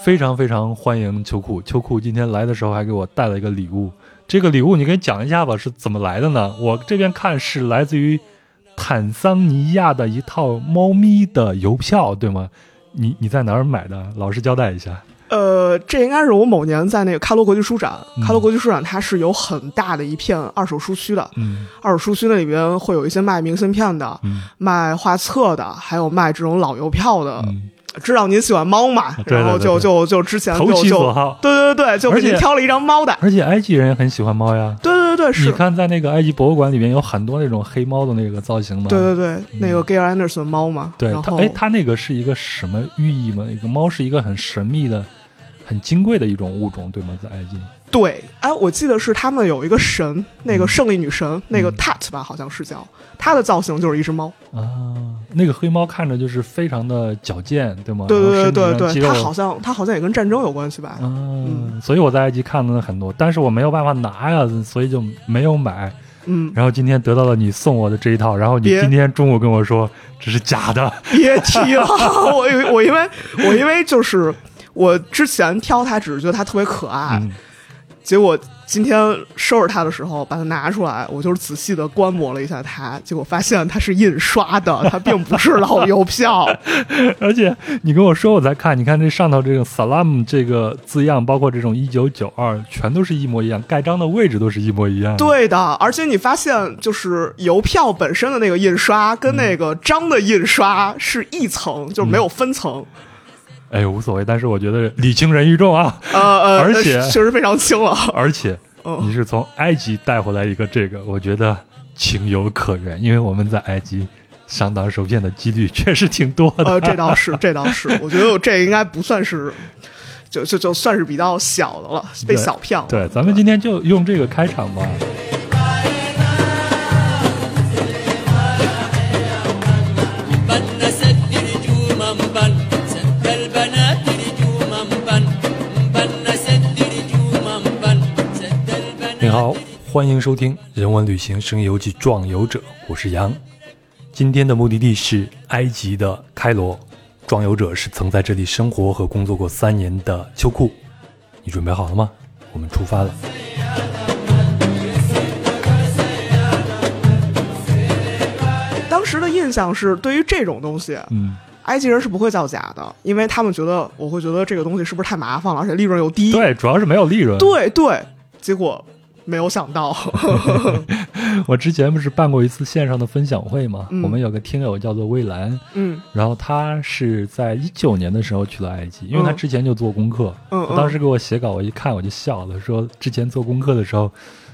非常非常欢迎秋裤，秋裤今天来的时候还给我带了一个礼物。这个礼物你给讲一下吧，是怎么来的呢？我这边看是来自于坦桑尼亚的一套猫咪的邮票，对吗？你你在哪儿买的？老实交代一下。呃，这应该是我某年在那个开罗国际书展，开罗国际书展它是有很大的一片二手书区的，嗯，二手书区那里边会有一些卖明信片的，卖画册的，还有卖这种老邮票的。知道您喜欢猫嘛？然后就就就之前就就对对对，就给您挑了一张猫的。而且埃及人也很喜欢猫呀。对对对，是。你看，在那个埃及博物馆里面有很多那种黑猫的那个造型嘛。对对对，那个 Gayle Anderson 猫嘛。对，它哎，它那个是一个什么寓意吗？一个猫是一个很神秘的、很金贵的一种物种，对吗？在埃及。对，哎，我记得是他们有一个神，那个胜利女神，那个 Tat 吧，好像是叫，她的造型就是一只猫啊。那个黑猫看着就是非常的矫健，对吗？对对对对对，它好像它好像也跟战争有关系吧？嗯，所以我在埃及看了很多，但是我没有办法拿呀，所以就没有买。嗯，然后今天得到了你送我的这一套，然后你今天中午跟我说这是假的，别提了，我我因为我因为就是我之前挑它只是觉得它特别可爱。结果今天收拾它的时候，把它拿出来，我就是仔细的观摩了一下它，结果发现它是印刷的，它并不是老邮票。而且你跟我说，我才看，你看这上头这个 “salam” 这个字样，包括这种一九九二，全都是一模一样，盖章的位置都是一模一样。对的，而且你发现，就是邮票本身的那个印刷跟那个章的印刷是一层，就是没有分层。哎，无所谓，但是我觉得礼轻人意重啊。呃呃，而且确实非常轻了。而且 你是从埃及带回来一个这个，我觉得情有可原，因为我们在埃及上当受骗的几率确实挺多的。呃，这倒是，这倒是，我觉得我这应该不算是，就就就算是比较小的了，被小骗了。对，咱们今天就用这个开场吧。你好，欢迎收听《人文旅行声游记·壮游者》，我是杨。今天的目的地是埃及的开罗，壮游者是曾在这里生活和工作过三年的秋裤。你准备好了吗？我们出发了。当时的印象是，对于这种东西，嗯，埃及人是不会造假的，因为他们觉得我会觉得这个东西是不是太麻烦了，而且利润又低。对，主要是没有利润。对对，结果。没有想到，我之前不是办过一次线上的分享会吗？我们有个听友叫做魏兰，嗯，然后他是在一九年的时候去了埃及，因为他之前就做功课，嗯，当时给我写稿，我一看我就笑了，说之前做功课的时候，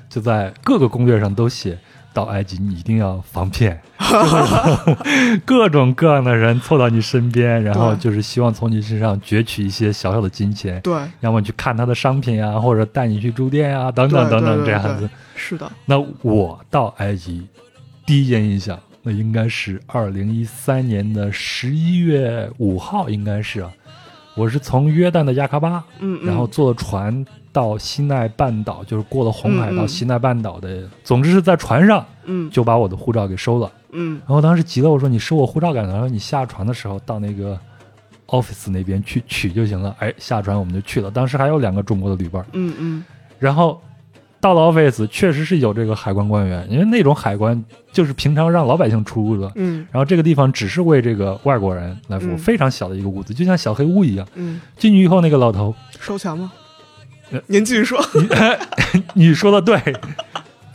就在各个攻略上都写。到埃及，你一定要防骗，各种各样的人凑到你身边，然后就是希望从你身上攫取一些小小的金钱。对，要么去看他的商品啊，或者带你去住店啊，等等等等这样子。是的。那我到埃及第一件印象，那应该是二零一三年的十一月五号，应该是啊。我是从约旦的亚喀巴，嗯，然后坐船到西奈半岛，就是过了红海到西奈半岛的，总之是在船上，嗯，就把我的护照给收了，嗯，然后当时急了，我说你收我护照干啥？说你下船的时候到那个 office 那边去取就行了。哎，下船我们就去了，当时还有两个中国的旅伴，嗯嗯，然后。到了 office 确实是有这个海关官员，因为那种海关就是平常让老百姓出入的，嗯，然后这个地方只是为这个外国人来服务，非常小的一个屋子，就像小黑屋一样，嗯，进去以后那个老头收钱吗？您继续说，你说的对，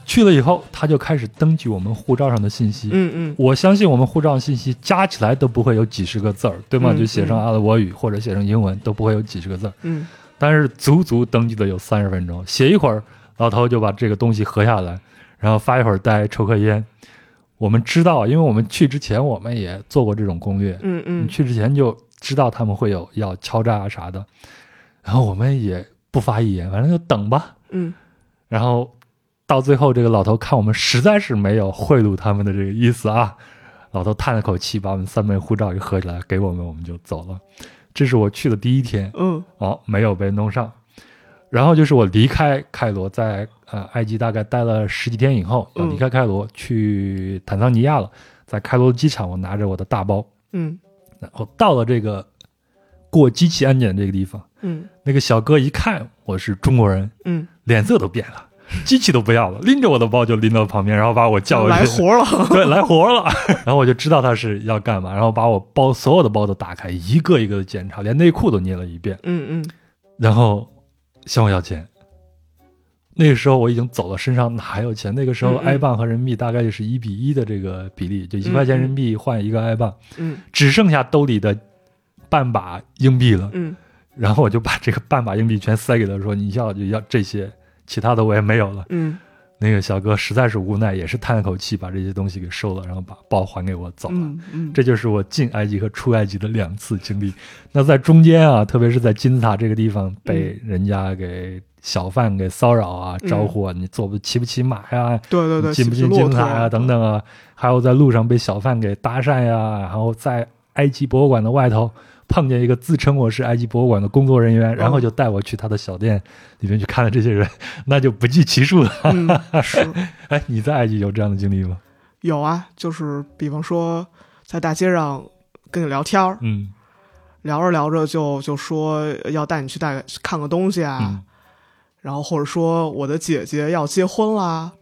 去了以后他就开始登记我们护照上的信息，嗯嗯，我相信我们护照信息加起来都不会有几十个字儿，对吗？就写上阿拉伯语或者写成英文都不会有几十个字儿，嗯，但是足足登记了有三十分钟，写一会儿。老头就把这个东西合下来，然后发一会儿呆，抽颗烟。我们知道，因为我们去之前我们也做过这种攻略，嗯嗯，去之前就知道他们会有要敲诈啊啥的，然后我们也不发一言，反正就等吧，嗯。然后到最后，这个老头看我们实在是没有贿赂他们的这个意思啊，老头叹了口气，把我们三枚护照给合起来给我们，我们就走了。这是我去的第一天，嗯哦，没有被弄上。然后就是我离开开罗，在呃埃及大概待了十几天以后，要离开开罗去坦桑尼亚了。在开罗机场，我拿着我的大包，嗯然后到了这个过机器安检这个地方，嗯。那个小哥一看我是中国人，嗯，脸色都变了，机器都不要了，拎着我的包就拎到旁边，然后把我叫过去，来活了，对，来活了。然后我就知道他是要干嘛，然后把我包所有的包都打开，一个一个的检查，连内裤都捏了一遍，嗯嗯。然后向我要钱。那个时候我已经走了，身上哪还有钱？那个时候埃镑和人民币大概就是一比一的这个比例，就一块钱人民币换一个埃镑，嗯。只剩下兜里的半把硬币了。嗯然后我就把这个半把硬币全塞给他，说：“你要就要这些，其他的我也没有了。嗯”那个小哥实在是无奈，也是叹了口气，把这些东西给收了，然后把包还给我走了。嗯嗯，这就是我进埃及和出埃及的两次经历。那在中间啊，特别是在金字塔这个地方，被人家给小贩给骚扰啊、嗯招呼啊，你坐不骑不骑马呀、对对对，进不进金字塔呀、等等啊，还有在路上被小贩给搭讪呀，然后在埃及博物馆的外头碰见一个自称我是埃及博物馆的工作人员，然后就带我去他的小店里面去看了这些人，那就不计其数了。嗯是。哎，你在埃及有这样的经历吗？有啊，就是比方说在大街上跟你聊天儿，嗯。聊着聊着就就说要带你去带看个东西啊，嗯。然后或者说我的姐姐要结婚啦，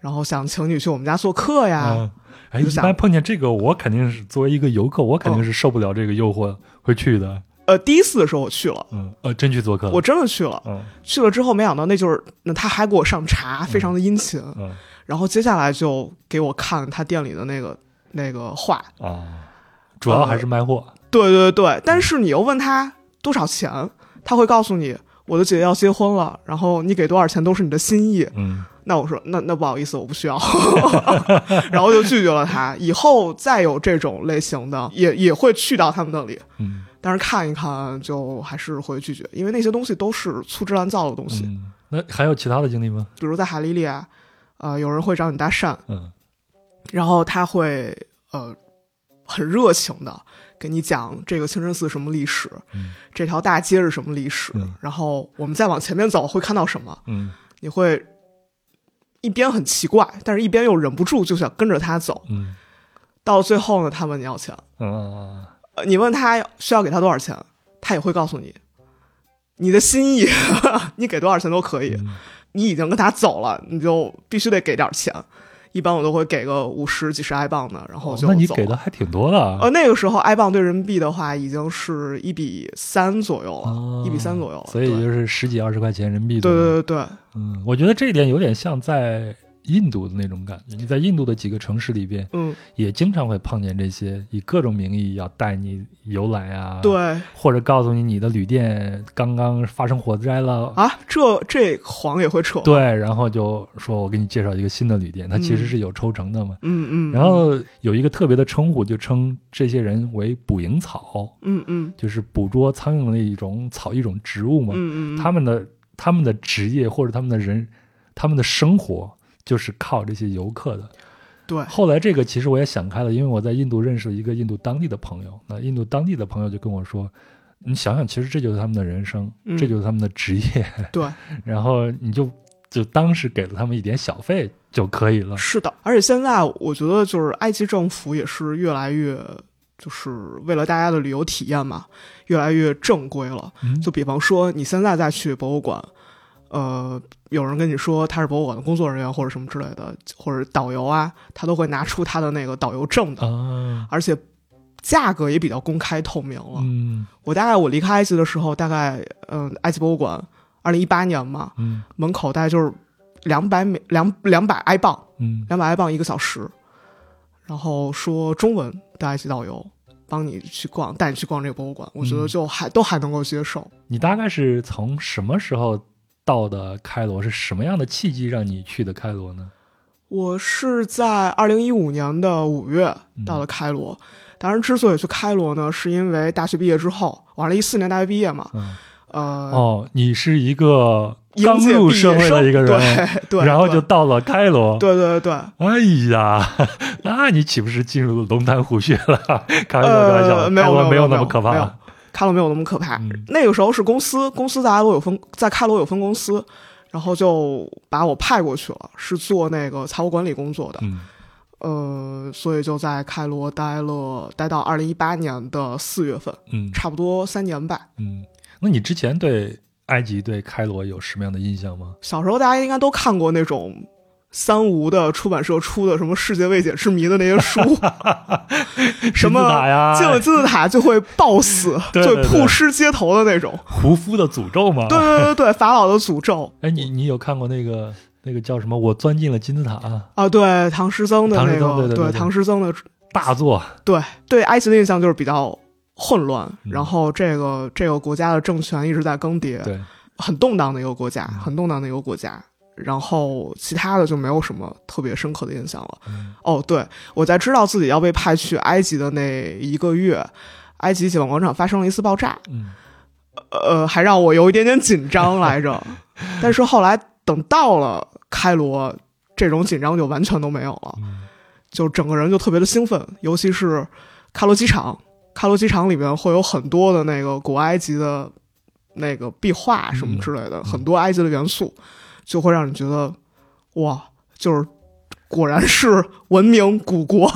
然后想请你去我们家做客呀，嗯，哎，一般碰见这个，我肯定是作为一个游客，我肯定是受不了这个诱惑，会去的。呃，第一次的时候我去了，嗯，呃，真去做客。我真的去了，嗯。去了之后没想到那就是那他还给我上茶，非常的殷勤，嗯。然后接下来就给我看他店里的那个那个画，啊，主要还是卖货。对对对，但是你又问他多少钱，他会告诉你我的姐姐要结婚了，然后你给多少钱都是你的心意。嗯那我说那那不好意思，我不需要，然后就拒绝了他。以后再有这种类型的，也也会去到他们那里，嗯但是看一看就还是会拒绝，因为那些东西都是粗制滥造的东西。嗯，那还有其他的经历吗？比如在海里里啊，呃，有人会找你搭讪，嗯然后他会呃很热情的跟你讲这个清真寺什么历史，嗯。这条大街是什么历史，嗯。然后我们再往前面走会看到什么，嗯。你会一边很奇怪，但是一边又忍不住就想跟着他走。嗯。到最后呢，他问你要钱，你问他需要给他多少钱，他也会告诉你。你的心意，你给多少钱都可以。嗯。你已经跟他走了，你就必须得给点钱。一般我都会给个五十、几十埃镑的，然后就哦那你给的还挺多的啊。呃，那个时候埃镑对人民币的话，已经是一比三左右了，哦一比三左右了。所以就是十几二十块钱人民币对。对对对，嗯，我觉得这一点有点像在印度的那种感觉。你在印度的几个城市里边，嗯，也经常会碰见这些以各种名义要带你游览啊，，对或者告诉你你的旅店刚刚发生火灾了。啊，这这谎也会扯。对，然后就说我给你介绍一个新的旅店，它其实是有抽成的嘛。嗯嗯，然后有一个特别的称呼，就称这些人为捕蝇草，嗯嗯就是捕捉苍蝇的一种草一种植物嘛。嗯嗯，他们的他们的职业或者他们的人，他们的生活就是靠这些游客的。对，后来这个其实我也想开了，因为我在印度认识了一个印度当地的朋友，那印度当地的朋友就跟我说，你想想，其实这就是他们的人生，嗯这就是他们的职业，对，然后你就就当时给了他们一点小费就可以了。是的。而且现在我觉得，就是埃及政府也是越来越，就是为了大家的旅游体验嘛，越来越正规了。嗯就比方说，你现在再去博物馆，呃，有人跟你说他是博物馆的工作人员或者什么之类的，或者导游啊，他都会拿出他的那个导游证的，啊，而且价格也比较公开透明了。嗯我大概我离开埃及的时候，大概嗯、埃及博物馆二零一八年嘛，嗯门口大概就是两百美两两百埃镑，嗯两百埃镑一个小时，然后说中文的埃及导游。帮你去逛，带你去逛这个博物馆，我觉得嗯就还、都还能够接受。你大概是从什么时候到的开罗？是什么样的契机让你去的开罗呢？我是在二零一五年的五月到了开罗。当然，之所以去开罗呢，是因为大学毕业之后，我二零一四年大学毕业嘛，嗯，呃，哦，你是一个刚入社会的一个人，对对，然后就到了开罗。对对对，哎呀，那你岂不是进入龙潭虎穴了？开玩笑，开玩笑，呃，没有没没有没那么可怕。开罗没有那么可怕。嗯那个时候是公司，公司在开罗有分，在开罗有分公司，然后就把我派过去了，是做那个财务管理工作的。嗯呃，所以就在开罗待了，待到二零一八年的四月份，嗯差不多三年吧。嗯，那你之前对埃及、对开罗有什么样的印象吗？小时候大家应该都看过那种三无的出版社出的什么世界未解之谜的那些书，什么金字塔呀进了金字塔就会暴死，对对就会曝尸街头的那种。胡夫的诅咒吗？对对对对，法老的诅咒哎，你你有看过那个那个叫什么？我钻进了金字塔啊，啊，对唐诗僧的那个，曾对唐诗僧的，大作。对对埃及的印象就是比较混乱，嗯然后这个这个国家的政权一直在更迭，对，很动荡的一个国家，嗯很动荡的一个国家。然后其他的就没有什么特别深刻的印象了。嗯哦，对，我在知道自己要被派去埃及的那一个月，埃及解放广场发生了一次爆炸，嗯呃，还让我有一点点紧张来着。但是后来等到了开罗，这种紧张就完全都没有了，嗯就整个人就特别的兴奋，尤其是开罗机场，开罗机场里面会有很多的那个古埃及的那个壁画什么之类的，嗯很多埃及的元素，就会让你觉得哇，就是果然是文明古国。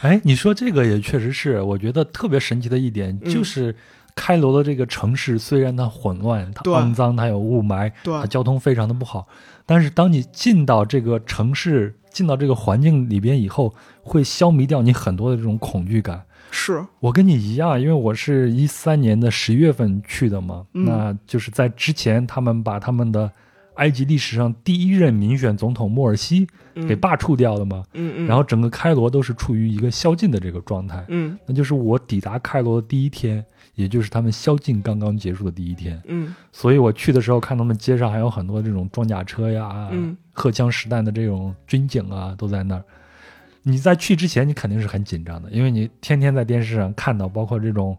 哎，你说这个也确实是，我觉得特别神奇的一点嗯就是。开罗的这个城市虽然它混乱、它肮脏、它有雾霾、对它交通非常的不好，但是当你进到这个城市、进到这个环境里边以后，会消弭掉你很多的这种恐惧感。是，我跟你一样，因为我是一三年的十月份去的嘛，嗯那就是在之前他们把他们的埃及历史上第一任民选总统莫尔西嗯。给罢黜掉了嘛，嗯嗯，然后整个开罗都是处于一个宵禁的这个状态。嗯。那就是我抵达开罗的第一天，也就是他们宵禁刚刚结束的第一天，嗯。所以我去的时候看他们街上还有很多这种装甲车呀、嗯。荷枪实弹的这种军警啊都在那儿。你在去之前，你肯定是很紧张的，因为你天天在电视上看到，包括这种，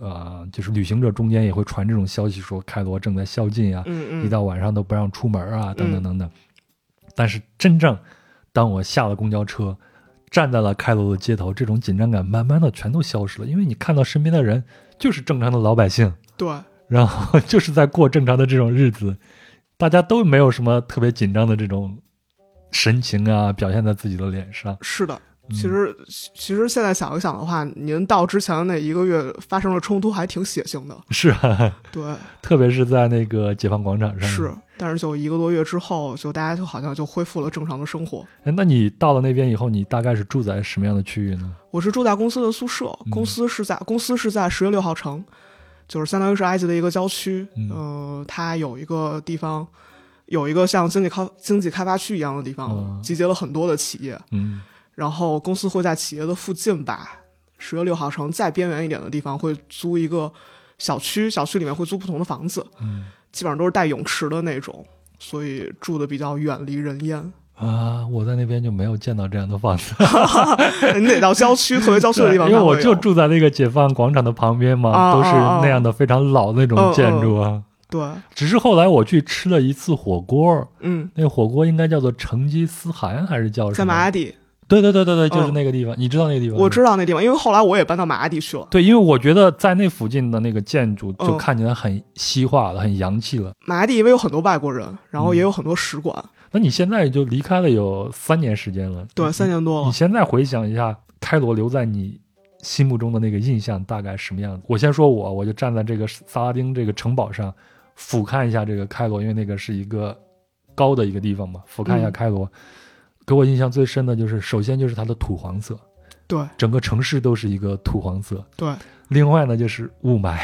呃，就是旅行者中间也会传这种消息，说开罗正在宵禁啊，嗯嗯，一到晚上都不让出门啊，等等等等。但是真正当我下了公交车，站在了开罗的街头，这种紧张感慢慢的全都消失了，因为你看到身边的人就是正常的老百姓，对，然后就是在过正常的这种日子，大家都没有什么特别紧张的这种神情啊，表现在自己的脸上。是的。嗯其实，其实现在想一想的话，您到之前的那一个月发生了冲突，还挺血腥的。是啊，对，特别是在那个解放广场上。是。但是就一个多月之后，就大家就好像就恢复了正常的生活。哎，那你到了那边以后，你大概是住在什么样的区域呢？我是住在公司的宿舍，嗯公司是在公司是在十月六号城，就是相当于是埃及的一个郊区。嗯呃，它有一个地方，有一个像经济开经济开发区一样的地方，嗯集结了很多的企业。嗯然后公司会在企业的附近吧，十月六号城再边缘一点的地方会租一个小区，小区里面会租不同的房子，嗯基本上都是带泳池的那种，所以住的比较远离人烟。啊，我在那边就没有见到这样的房子。你得到郊区，特别郊区的地方因为我就住在那个解放广场的旁边嘛，啊都是那样的非常老的那种建筑啊。对，只是后来我去吃了一次火锅，嗯，那个火锅应该叫做成吉思汗还是叫什么？对对对对对，就是嗯那个地方，你知道那个地方？我。知道那地方，因为后来我也搬到马阿底去了。对，因为我觉得在那附近的那个建筑就嗯看起来很西化了，很洋气了。马阿底因为有很多外国人，然后嗯也有很多使馆，那你现在就离开了有三年时间了，对，三年多了。你现在回想一下，开罗留在你心目中的那个印象大概什么样子？我先说我，我就站在这个萨拉丁这个城堡上，俯瞰一下这个开罗，因为那个是一个高的一个地方嘛，俯瞰一下嗯开罗。给我印象最深的就是，首先就是它的土黄色，对整个城市都是一个土黄色。对，另外呢，就是雾霾，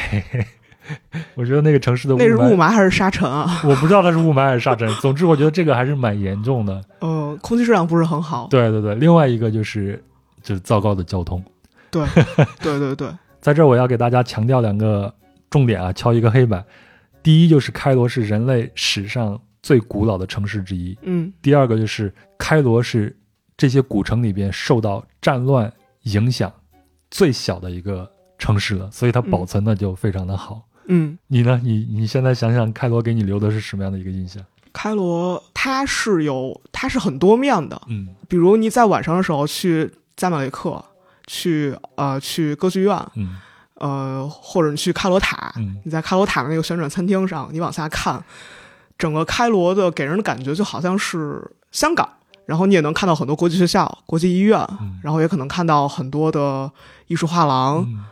我觉得那个城市的雾那是雾霾，霾还是沙尘啊？我不知道它是雾霾还是沙尘。总之，我觉得这个还是蛮严重的。呃，空气质量不是很好。对对对，另外一个就是就是糟糕的交通。对 对对对，在这儿我要给大家强调两个重点啊，敲一个黑板。第一就是开罗是人类史上最古老的城市之一，嗯。第二个就是开罗是这些古城里边受到战乱影响最小的一个城市了，所以它保存的就非常的好。嗯，你呢？你你现在想想，开罗给你留的是什么样的一个印象？开罗它是有它是很多面的，嗯。比如你在晚上的时候去加马雷克，去呃去歌剧院，嗯。呃，或者你去开罗塔，嗯。你在开罗塔的那个旋转餐厅上，你往下看，整个开罗的给人的感觉就好像是香港。然后你也能看到很多国际学校、国际医院，嗯然后也可能看到很多的艺术画廊，嗯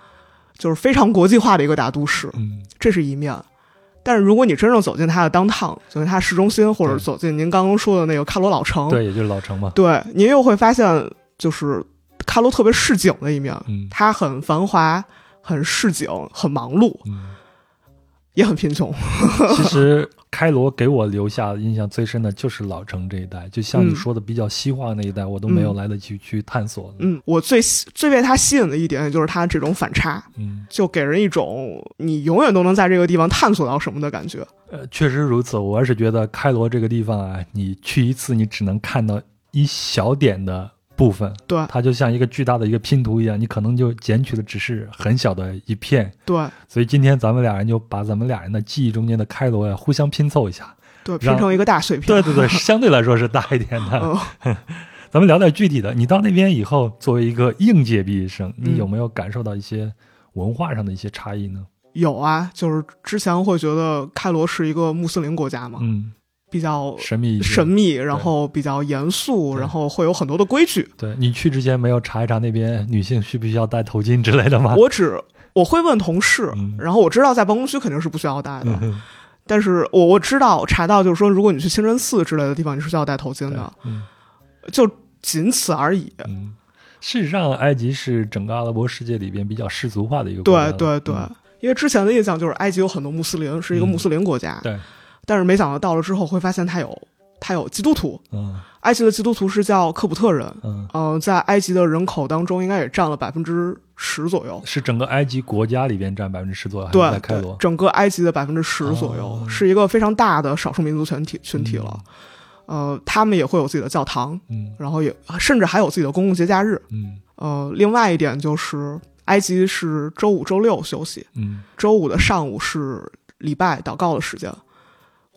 就是非常国际化的一个大都市。嗯这是一面。但是如果你真正走进它的当趟，走进它市中心，或者走进您刚刚说的那个开罗老城，对，也就是老城嘛。对，您又会发现，就是开罗特别市井的一面，嗯它很繁华，很市井，很忙碌，嗯，也很贫穷。其实开罗给我留下印象最深的就是老城这一带，就像你嗯说的比较西化那一带，我都没有来得及去探索。嗯，我最喜最被它吸引的一点，也就是它这种反差，嗯，就给人一种你永远都能在这个地方探索到什么的感觉。呃，确实如此。我是觉得开罗这个地方啊，你去一次，你只能看到一小点的部分，对它就像一个巨大的一个拼图一样，你可能就捡取的只是很小的一片。对所以今天咱们俩人就把咱们俩人的记忆中间的开罗呀互相拼凑一下。对，拼成一个大碎片。对对对，相对来说是大一点的。嗯，咱们聊点具体的，你到那边以后，作为一个应届毕业生，你嗯有没有感受到一些文化上的一些差异呢？有啊，就是之前会觉得开罗是一个穆斯林国家嘛，嗯，比较神秘神秘，然后比较严肃，然后会有很多的规矩。对你去之前没有查一查那边女性需不需要戴头巾之类的吗？我只我会问同事，嗯。然后我知道在办公区肯定是不需要戴的，嗯。但是我我知道查到就是说，如果你去清真寺之类的地方，你是需要戴头巾的，嗯。就仅此而已。嗯，事实上，埃及是整个阿拉伯世界里边比较世俗化的一个国家。对对对，嗯。因为之前的印象就是埃及有很多穆斯林，是一个嗯。穆斯林国家，对，但是没想到到了之后会发现它有它有基督徒，嗯埃及的基督徒是叫科普特人，嗯，呃、在埃及的人口当中应该也占了百分之十左右。是整个埃及国家里边占百分之十左右，对开罗？对整个埃及的百分之十左右、哦是一个非常大的少数民族群体群体了。呃，他们也会有自己的教堂，嗯然后也甚至还有自己的公共节假日。嗯呃，另外一点就是，埃及是周五、周六休息，嗯周五的上午是礼拜祷告的时间。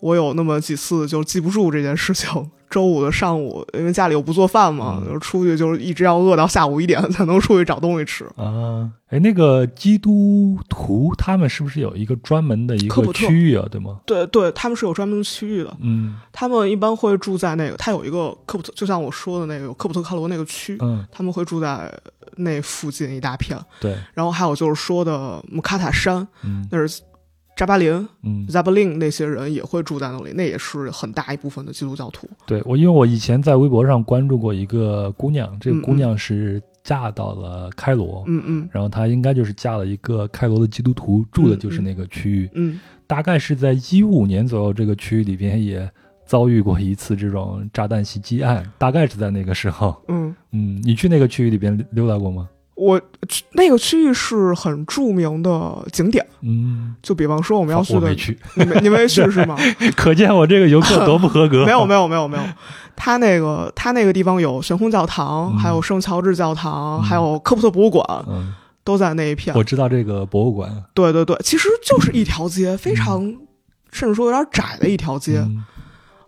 我有那么几次就记不住这件事情。周五的上午，因为家里又不做饭嘛，嗯就出去就是一直要饿到下午一点才能出去找东西吃。啊，哎，那个基督徒他们是不是有一个专门的一个区域啊？对吗？对对，他们是有专门的区域的。嗯他们一般会住在那个，他有一个科普特，就像我说的那个有科普特开罗那个区，嗯，他们会住在那附近一大片。对，然后还有就是说的穆卡塔山，嗯那是扎巴林、嗯，扎巴林那些人也会住在那里，那也是很大一部分的基督教徒。对我，因为我以前在微博上关注过一个姑娘，这个嗯姑娘是嫁到了开罗，嗯嗯然后她应该就是嫁了一个开罗的基督徒，住的就是那个区域。嗯，大概是在一五年左右，这个区域里边也遭遇过一次这种炸弹袭击案，大概是在那个时候。嗯，嗯，你去那个区域里边溜达过吗？我去那个区域是很著名的景点，嗯，就比方说我们要去的，去，你没你没去是吗？可见我这个游客多不合格。没有没有没有没有，他那个他那个地方有悬空教堂，嗯还有圣乔治教堂，嗯还有科普特博物馆，嗯，都在那一片。我知道这个博物馆。对对对，其实就是一条街，非常、甚至说有点窄的一条街，嗯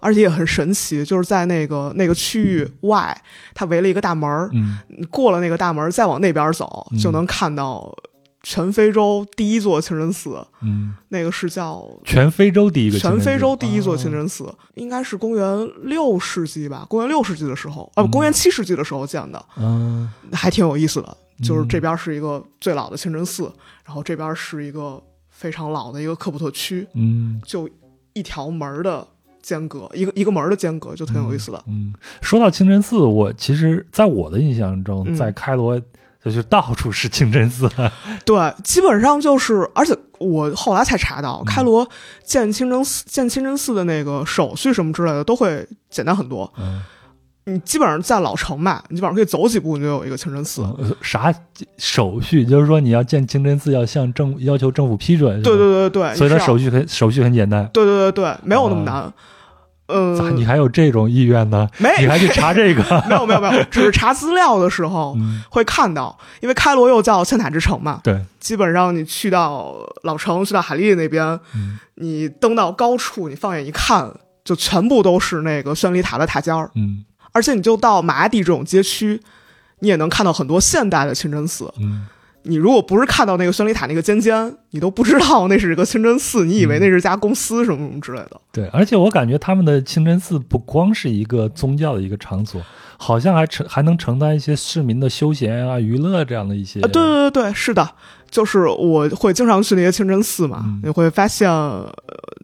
而且也很神奇，就是在那个那个区域外，它围了一个大门儿，嗯过了那个大门儿，再往那边走，嗯就能看到全非洲第一座清真寺，嗯，那个是叫。全非洲第一个全非洲第一座清啊真寺，应该是公元六世纪吧，公元六世纪的时候，呃，嗯公元七世纪的时候建的，嗯还挺有意思的。就是嗯这边是一个最老的清真寺，然后这边是一个非常老的一个科普特区，嗯就一条门儿的间隔，一个一个门的间隔，就挺有意思的。嗯，说到清真寺，我其实在我的印象中，嗯在开罗就是到处是清真寺。对，基本上就是，而且我后来才查到，嗯开罗建清真寺、建清真寺的那个手续什么之类的都会简单很多。嗯，你基本上在老城吧，你基本上可以走几步，你就有一个清真寺。呃啥手续？就是说你要建清真寺，要向政要求政府批准。对对对对，所以它手续很手续很简单。对对对对，没有那么难。咋嗯，你还有这种意愿呢？没你还去查这个？没有没有没有，只是查资料的时候嗯，会看到，因为开罗又叫千塔之城嘛，对，基本上你去到老城，去到海利那边，嗯你登到高处，你放眼一看，就全部都是那个宣礼塔的塔尖儿，嗯而且你就到马阿蒂这种街区，你也能看到很多现代的清真寺。嗯你如果不是看到那个宣礼塔那个尖尖，你都不知道那是一个清真寺，你以为那是家公司什么什么之类的。对，而且我感觉他们的清真寺不光是一个宗教的一个场所，好像还承还能承担一些市民的休闲啊、娱乐这样的一些。啊，对对对对，是的，就是我会经常去那些清真寺嘛，嗯你会发现，呃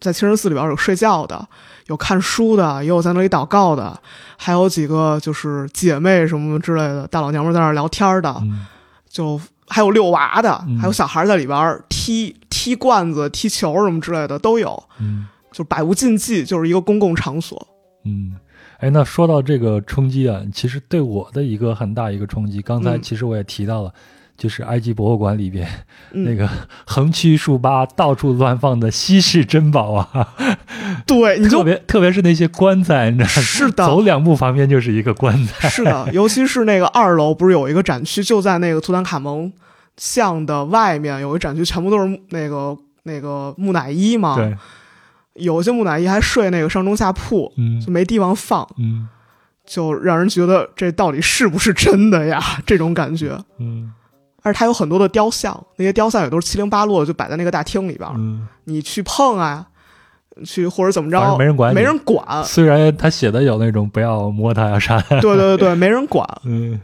在清真寺里边有睡觉的，有看书的，也有在那里祷告的，还有几个就是姐妹什么之类的大老娘们在那儿聊天的，嗯就还有遛娃的，嗯还有小孩在里边踢踢罐子、踢球什么之类的都有，嗯就百无禁忌，就是一个公共场所。嗯，哎，那说到这个冲击啊，其实对我的一个很大一个冲击，刚才嗯其实我也提到了。就是埃及博物馆里边、嗯、那个横七竖八、到处乱放的稀世珍宝啊，对，你特别特别是那些棺材，你知道吗？是的走两步旁边就是一个棺材。是的，尤其是那个二楼，不是有一个展区，就在那个图坦卡蒙像的外面有一展区，全部都是那个那个木乃伊嘛。对，有些木乃伊还睡那个上中下铺，嗯就没地方放，嗯就让人觉得这到底是不是真的呀？这种感觉。嗯而且它有很多的雕像，那些雕像也都是七零八落的，就摆在那个大厅里边，嗯，你去碰啊，去或者怎么着，没人管没人管。虽然他写的有那种不要摸它呀啥的，对对对对，没人管。嗯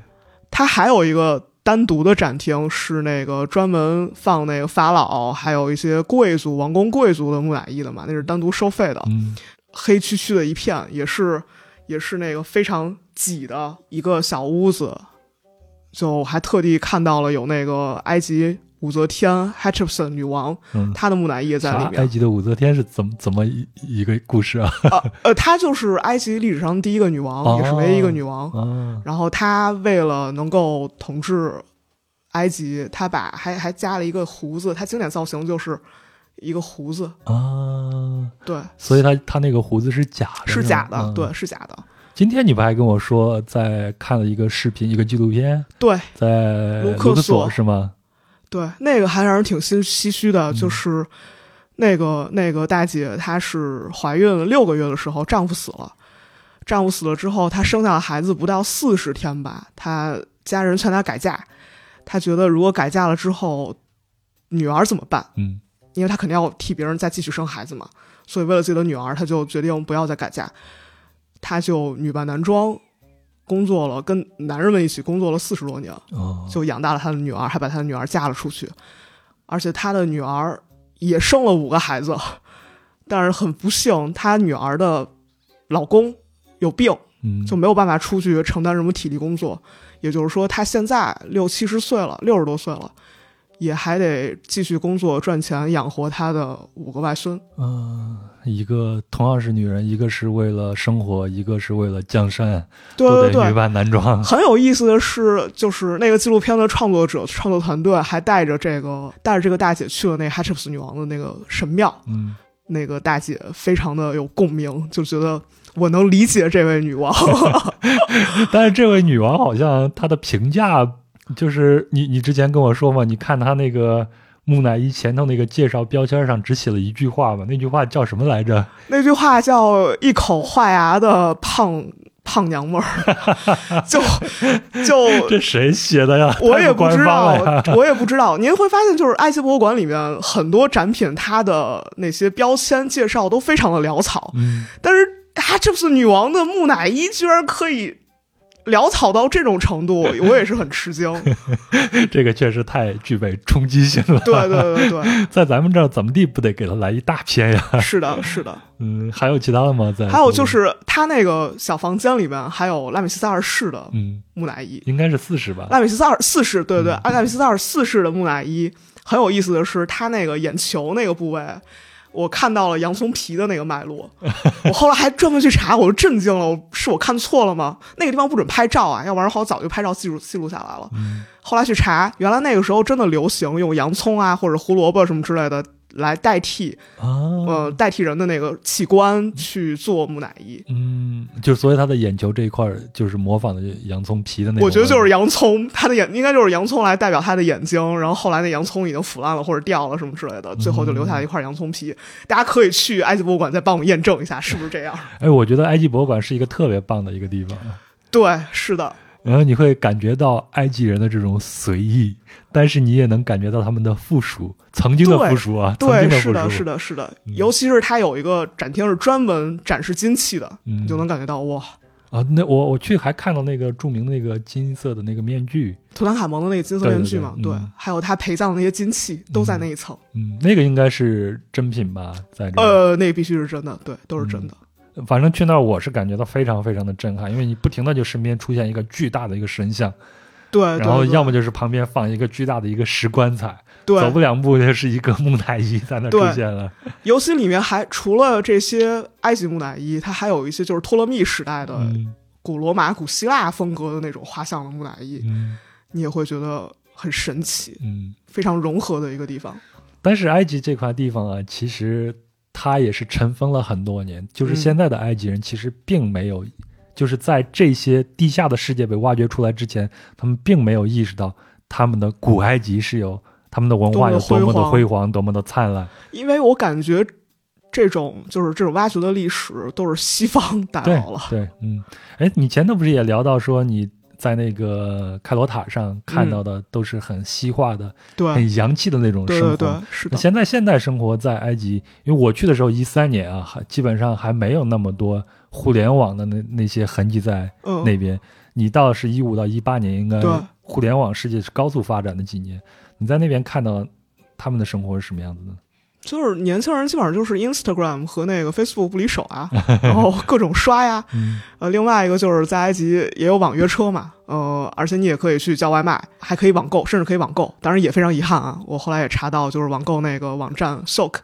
它还有一个单独的展厅，是那个专门放那个法老，还有一些贵族、王公贵族的木乃伊的嘛，那是单独收费的。嗯黑黢黢的一片，也是也是那个非常挤的一个小屋子，就还特地看到了有那个埃及武则天 Hatshepsut 女王嗯，她的木乃伊也在里面？埃。及的武则天是怎么怎么一一个故事啊？呃呃，她就是埃及历史上第一个女王，哦。也是唯一一个女王。啊，然后她为了能够统治埃及，她把还还加了一个胡子，她经典造型就是一个胡子，啊，对，所以他他那个胡子是假的，是假的，嗯。对，是假的，今天你不还跟我说，在看了一个视频，一个纪录片，对。在卢克索索。是吗？对，那个还让人挺心唏嘘的，嗯。就是那个那个大姐，她是怀孕六个月的时候，丈夫死了，丈夫死了之后，她生下了孩子不到四十天吧，她家人劝她改嫁，她觉得如果改嫁了之后，女儿怎么办？嗯。因为她肯定要替别人再继续生孩子嘛，所以为了自己的女儿，她就决定不要再改嫁，她就女扮男装，工作了，跟男人们一起工作了四十多年，哦，就养大了她的女儿，还把她的女儿嫁了出去，而且她的女儿也生了五个孩子，但是很不幸，她女儿的老公有病，嗯就没有办法出去承担什么体力工作，也就是说，她现在六七十岁了，六十多岁了。也还得继续工作赚钱养活她的五个外孙，嗯，一个同样是女人，一个是为了生活，一个是为了江山，对对对女，扮男装。很有意思的是，就是那个纪录片的创作者、创作团队还带着这个带着这个大姐去了那 Hatshepsut 女王的那个神庙，嗯，那个大姐非常的有共鸣，就觉得我能理解这位女王。但是这位女王好像她的评价，就是你你之前跟我说嘛，你看他那个木乃伊前头那个介绍标签上只写了一句话嘛，那句话叫什么来着？那句话叫“一口坏牙的胖胖娘们儿”，就就 这谁写的呀？我也不知道，我也不知道。您会发现，就是埃及博物馆里面很多展品，它的那些标签介绍都非常的潦草，嗯，但是啊，这是女王的木乃伊居然可以潦草到这种程度，我也是很吃惊。这个确实太具备冲击性了。对对对对 在咱们这儿怎么地不得给他来一大片呀？是的，是的。嗯，还有其他的吗？在还有就是他那个小房间里面还有拉美西斯二世的嗯，木乃伊，应该是四世吧？拉美西斯二四世，对对对，嗯拉美西斯二四世的木乃伊很有意思的是，他那个眼球那个部位。我看到了洋葱皮的那个脉络，我后来还专门去查，我就震惊了，我是我看错了吗？那个地方不准拍照啊，要不然好早就拍照记录记录下来了。嗯后来去查，原来那个时候真的流行用洋葱啊或者胡萝卜什么之类的来代替，啊，呃，代替人的那个器官去做木乃伊。嗯，就所以他的眼球这一块儿就是模仿的洋葱皮的那种。我觉得就是洋葱，他的眼应该就是洋葱来代表他的眼睛，然后后来那洋葱已经腐烂了或者掉了什么之类的，最后就留下了一块洋葱皮。大家可以去埃及博物馆再帮我们验证一下是不是这样。哎，我觉得埃及博物馆是一个特别棒的一个地方，对，是的，然后你会感觉到埃及人的这种随意，但是你也能感觉到他们的附属，曾经的附属啊，曾经对，的，是的，是的，是的。嗯尤其是它有一个展厅是专门展示金器的，嗯你就能感觉到哇，啊，那我我去还看到那个著名的那个金色的那个面具，图坦卡蒙的那个金色面具嘛，对嗯还有他陪葬的那些金器都在那一层。嗯，那个应该是真品吧，在。呃，那个必须是真的，对，都是真的。反正去那儿我是感觉到非常非常的震撼，因为你不停的就身边出现一个巨大的一个神像，对，然后要么就是旁边放一个巨大的一个石棺材，对走不两步就是一个木乃伊在那出现了。游戏里面还除了这些埃及木乃伊，它还有一些就是托勒密时代的嗯古罗马、古希腊风格的那种画像的木乃伊，嗯你也会觉得很神奇，嗯。非常融合的一个地方。但是埃及这块地方啊，其实它也是尘封了很多年。就是现在的埃及人其实并没有，就是在这些地下的世界被挖掘出来之前，他们并没有意识到他们的古埃及是有他们的文化有多么的辉煌，多么的灿烂。因为我感觉这种就是这种挖掘的历史都是西方带对来了。对，嗯，哎，你前头不是也聊到说你在那个开罗塔上看到的都是很西化的、对很洋气的那种生活。对对对，是的。现在现代生活在埃及，因为我去的时候一三年啊，还基本上还没有那么多互联网的那那些痕迹在嗯，那边。你到是一五到一八年，应该对互联网世界是高速发展的几年。你在那边看到他们的生活是什么样子的？就是年轻人基本上就是 Instagram 和那个 Facebook 不离手啊，然后各种刷呀。嗯呃，另外一个就是在埃及也有网约车嘛，呃，而且你也可以去叫外卖，还可以网购，甚至可以网购。当然也非常遗憾啊，我后来也查到，就是网购那个网站 Soak，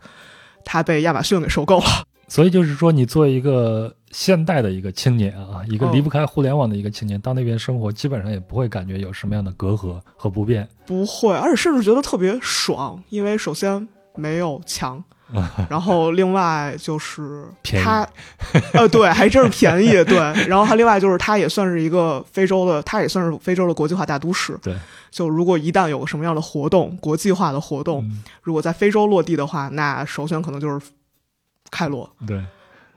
它被亚马逊给收购了。所以就是说，你作为一个现代的一个青年啊，一个嗯离不开互联网的一个青年，到那边生活，基本上也不会感觉有什么样的隔阂和不便。不会，而且甚至觉得特别爽，因为首先没有墙，然后另外就是它，呃，对，还真是便宜，对。然后它另外就是它也算是一个非洲的，它也算是非洲的国际化大都市。对，就如果一旦有什么样的活动，国际化的活动，嗯，如果在非洲落地的话，那首选可能就是开罗，对。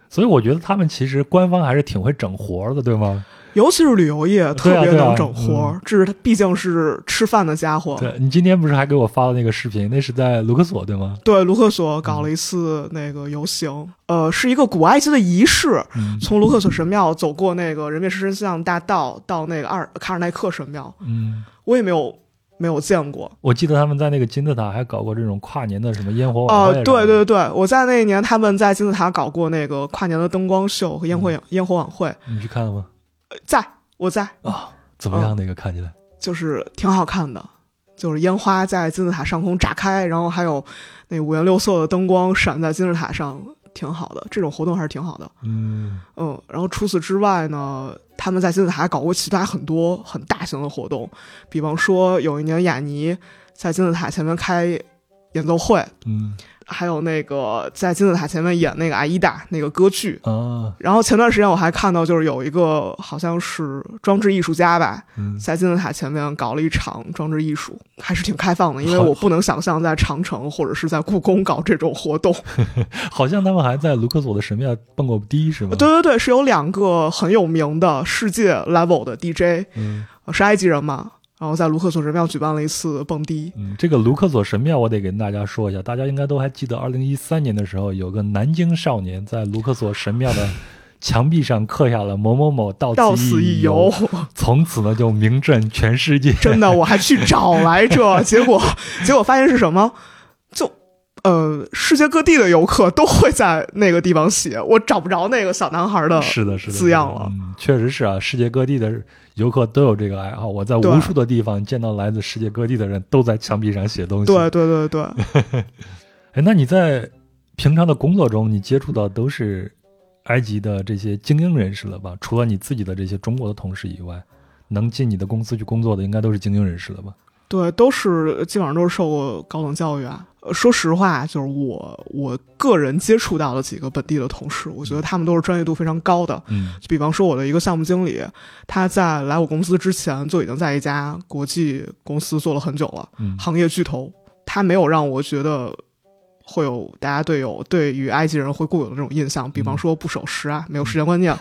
所以我觉得他们其实官方还是挺会整活的，对吗？尤其是旅游业特别能整活儿，这是他毕竟是吃饭的家伙。对你今天不是还给我发了那个视频？那是在卢克索，对吗？对，卢克索搞了一次那个游行，呃，是一个古埃及的仪式，嗯从卢克索神庙走过那个人面狮身像大道到那个阿尔卡尔奈克神庙，嗯，我也没有没有见过。我记得他们在那个金字塔还搞过这种跨年的什么烟火晚哦、会。对对对，我在那一年他们在金字塔搞过那个跨年的灯光秀和烟火烟火晚会，你去看了吗？在我在，啊，怎么样？那个看起来？就是挺好看的，就是烟花在金字塔上空炸开，然后还有那五颜六色的灯光闪在金字塔上，挺好的。这种活动还是挺好的。嗯嗯，然后除此之外呢，他们在金字塔还搞过其他很多很大型的活动，比方说有一年雅尼在金字塔前面开演奏会，嗯还有那个在金字塔前面演那个阿依达那个歌剧。啊然后前段时间我还看到，就是有一个好像是装置艺术家吧，嗯，在金字塔前面搞了一场装置艺术，还是挺开放的。因为我不能想象在长城或者是在故宫搞这种活动。好像他们还在卢克索的神庙蹦过迪，是吗？对，对对，是有两个很有名的世界 level 的 DJ，嗯呃是埃及人嘛，然后在卢克索神庙举办了一次蹦迪。嗯，这个卢克索神庙我得跟大家说一下，大家应该都还记得，二零一三年的时候，有个南京少年在卢克索神庙的墙壁上刻下了某某某到到此此一游游，，从此呢就名震全世界。真的，我还去找来着，结果结果发现是什么？就呃，世界各地的游客都会在那个地方写，我找不着那个小男孩的。是的，是的，字样了嗯，确实是啊，世界各地的游客都有这个爱好。我在无数的地方见到来自世界各地的人都在墙壁上写东西。对对对对，哎，那你在平常的工作中，你接触到都是埃及的这些精英人士了吧？除了你自己的这些中国的同事以外，能进你的公司去工作的，应该都是精英人士了吧？对，都是基本上都是受过高等教育啊。呃说实话，就是我我个人接触到的几个本地的同事，我觉得他们都是专业度非常高的。嗯比方说，我的一个项目经理，他在来我公司之前就已经在一家国际公司做了很久了，嗯行业巨头。他没有让我觉得会有大家对有对于埃及人会固有的这种印象，比方说不守时啊，没有时间观念，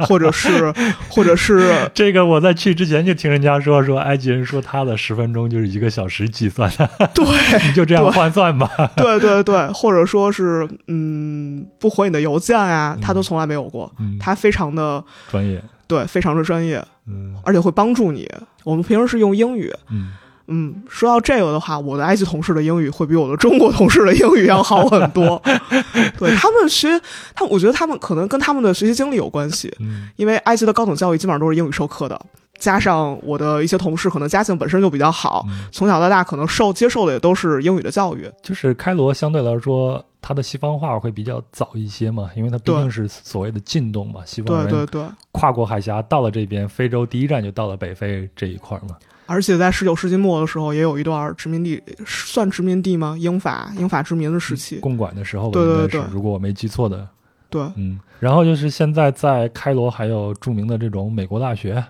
或者是 或者是这个我在去之前就听人家说说埃及人说他的十分钟就是一个小时计算的，对，你就这样换算吧。对对对，或者说是嗯不回你的邮件啊，他都从来没有过，他非常的专业，对，非常的专业，嗯，而且会帮助你。我们平时是用英语，嗯。嗯，说到这个的话，我的埃及同事的英语会比我的中国同事的英语要好很多。对他们学，他我觉得他们可能跟他们的学习经历有关系。嗯，因为埃及的高等教育基本上都是英语授课的，加上我的一些同事可能家境本身就比较好，从小到大可能受接受的也都是英语的教育。就是开罗相对来说，它的西方化会比较早一些嘛，因为它毕竟是所谓的近东嘛，西方人跨过海峡到了这边，非洲第一站就到了北非这一块嘛。而且在十九世纪末的时候，也有一段殖民地，算殖民地吗？英法英法殖民的时期，共管的时候，对对对，如果我没记错的，对，嗯。然后就是现在在开罗还有著名的这种美国大学，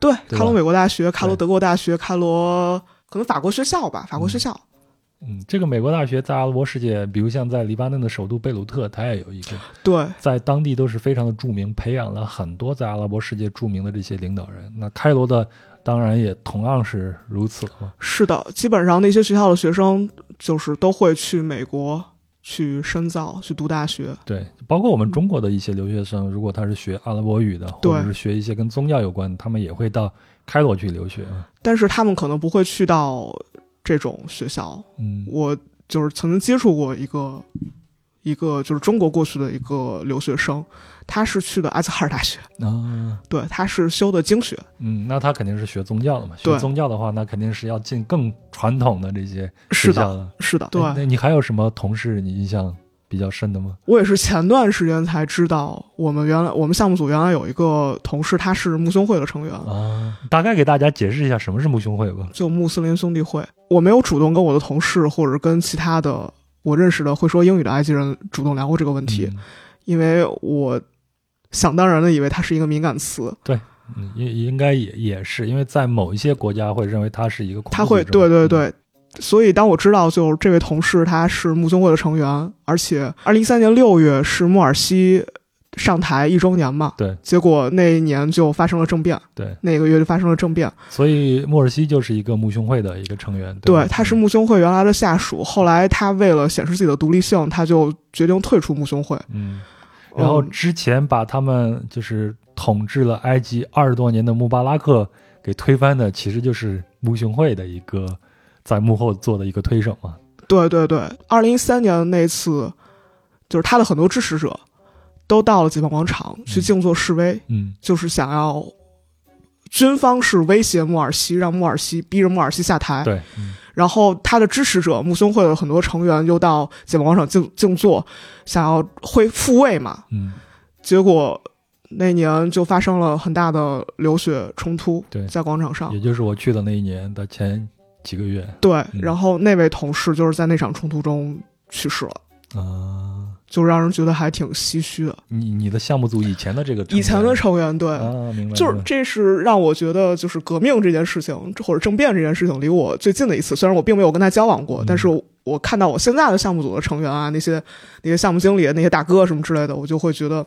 对，开罗美国大学、开罗德国大学、开罗可能法国学校吧，法国学校。嗯，这个美国大学在阿拉伯世界，比如像在黎巴嫩的首都贝鲁特，它也有一个，对，在当地都是非常的著名，培养了很多在阿拉伯世界著名的这些领导人。那开罗的。当然也同样是如此了。是的，基本上那些学校的学生就是都会去美国去深造、去读大学。对，包括我们中国的一些留学生，如果他是学阿拉伯语的，或者是学一些跟宗教有关，他们也会到开罗去留学。但是他们可能不会去到这种学校。嗯，我就是曾经接触过一个一个就是中国过去的一个留学生。他是去的阿兹哈尔大学啊，对，他是修的经学。嗯，那他肯定是学宗教的嘛。学宗教的话，那肯定是要进更传统的这些学校的。是的，对。那你还有什么同事你印象比较深的吗？我也是前段时间才知道，我们原来我们项目组原来有一个同事，他是穆兄会的成员啊。大概给大家解释一下什么是穆兄会吧。就穆斯林兄弟会。我没有主动跟我的同事或者跟其他的我认识的会说英语的埃及人主动聊过这个问题，因为我。想当然的以为它是一个敏感词，对，应应该也也是，因为在某一些国家会认为它是一个，他会，对对对，所以当我知道就这位同事他是穆宗会的成员，而且二零一三年六月是穆尔西上台一周年嘛，对，结果那一年就发生了政变，对，那个月就发生了政变，所以穆尔西就是一个穆兄会的一个成员，对，他是穆兄会原来的下属，后来他为了显示自己的独立性，他就决定退出穆兄会，嗯。然后之前把他们就是统治了埃及二十多年的穆巴拉克给推翻的，其实就是穆兄会的一个在幕后做的一个推手嘛。对对对，二零一三年那次，就是他的很多支持者都到了解放广场去静坐示威，嗯，就是想要军方是威胁穆尔西，让穆尔西逼着穆尔西下台。对。然后他的支持者穆兄会的很多成员又到解放广场静静坐，想要会复位嘛。嗯，结果那年就发生了很大的流血冲突。对，在广场上，也就是我去的那一年的前几个月。对，然后那位同事就是在那场冲突中去世了。啊。就让人觉得还挺唏嘘的。你你的项目组以前的这个以前的成员对啊，明白。就是这是让我觉得，就是革命这件事情或者政变这件事情离我最近的一次。虽然我并没有跟他交往过，但是我看到我现在的项目组的成员啊，那些那些项目经理、那些大哥什么之类的，我就会觉得，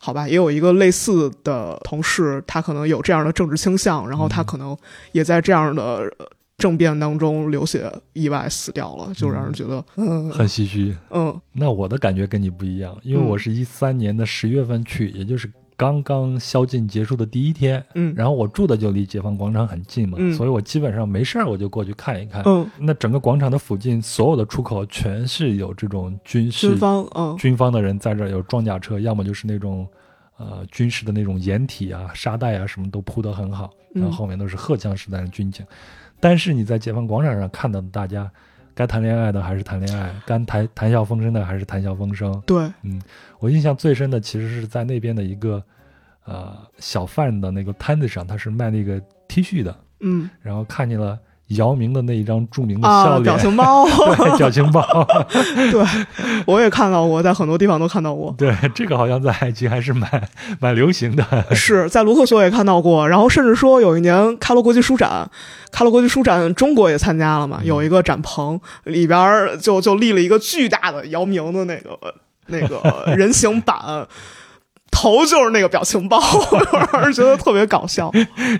好吧，也有一个类似的同事，他可能有这样的政治倾向，然后他可能也在这样的。政变当中流血意外死掉了，就让人觉得嗯很唏嘘。嗯，那我的感觉跟你不一样，因为我是一三年的十月份去，也就是刚刚宵禁结束的第一天。嗯，然后我住的就离解放广场很近嘛，所以我基本上没事儿我就过去看一看。嗯，那整个广场的附近所有的出口全是有这种军事军方，嗯，军方的人在这儿有装甲车，要么就是那种呃军事的那种掩体啊、沙袋啊什么都铺得很好，然后后面都是荷枪实弹的军警。但是你在解放广场上看到的大家，该谈恋爱的还是谈恋爱，该谈谈笑风生的还是谈笑风生。对，嗯，我印象最深的其实是在那边的一个，呃，小贩的那个摊子上，他是卖那个 T 恤的，嗯，然后看见了姚明的那一张著名的笑脸，表情包，对，表情包，对，我也看到过，在很多地方都看到过。对，这个好像在埃及还是蛮蛮流行的。是在卢克索也看到过，然后甚至说有一年开罗国际书展，开罗国际书展中国也参加了嘛，有一个展棚里边就就立了一个巨大的姚明的那个那个人形版。头就是那个表情包，让人觉得特别搞笑。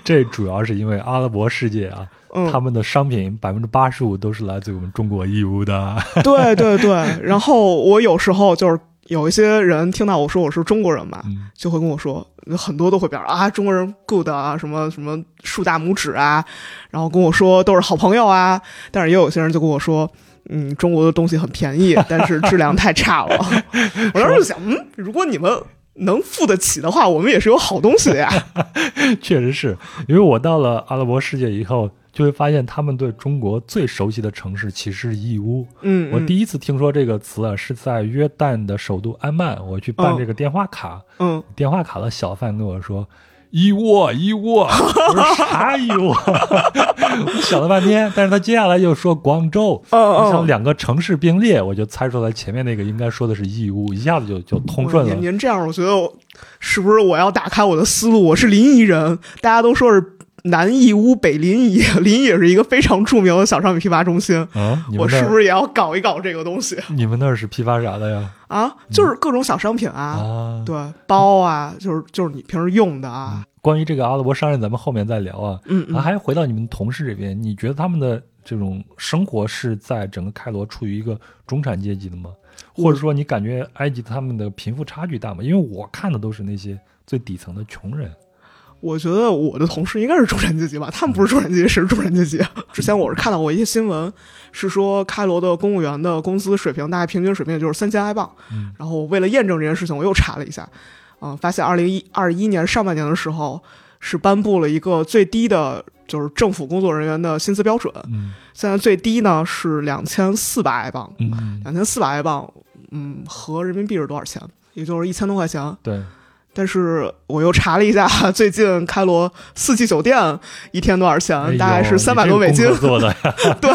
这主要是因为阿拉伯世界啊，他们的商品百分之八十五都是来自于我们中国义乌的。对对对，然后我有时候就是有一些人听到我说我是中国人嘛，就会跟我说，很多都会表示啊，中国人 good 啊，什么什么竖大拇指啊，然后跟我说都是好朋友啊。但是也有些人就跟我说，嗯，中国的东西很便宜，但是质量太差了。我当时就想，嗯，如果你们。能付得起的话，我们也是有好东西的呀。确实是因为我到了阿拉伯世界以后，就会发现他们对中国最熟悉的城市其实是义乌。嗯，我第一次听说这个词啊，是在约旦的首都安曼，我去办这个电话卡。嗯，电话卡的小贩跟我说。义乌，义乌，我说啥一窝？我想了半天，但是他接下来又说广州，像两个城市并列，我就猜出来前面那个应该说的是义乌，一下子就就通顺了。您您这样，我觉得是不是我要打开我的思路？我是临沂人，大家都说是南义乌北临沂，临沂也是一个非常著名的小商品批发中心。啊，我是不是也要搞一搞这个东西？你们那儿是批发啥的呀？啊，就是各种小商品啊，对，包啊，就是就是你平时用的啊。关于这个阿拉伯商人，咱们后面再聊啊。嗯嗯。还回到你们同事这边，你觉得他们的这种生活是在整个开罗处于一个中产阶级的吗？或者说，你感觉埃及他们的贫富差距大吗？因为我看的都是那些最底层的穷人。我觉得我的同事应该是中产阶级吧，他们不是中产阶级，谁是中产阶级？之前我是看到过一些新闻，是说开罗的公务员的工资水平大概平均水平也就是三千埃镑。嗯，然后为了验证这件事情，我又查了一下，嗯，发现二零一二一年上半年的时候是颁布了一个最低的，就是政府工作人员的薪资标准。嗯，现在最低呢是两千四百埃镑。嗯，两千四百埃镑，嗯，合人民币是多少钱？也就是一千多块钱。对。但是我又查了一下，最近开罗四季酒店一天多少钱？大概是三百多美金。做的 对，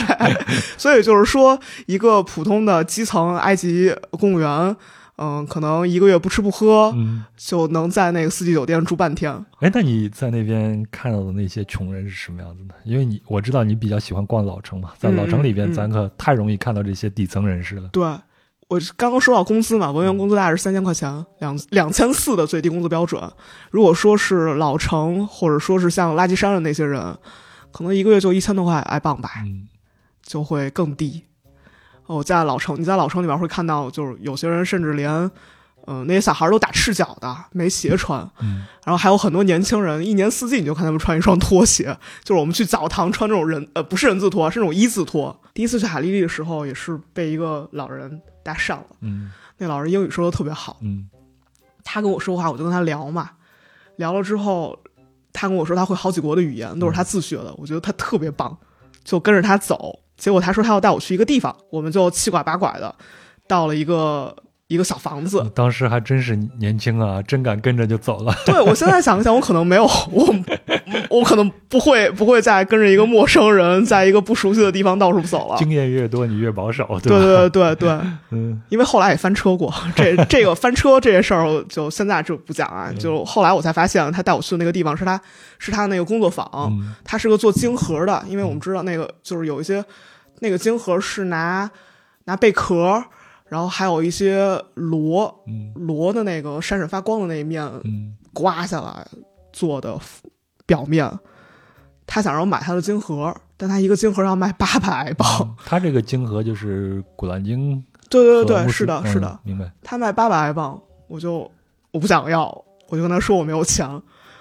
所以就是说，一个普通的基层埃及公务员，嗯，可能一个月不吃不喝，就能在那个四季酒店住半天。哎，那你在那边看到的那些穷人是什么样子的？因为你我知道你比较喜欢逛老城嘛，在老城里边，咱可太容易看到这些底层人士了。对。我刚刚说到工资嘛，文员工资大概是三千块钱，两两千四的最低工资标准。如果说是老城，或者说是像垃圾山的那些人，可能一个月就一千多块挨棒吧，就会更低。我，在老城，你在老城里边会看到，就是有些人甚至连。嗯，那些小孩都打赤脚的，没鞋穿。嗯，然后还有很多年轻人，一年四季你就看他们穿一双拖鞋，就是我们去澡堂穿这种人呃不是人字拖，是那种一字拖。第一次去海丽丽的时候，也是被一个老人搭讪了。嗯，那老人英语说的特别好。嗯，他跟我说话，我就跟他聊嘛。聊了之后，他跟我说他会好几国的语言，都是他自学的。我觉得他特别棒，就跟着他走。结果他说他要带我去一个地方，我们就七拐八拐的到了一个。一个小房子，当时还真是年轻啊，真敢跟着就走了。对我现在想一想，我可能没有我，我可能不会不会再跟着一个陌生人，在一个不熟悉的地方到处走了。经验越多，你越保守，对对对对，嗯，因为后来也翻车过，这这个翻车这些事儿就现在就不讲啊。就后来我才发现，他带我去的那个地方是他是他那个工作坊，他是个做晶核的，因为我们知道那个就是有一些那个晶核是拿拿贝壳。然后还有一些螺，螺的那个闪闪发光的那一面，刮下来做的表面。他想让我买他的金盒，但他一个金盒要卖八百埃镑。他这个金盒就是古兰经。对对对对，是的，是的，明白。他卖八百埃镑，我就我不想要，我就跟他说我没有钱。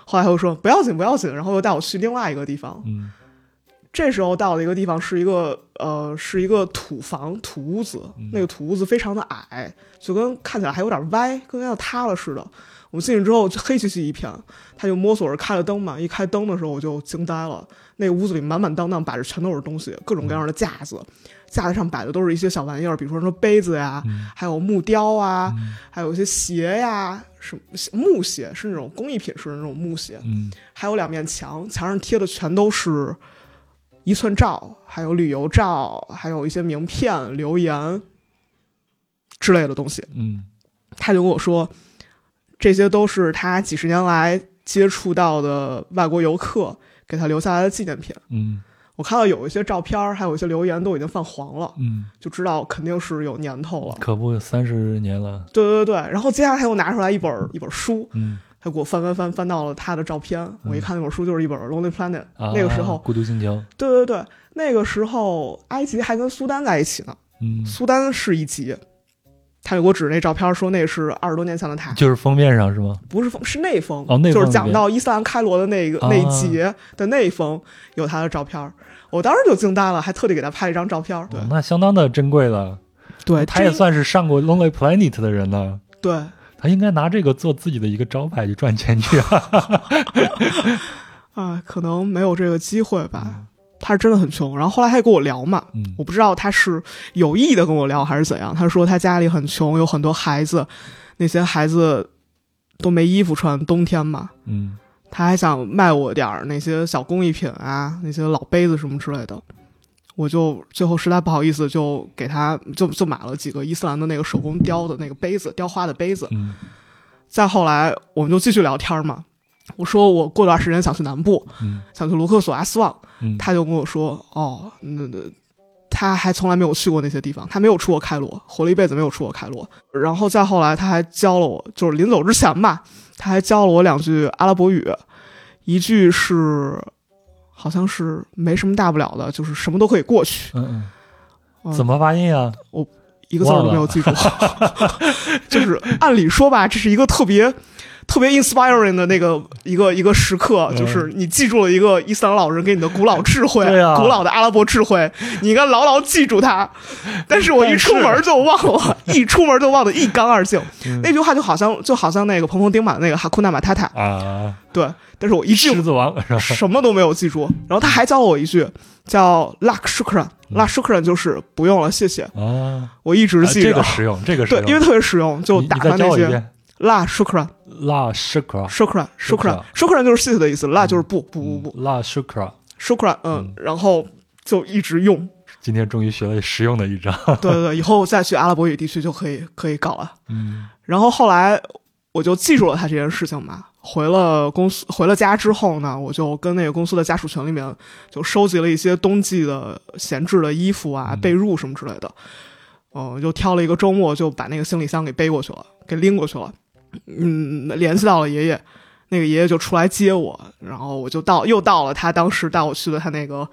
后来他又说不要紧不要紧，然后又带我去另外一个地方。嗯。这时候到了一个地方，是一个呃，是一个土房土屋子，那个土屋子非常的矮，就跟看起来还有点歪，跟要塌了似的。我们进去之后，黑漆漆一片，他就摸索着开了灯嘛。一开灯的时候，我就惊呆了，那屋子里满满当当摆着全都是东西，各种各样的架子，架子上摆的都是一些小玩意儿，比如说什么杯子呀，还有木雕啊，还有一些鞋呀，什么木鞋，是那种工艺品式的那种木鞋。嗯，还有两面墙，墙上贴的全都是。一寸照，还有旅游照，还有一些名片、留言之类的东西。嗯他就跟我说，这些都是他几十年来接触到的外国游客给他留下来的纪念品。嗯我看到有一些照片，还有一些留言都已经泛黄了，嗯，就知道肯定是有年头了。可不，三十年了。对对对，然后接下来他又拿出来一本一本书，嗯他给我翻翻翻翻到了他的照片，我一看那本书就是一本《Lonely Planet》。啊，那个时候，孤独星球。对对对，那个时候埃及还跟苏丹在一起呢，嗯，苏丹是一级。他就给我指那照片，说那是二十多年前的他，就是封面上是吗？不是封，是内封，哦内封就是讲到伊斯兰开罗的那个、啊那一节的内封有他的照片，我当时就惊呆了，还特地给他拍了一张照片。对、哦那相当的珍贵了。对，他也算是上过 Lonely Planet 的人呢。对，他应该拿这个做自己的一个招牌去赚钱去啊。啊，可能没有这个机会吧。他是真的很穷，然后后来他还跟我聊嘛，嗯我不知道他是有意的跟我聊还是怎样。他说他家里很穷，有很多孩子，那些孩子都没衣服穿，冬天嘛。嗯他还想卖我点儿那些小工艺品啊，那些老杯子什么之类的。我就最后实在不好意思，就给他就就买了几个伊斯兰的那个手工雕的那个杯子，雕花的杯子。嗯再后来，我们就继续聊天嘛。我说我过段时间想去南部，嗯想去卢克索阿斯旺。嗯，他就跟我说：“哦，那那他还从来没有去过那些地方，他没有出过开罗，活了一辈子没有出过开罗。然后再后来，他还教了我，就是临走之前吧，他还教了我两句阿拉伯语，一句是好像是没什么大不了的，就是什么都可以过去，嗯怎么发音啊？我一个字都没有记住。就是按理说吧，这是一个特别。”特别 inspiring 的那个一个一个时刻，嗯就是你记住了一个伊斯兰老人给你的古老智慧，对啊古老的阿拉伯智慧，你应该牢牢记住它。但是我一出门就忘了，一出门就忘得一干二净。嗯那句话就好像就好像那个彭彭丁满那个哈库纳马塔塔，啊，对。但是我一句狮子王？什么都没有记住。然后他还教了我一句叫 “lak shukran”，lak shukran 就是不用了，谢谢。啊，我一直记得啊这个，实用，这个实用，，对因为特别实用，就打你你再发那些教我 “la shukran”。拉 shukra shukran shukran shukran 就是谢谢的意思，la 就是不不不不拉 shukra。shukran，嗯，然后就一直用，今天终于学了实用的一招。对对对，以后再去阿拉伯语地区就可以可以搞了。嗯然后后来我就记住了他这件事情嘛。回了公司，回了家之后呢，我就跟那个公司的家属群里面就收集了一些冬季的闲置的衣服啊、嗯被褥什么之类的。嗯，就挑了一个周末，就把那个行李箱给背过去了，给拎过去了。嗯，联系到了爷爷，那个爷爷就出来接我，然后我就到又到了他当时带我去的他那个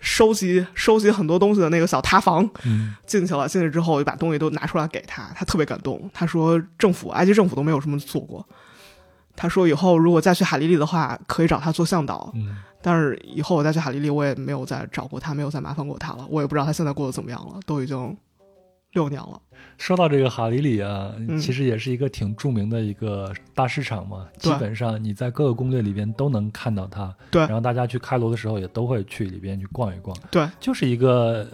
收集收集很多东西的那个小塌房。嗯进去了，进去之后我就把东西都拿出来给他，他特别感动。他说政府埃及政府都没有这么做过。他说以后如果再去海利里的话，可以找他做向导。嗯，但是以后我再去海利里，我也没有再找过他，没有再麻烦过他了。我也不知道他现在过得怎么样了，都已经六年了。说到这个哈里里啊，嗯其实也是一个挺著名的一个大市场嘛，对基本上你在各个攻略里边都能看到它。对然后大家去开罗的时候也都会去里边去逛一逛，对就是一个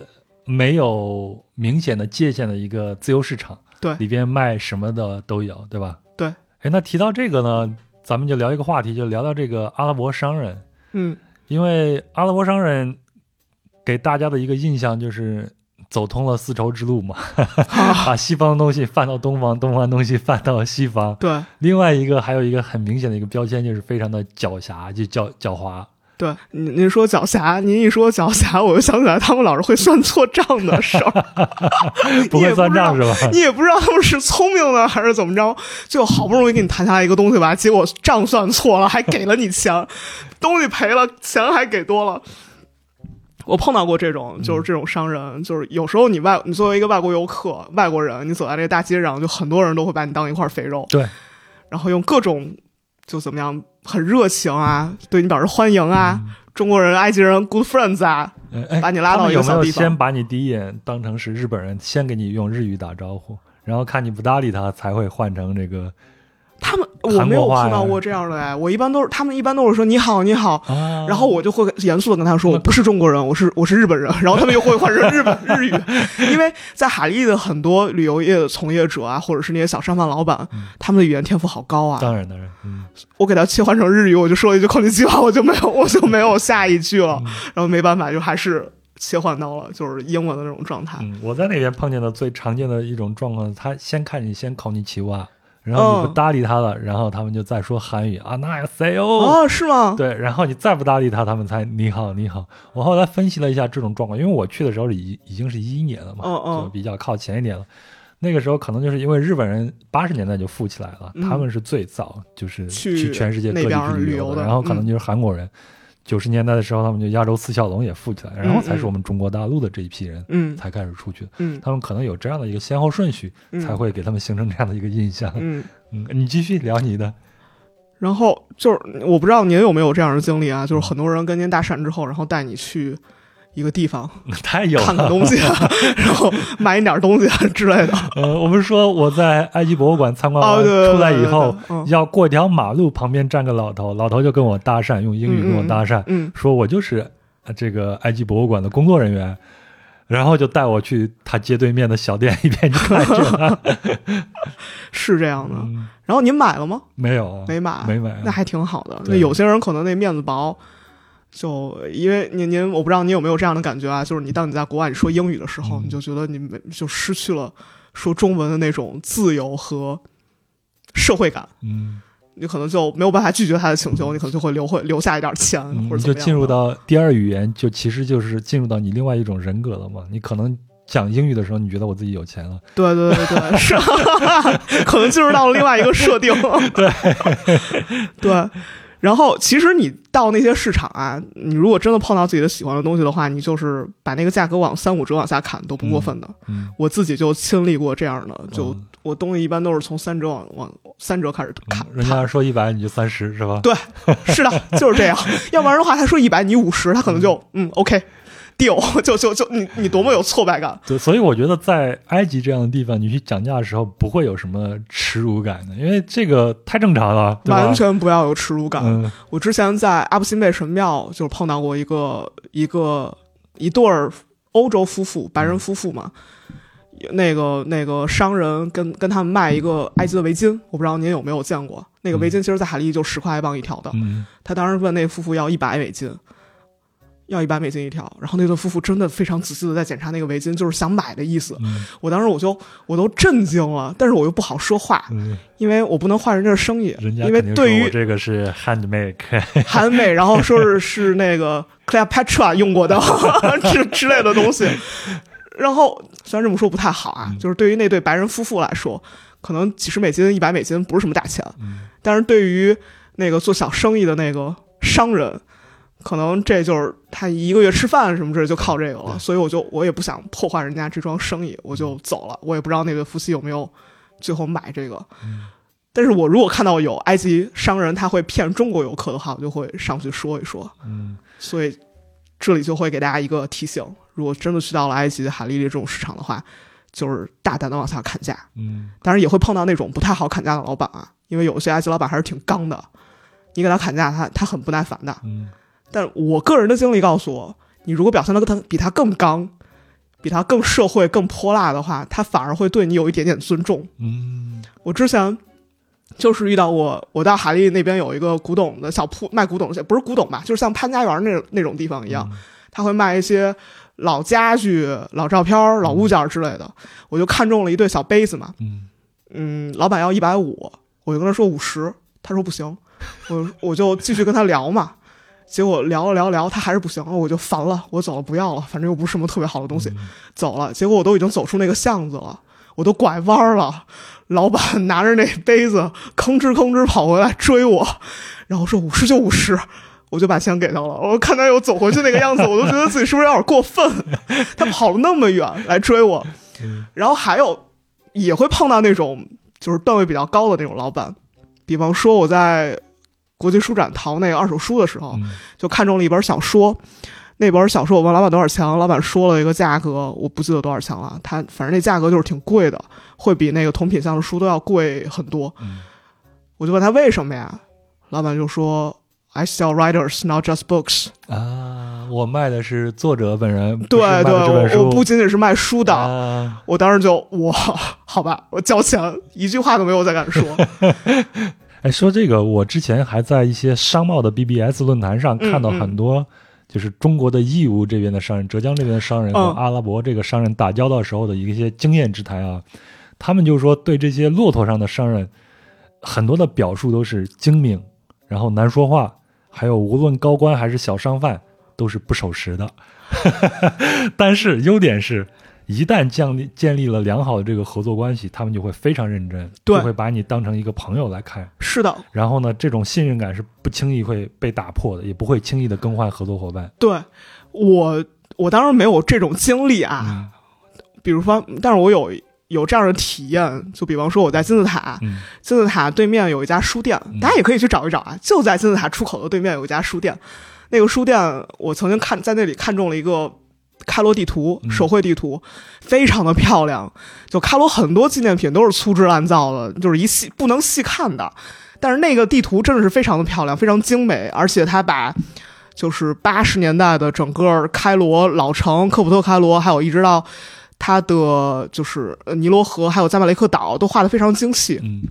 没有明显的界限的一个自由市场，对里边卖什么的都有，对吧？对。哎，那提到这个呢，咱们就聊一个话题，就聊聊这个阿拉伯商人，嗯，因为阿拉伯商人给大家的一个印象就是走通了丝绸之路嘛，把西方的东西贩到东方，东方的东西贩到西方。对另外一个还有一个很明显的一个标签，就是非常的狡黠，就狡狡猾。对，您您说狡黠，您一说狡黠，我就想起来他们老是会算错账的事儿。不会算账是吧？你也不知道他们是聪明呢还是怎么着，就好不容易给你谈下来一个东西吧，结果账算错了，还给了你钱，东西赔了，钱还给多了。我碰到过这种，就是这种商人，就是有时候你外，你作为一个外国游客、外国人，你走在这个大街上，就很多人都会把你当一块肥肉，对，然后用各种就怎么样，很热情啊，对你表示欢迎啊，中国人、埃及人 good friends 啊，把你拉到一个地方有没有小地方。先把你第一眼当成是日本人，先给你用日语打招呼，然后看你不搭理他，才会换成这个他们我没有碰到过这样的哎，我一般都是他们一般都是说你好你好，然后我就会严肃的跟他说我不是中国人，我是我是日本人，然后他们又会换成日本日语，因为在海利的很多旅游业的从业者啊，或者是那些小商贩老板，他们的语言天赋好高啊。当然当然，嗯，我给他切换成日语，我就说了一句口音计划，我就没有 我就没有下一句了，然后没办法，就还是切换到了就是英文的那种状态。嗯，我在那边碰见的最常见的一种状况，他先看你先考你奇蛙。然后你不搭理他了，然后他们就再说韩语啊，那要 say 哦，哦是吗？对，然后你再不搭理他，他们才你好你好。我后来分析了一下这种状况，因为我去的时候已已经是一一年了嘛，就比较靠前一点了。那个时候可能就是因为日本人八十年代就富起来了，他们是最早就是去全世界各地去旅游的，然后可能就是韩国人。九十年代的时候，他们就亚洲四小龙也富起来，然后才是我们中国大陆的这一批人，嗯，才开始出去。嗯，他们可能有这样的一个先后顺序，才会给他们形成这样的一个印象。嗯嗯，你继续聊你的。然后就是我不知道您有没有这样的经历啊，就是很多人跟您搭讪之后，然后带你去。一个地方，太有看看东西，然后买一点东西之类的。呃，我们说我在埃及博物馆参观完出来以后，要过一条马路，旁边站个老头，老头就跟我搭讪，用英语跟我搭讪，说我就是这个埃及博物馆的工作人员，然后就带我去他街对面的小店一边去买去是这样的。然后您买了吗？没有，没买，没买。那还挺好的。那有些人可能那面子薄。就因为您您我不知道您有没有这样的感觉啊，就是你当你在国外你说英语的时候，你就觉得你没就失去了说中文的那种自由和社会感。嗯，你可能就没有办法拒绝他的请求，你可能就会留会留下一点钱，或者就进入到第二语言，就其实就是进入到你另外一种人格了嘛。你可能讲英语的时候，你觉得我自己有钱了，对对对对，是，可能进入到了另外一个设定，对。对。然后，其实你到那些市场啊，你如果真的碰到自己的喜欢的东西的话，你就是把那个价格往三五折往下砍都不过分的。嗯，我自己就亲历过这样的，就我东西一般都是从三折往往三折开始砍。人家说一百你就三十是吧？对，是的，就是这样。要不然的话，他说一百你五十，他可能就嗯 OK。丢 就就就你你多么有挫败感？对，所以我觉得在埃及这样的地方，你去讲价的时候不会有什么耻辱感的，因为这个太正常了，完全不要有耻辱感。我之前在阿布辛贝神庙就碰到过一个一个一对儿欧洲夫妇，白人夫妇嘛，那个那个商人跟跟他们卖一个埃及的围巾，我不知道您有没有见过那个围巾，其实，在海利就十块镑一条的。他当时问那夫妇要一百围巾。要一百美金一条，然后那对夫妇真的非常仔细的在检查那个围巾，就是想买的意思。我当时我就我都震惊了，但是我又不好说话，因为我不能换人家的生意。因为对于这个是 handmade，handmade，然后说是是那个 Cleopatra 用过的 之之类的东西。然后虽然这么说不太好啊，就是对于那对白人夫妇来说，可能几十美金、一百美金不是什么大钱，但是对于那个做小生意的那个商人。可能这就是他一个月吃饭什么之类就靠这个了，所以我就我也不想破坏人家这桩生意，我就走了。我也不知道那对夫妻有没有最后买这个，但是我如果看到有埃及商人他会骗中国游客的话，我就会上去说一说。嗯，所以这里就会给大家一个提醒：如果真的去到了埃及海利利这种市场的话，就是大胆的往下砍价。嗯，当然也会碰到那种不太好砍价的老板啊，因为有些埃及老板还是挺刚的，你给他砍价，他他很不耐烦的。嗯。但我个人的经历告诉我，你如果表现的他比他更刚，比他更社会、更泼辣的话，他反而会对你有一点点尊重。嗯，我之前就是遇到我，我到海利那边有一个古董的小铺，卖古董的，不是古董吧，就是像潘家园那那种地方一样，他会卖一些老家具、老照片、老物件之类的。我就看中了一对小杯子嘛，嗯嗯，老板要一百五，我就跟他说五十，他说不行，我 我就继续跟他聊嘛。结果聊了聊聊，他还是不行，我就烦了，我走了，不要了，反正又不是什么特别好的东西，走了。结果我都已经走出那个巷子了，我都拐弯了，老板拿着那杯子吭哧吭哧跑回来追我，然后说五十就五十，我就把钱给他了。我看他又走回去那个样子，我都觉得自己是不是有点过分？他跑了那么远来追我，然后还有也会碰到那种就是段位比较高的那种老板，比方说我在。国际书展淘那个二手书的时候，就看中了一本小说。那本小说我问老板多少钱，老板说了一个价格，我不记得多少钱了。他反正那价格就是挺贵的，会比那个同品相的书都要贵很多。我就问他为什么呀？老板就说：“I sell writers, not just books。”啊，我卖的是作者本人，对对，我我不仅仅是卖书的。啊、我当时就哇，好吧，我交钱，一句话都没有再敢说。哎，说这个，我之前还在一些商贸的 BBS 论坛上看到很多，就是中国的义乌这边的商人、浙江这边的商人和阿拉伯这个商人打交道时候的一些经验之谈啊。他们就说，对这些骆驼上的商人，很多的表述都是精明，然后难说话，还有无论高官还是小商贩都是不守时的。但是优点是。一旦建立建立了良好的这个合作关系，他们就会非常认真，就会把你当成一个朋友来看。是的。然后呢，这种信任感是不轻易会被打破的，也不会轻易的更换合作伙伴。对我，我当然没有这种经历啊。比如说，但是我有有这样的体验，就比方说我在金字塔，金字塔对面有一家书店，大家也可以去找一找啊。就在金字塔出口的对面有一家书店，那个书店我曾经看在那里看中了一个。开罗地图，手绘地图，非常的漂亮。就开罗很多纪念品都是粗制滥造的，就是一细不能细看的。但是那个地图真的是非常的漂亮，非常精美，而且它把就是八十年代的整个开罗老城科普特开罗，还有一直到它的就是尼罗河，还有加马雷克岛，都画的非常精细。嗯，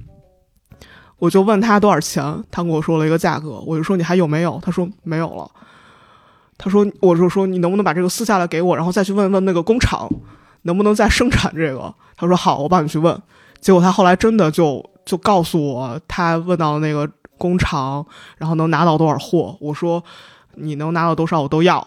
我就问他多少钱，他跟我说了一个价格，我就说你还有没有？他说没有了。他说：“我就说你能不能把这个撕下来给我，然后再去问问那个工厂，能不能再生产这个？”他说：“好，我帮你去问。”结果他后来真的就就告诉我，他问到那个工厂，然后能拿到多少货。我说：“你能拿到多少，我都要。”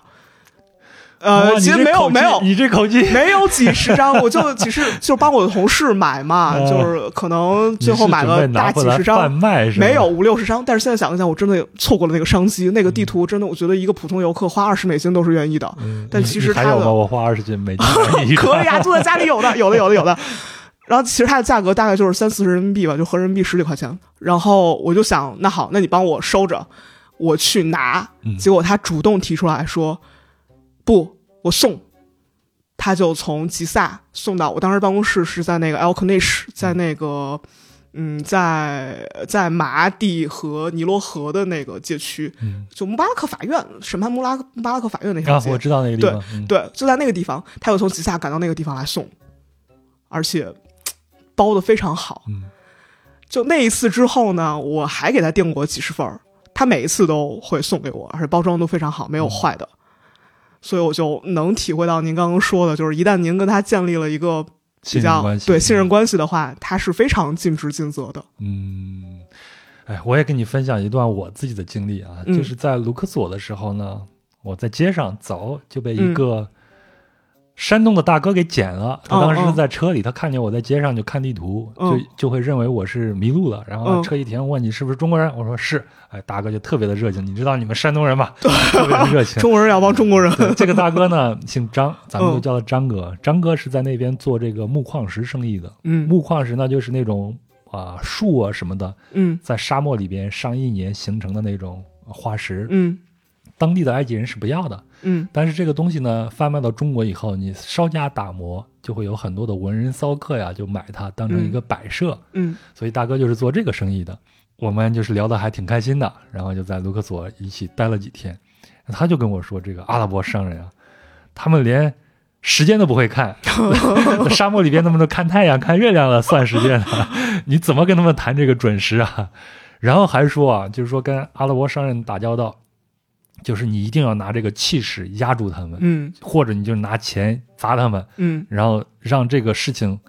呃，其实没有没有，你这口气没有几十张，我就只是 就帮我的同事买嘛，就是可能最后买了大几十张，没有五六十张。但是现在想一想，我真的错过了那个商机。那个地图真的，我觉得一个普通游客花二十美金都是愿意的。但其实他的我花二十金美金 可以啊，住在家里有的，有的，有的，有的。然后其实它的价格大概就是三四十人民币吧，就合人民币十几块钱。然后我就想，那好，那你帮我收着，我去拿。结果他主动提出来说。不，我送，他就从吉萨送到我当时办公室是在那个 El Knish，在那个嗯，在在马阿蒂和尼罗河的那个街区，就穆巴拉克法院审判穆拉穆巴拉克法院那条街，我知道那个地方，对对，就在那个地方，他又从吉萨赶到那个地方来送，而且包的非常好。就那一次之后呢，我还给他订过几十份儿，他每一次都会送给我，而且包装都非常好，没有坏的。所以我就能体会到您刚刚说的，就是一旦您跟他建立了一个比较对信任关系的话，他是非常尽职尽责的。嗯，哎，我也跟你分享一段我自己的经历啊，就是在卢克索的时候呢，我在街上走就被一个。山东的大哥给捡了，他当时在车里，他看见我在街上就看地图，就就会认为我是迷路了，然后车一停，问你是不是中国人？我说是，哎，大哥就特别的热情，你知道你们山东人吧？特别的热情，中国人要帮中国人。这个大哥呢姓张，咱们就叫他张哥。张哥是在那边做这个木矿石生意的，嗯，木矿石呢就是那种啊树啊什么的，嗯，在沙漠里边上亿年形成的那种化石，嗯。当地的埃及人是不要的，嗯，但是这个东西呢，贩卖到中国以后，你稍加打磨，就会有很多的文人骚客呀，就买它当成一个摆设，嗯，所以大哥就是做这个生意的。我们就是聊得还挺开心的，然后就在卢克索一起待了几天。他就跟我说，这个阿拉伯商人啊，他们连时间都不会看，沙漠里边他们都看太阳、看月亮了算时间了，你怎么跟他们谈这个准时啊？然后还说啊，就是说跟阿拉伯商人打交道。就是你一定要拿这个气势压住他们，嗯，或者你就拿钱砸他们，嗯，然后让这个事情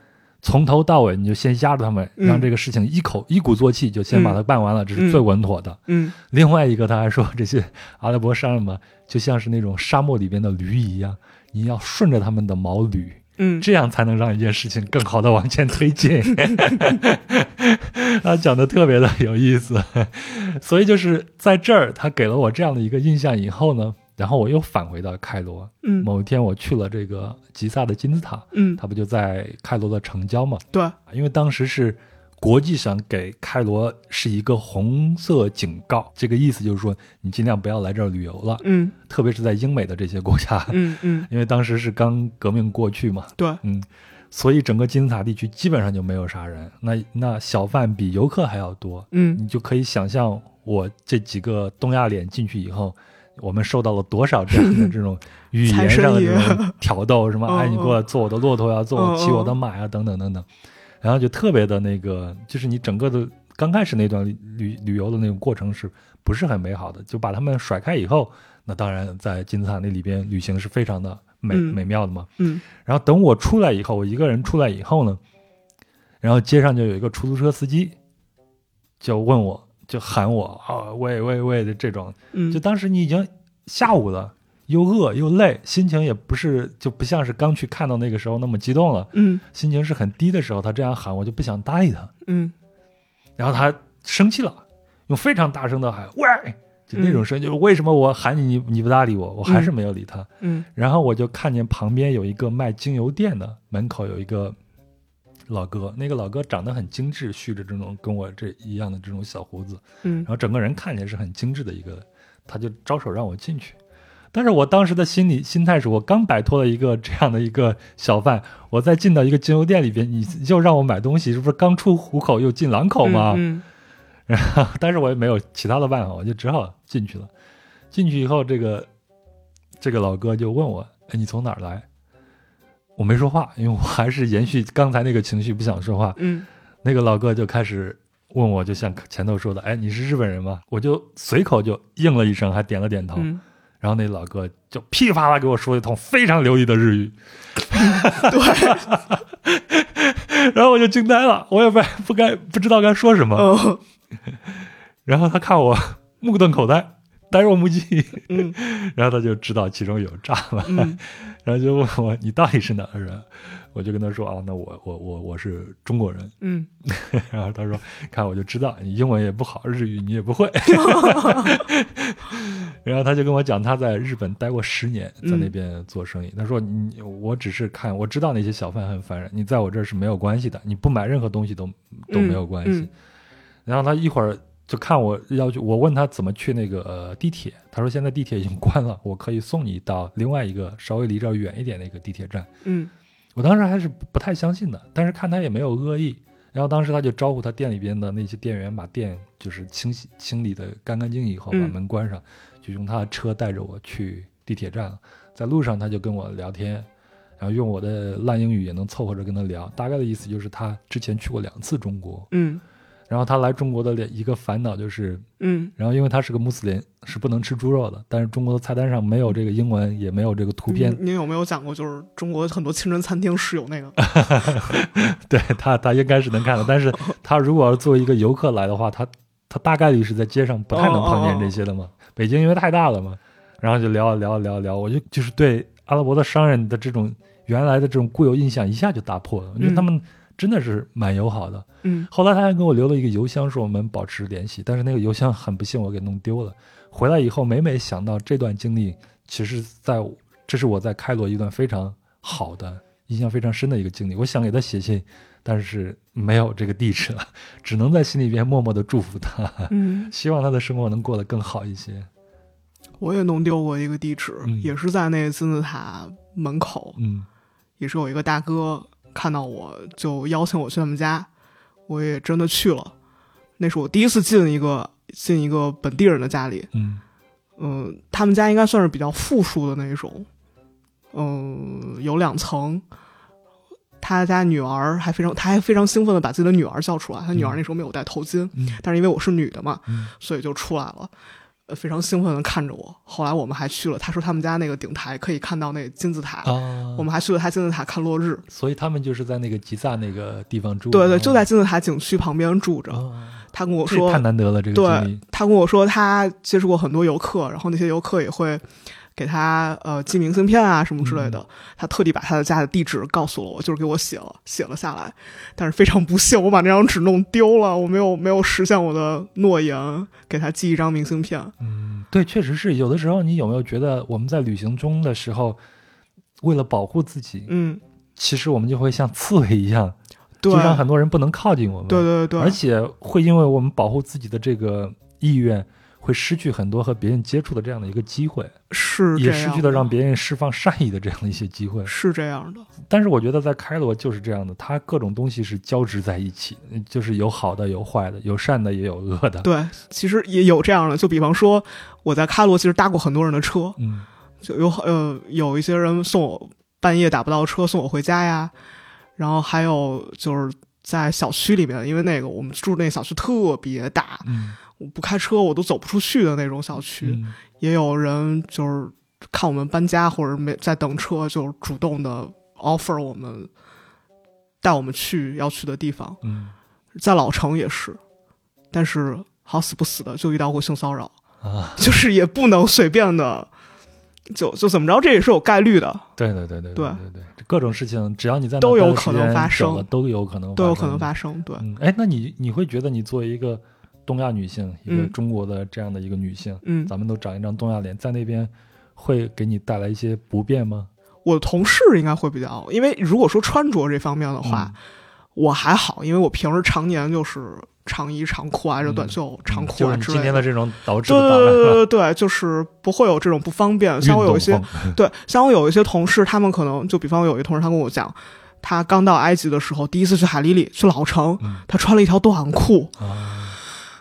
从头到尾你就先压住他们，让这个事情一口一鼓作气就先把它办完了，这是最稳妥的。嗯，另外一个他还说这些阿拉伯商人嘛，就像是那种沙漠里边的驴一样，你要顺着他们的毛捋。嗯，这样才能让一件事情更好的往前推进。他讲的特别的有意思，所以就是在这儿，他给了我这样的一个印象以后呢，然后我又返回到开罗。嗯，某一天我去了这个吉萨的金字塔。嗯，他不就在开罗的城郊嘛？对，因为当时是。国际上给开罗是一个红色警告，这个意思就是说，你尽量不要来这儿旅游了。嗯，特别是在英美的这些国家。嗯嗯，因为当时是刚革命过去嘛。对，嗯，所以整个金字塔地区基本上就没有啥人。那那小贩比游客还要多，嗯。你就可以想象我这几个东亚脸进去以后，我们受到了多少这样的 这种语言上的这种挑逗，什么嗯 哎你给我坐我的骆驼呀，坐骑我的马呀，等等等等，然后就特别的那个，就是你整个的刚开始那段旅旅旅游的那种过程是不是很美好的？就把他们甩开以后，那当然在金字塔那里边旅行是非常的美、嗯美妙的嘛。嗯然后等我出来以后，我一个人出来以后呢，然后街上就有一个出租车司机，就问我，就喊我啊，喂喂喂的这种。嗯，就当时你已经下午了，又饿又累，心情也不是就不像是刚去看到那个时候那么激动了，嗯心情是很低的时候，他这样喊我就不想搭理他，嗯然后他生气了，用非常大声的喊喂。就那种声音，就是为什么我喊你，你你不搭理我，我还是没有理他。嗯然后我就看见旁边有一个卖精油店的，门口有一个老哥，那个老哥长得很精致，蓄着这种跟我这一样的这种小胡子，嗯然后整个人看起来是很精致的一个，他就招手让我进去。但是我当时的心理心态是我刚摆脱了一个这样的一个小贩，我再进到一个精油店里边，你就让我买东西，是不是刚出虎口又进狼口吗？嗯然后，但是我也没有其他的办法，我就只好进去了。进去以后，这个这个老哥就问我：“哎，你从哪儿来？”我没说话，因为我还是延续刚才那个情绪，不想说话。嗯那个老哥就开始问我，就像前头说的：“哎，你是日本人吗？”我就随口就应了一声，还点了点头。嗯，然后那老哥就噼里啪啦给我说一通非常流利的日语，对，然后我就惊呆了，我也不不该不知道该说什么。嗯 然后他看我目瞪口呆，呆若木鸡，嗯然后他就知道其中有诈了，嗯然后就问我你到底是哪儿的人？我就跟他说啊，那我我我我是中国人。嗯 然后他说，看我就知道你英文也不好，日语你也不会。然后他就跟我讲他在日本待过十年，在那边做生意。他说你我只是看我知道那些小贩很烦人，你在我这儿是没有关系的，你不买任何东西都都没有关系。嗯然后他一会儿就看我要去，我问他怎么去那个呃地铁，他说现在地铁已经关了，我可以送你到另外一个稍微离这儿远一点的一个地铁站。嗯我当时还是不太相信的，但是看他也没有恶意。然后当时他就招呼他店里边的那些店员把店就是清洗清理的干干净净以后，把嗯门关上，就用他的车带着我去地铁站了。在路上他就跟我聊天，然后用我的烂英语也能凑合着跟他聊。大概的意思就是他之前去过两次中国，嗯然后他来中国的一个烦恼就是，嗯然后因为他是个穆斯林，是不能吃猪肉的，但是中国的菜单上没有这个英文，也没有这个图片，您有没有讲过，就是中国很多清真餐厅是有那个，对他，他应该是能看的，但是他如果要作为一个游客来的话，他他大概率是在街上不太能碰见这些的嘛。北京因为太大了嘛，然后就聊啊聊啊聊啊聊，我就就是对阿拉伯的商人的这种原来的这种固有印象一下就打破了。我觉得他们真的是蛮友好的。嗯后来他还给我留了一个邮箱，说我们保持联系，但是那个邮箱很不幸我给弄丢了。回来以后，每每想到这段经历，其实在这是我在开罗一段非常好的、印象非常深的一个经历。我想给他写信，但是没有这个地址了，只能在心里边默默的祝福他，嗯，希望他的生活能过得更好一些。我也弄丢过一个地址，嗯也是在那个金字塔门口，嗯也是有一个大哥看到我就邀请我去他们家，我也真的去了。那是我第一次进一个进一个本地人的家里，嗯。嗯、他们家应该算是比较富庶的那一种，嗯、有两层。他家女儿还非常，他还非常兴奋的把自己的女儿叫出来。他女儿那时候没有戴头巾，嗯。但是因为我是女的嘛，嗯。所以就出来了，呃，非常兴奋的看着我。后来我们还去了，他说他们家那个顶台可以看到那金字塔，啊，我们还去了他金字塔看落日。所以他们就是在那个吉萨那个地方住，对对，哦就在金字塔景区旁边住着。哦他跟我说太，难得了，这个对。他跟我说他接触过很多游客，然后那些游客也会给他呃寄明信片啊什么之类的。嗯他特地把他的家的地址告诉了我，就是给我写了写了下来。但是非常不幸，我把那张纸弄丢了，我没有没有实现我的诺言，给他寄一张明信片。嗯，对，确实是有的时候，你有没有觉得我们在旅行中的时候，为了保护自己，嗯，其实我们就会像刺猬一样，对就让很多人不能靠近我们。对对对，而且会因为我们保护自己的这个意愿，会失去很多和别人接触的这样的一个机会，是也失去了了让别人释放善意的这样的一些机会。是这样的，但是我觉得在开罗就是这样的，它各种东西是交织在一起，就是有好的，有坏的，有善的，也有恶的。对，其实也有这样的，就比方说我在开罗其实搭过很多人的车，嗯就有呃有一些人送我半夜打不到车送我回家呀，然后还有就是在小区里面，因为那个我们住那小区特别大，嗯我不开车我都走不出去的那种小区，嗯也有人就是看我们搬家或者没在等车，就是主动的 offer 我们带我们去要去的地方，嗯在老城也是，但是好死不死的就遇到过性骚扰，啊，就是也不能随便的。就就怎么着，这也是有概率的，对对对对对对对，各种事情只要你在都有可能发生都有可能都有可能发生。对，嗯，哎，那你你会觉得你作为一个东亚女性，一个嗯中国的这样的一个女性，嗯，咱们都长一张东亚脸，在那边会给你带来一些不便吗？我的同事应该会比较，因为如果说穿着这方面的话，嗯我还好，因为我平时常年就是长衣长裤啊，这短袖长裤嗯就是你啊之类的。今天的这种导致对对对对对，就是不会有这种不方便。像我有一些 对，像我有一些同事，他们可能就比方有一同事，他跟我讲，他刚到埃及的时候，第一次去海里里去老城，嗯他穿了一条短裤。啊，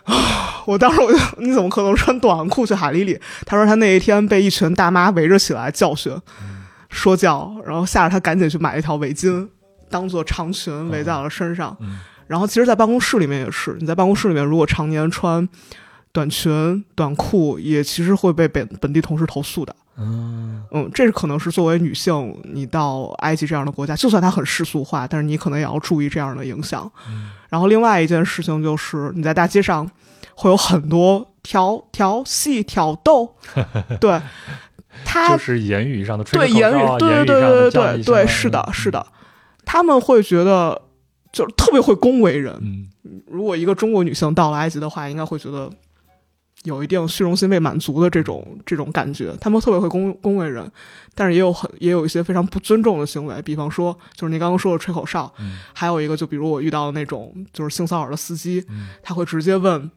我当时我就你怎么可能穿短裤去海里里？他说他那一天被一群大妈围着起来教训、嗯说教，然后吓得他赶紧去买一条围巾，当做长裙围在了身上。嗯然后其实，在办公室里面也是，你在办公室里面如果常年穿短裙、短裤，也其实会被本本地同事投诉的。嗯嗯，这是可能是作为女性，你到埃及这样的国家，就算它很世俗化，但是你可能也要注意这样的影响。嗯然后另外一件事情就是，你在大街上会有很多调调戏、挑逗，对，他就是言语上的吹对着口哨啊言语，对言对语上的对对对对，降低声啊是的，嗯是的，他们会觉得就是特别会恭维人。嗯如果一个中国女性到了埃及的话，应该会觉得有一定虚荣心未满足的这种这种感觉。他们特别会恭恭维人，但是也有很也有一些非常不尊重的行为，比方说就是您刚刚说的吹口哨，嗯还有一个就比如我遇到的那种就是性骚扰的司机，嗯他会直接问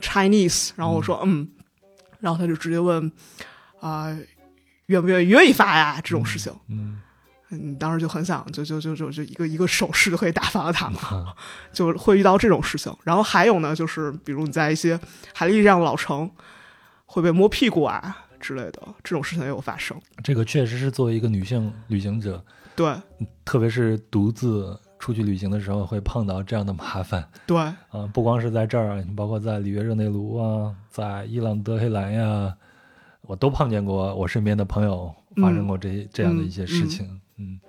Chinese，然后我说嗯，然后他就直接问啊、愿不愿意约一发呀这种事情。嗯你当时就很想，就就就就就一个一个手势就可以打发了他嘛，啊 就会遇到这种事情。然后还有呢，就是比如你在一些海丽这样的老城，会被摸屁股啊之类的，这种事情也有发生。这个确实是作为一个女性旅行者，对特别是独自出去旅行的时候，会碰到这样的麻烦对啊、不光是在这儿，你包括在里约热内卢啊，在伊朗德黑兰呀，我都碰见过我身边的朋友发生过这、这样的一些事情。嗯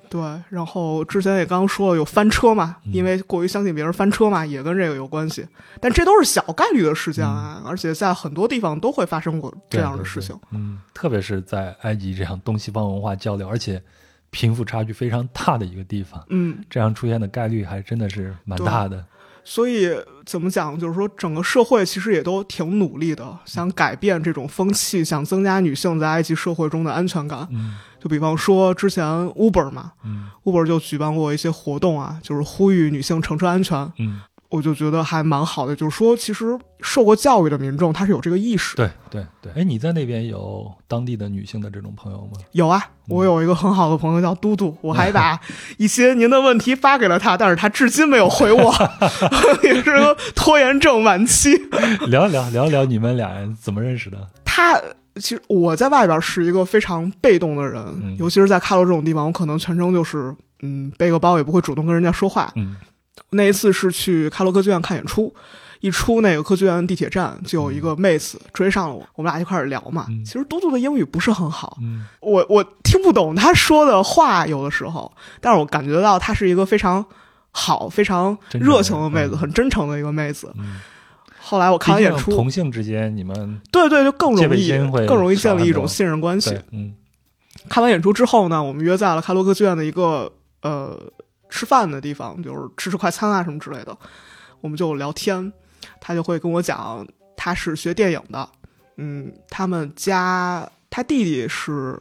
对，然后之前也刚刚说了有翻车嘛，嗯因为过于相信别人翻车嘛，也跟这个有关系。但这都是小概率的事件啊，而且在很多地方都会发生过这样的事情。嗯，特别是在埃及这样东西方文化交流，而且贫富差距非常大的一个地方，嗯，这样出现的概率还真的是蛮大的。所以怎么讲，就是说整个社会其实也都挺努力的，想改变这种风气，想增加女性在埃及社会中的安全感。嗯就比方说之前 Uber 嘛嗯，Uber 就举办过一些活动啊，就是呼吁女性乘车安全。嗯，我就觉得还蛮好的，就是说其实受过教育的民众他是有这个意识。对对对。哎，你在那边有当地的女性的这种朋友吗？有啊，我有一个很好的朋友叫嘟嘟，我还把一些您的问题发给了他，但是他至今没有回我，也是个拖延症晚期。聊一聊聊一聊你们俩人怎么认识的？他其实我在外边是一个非常被动的人，嗯尤其是在开罗这种地方，我可能全程就是嗯背个包，也不会主动跟人家说话。嗯那一次是去开罗歌剧院看演出，一出那个歌剧院地铁站，就有一个妹子追上了我，我们俩就开始聊嘛。嗯其实嘟嘟的英语不是很好，嗯我我听不懂他说的话，有的时候，但是我感觉到她是一个非常好、非常热情的妹子，嗯很真诚的一个妹子。嗯。后来我看完演出，同性之间，你们对对，就更容易更容易建立一种信任关系。，嗯看完演出之后呢，我们约在了开罗歌剧院的一个呃吃饭的地方，就是吃吃快餐啊什么之类的，我们就聊天，他就会跟我讲他是学电影的，嗯，他们家他弟弟是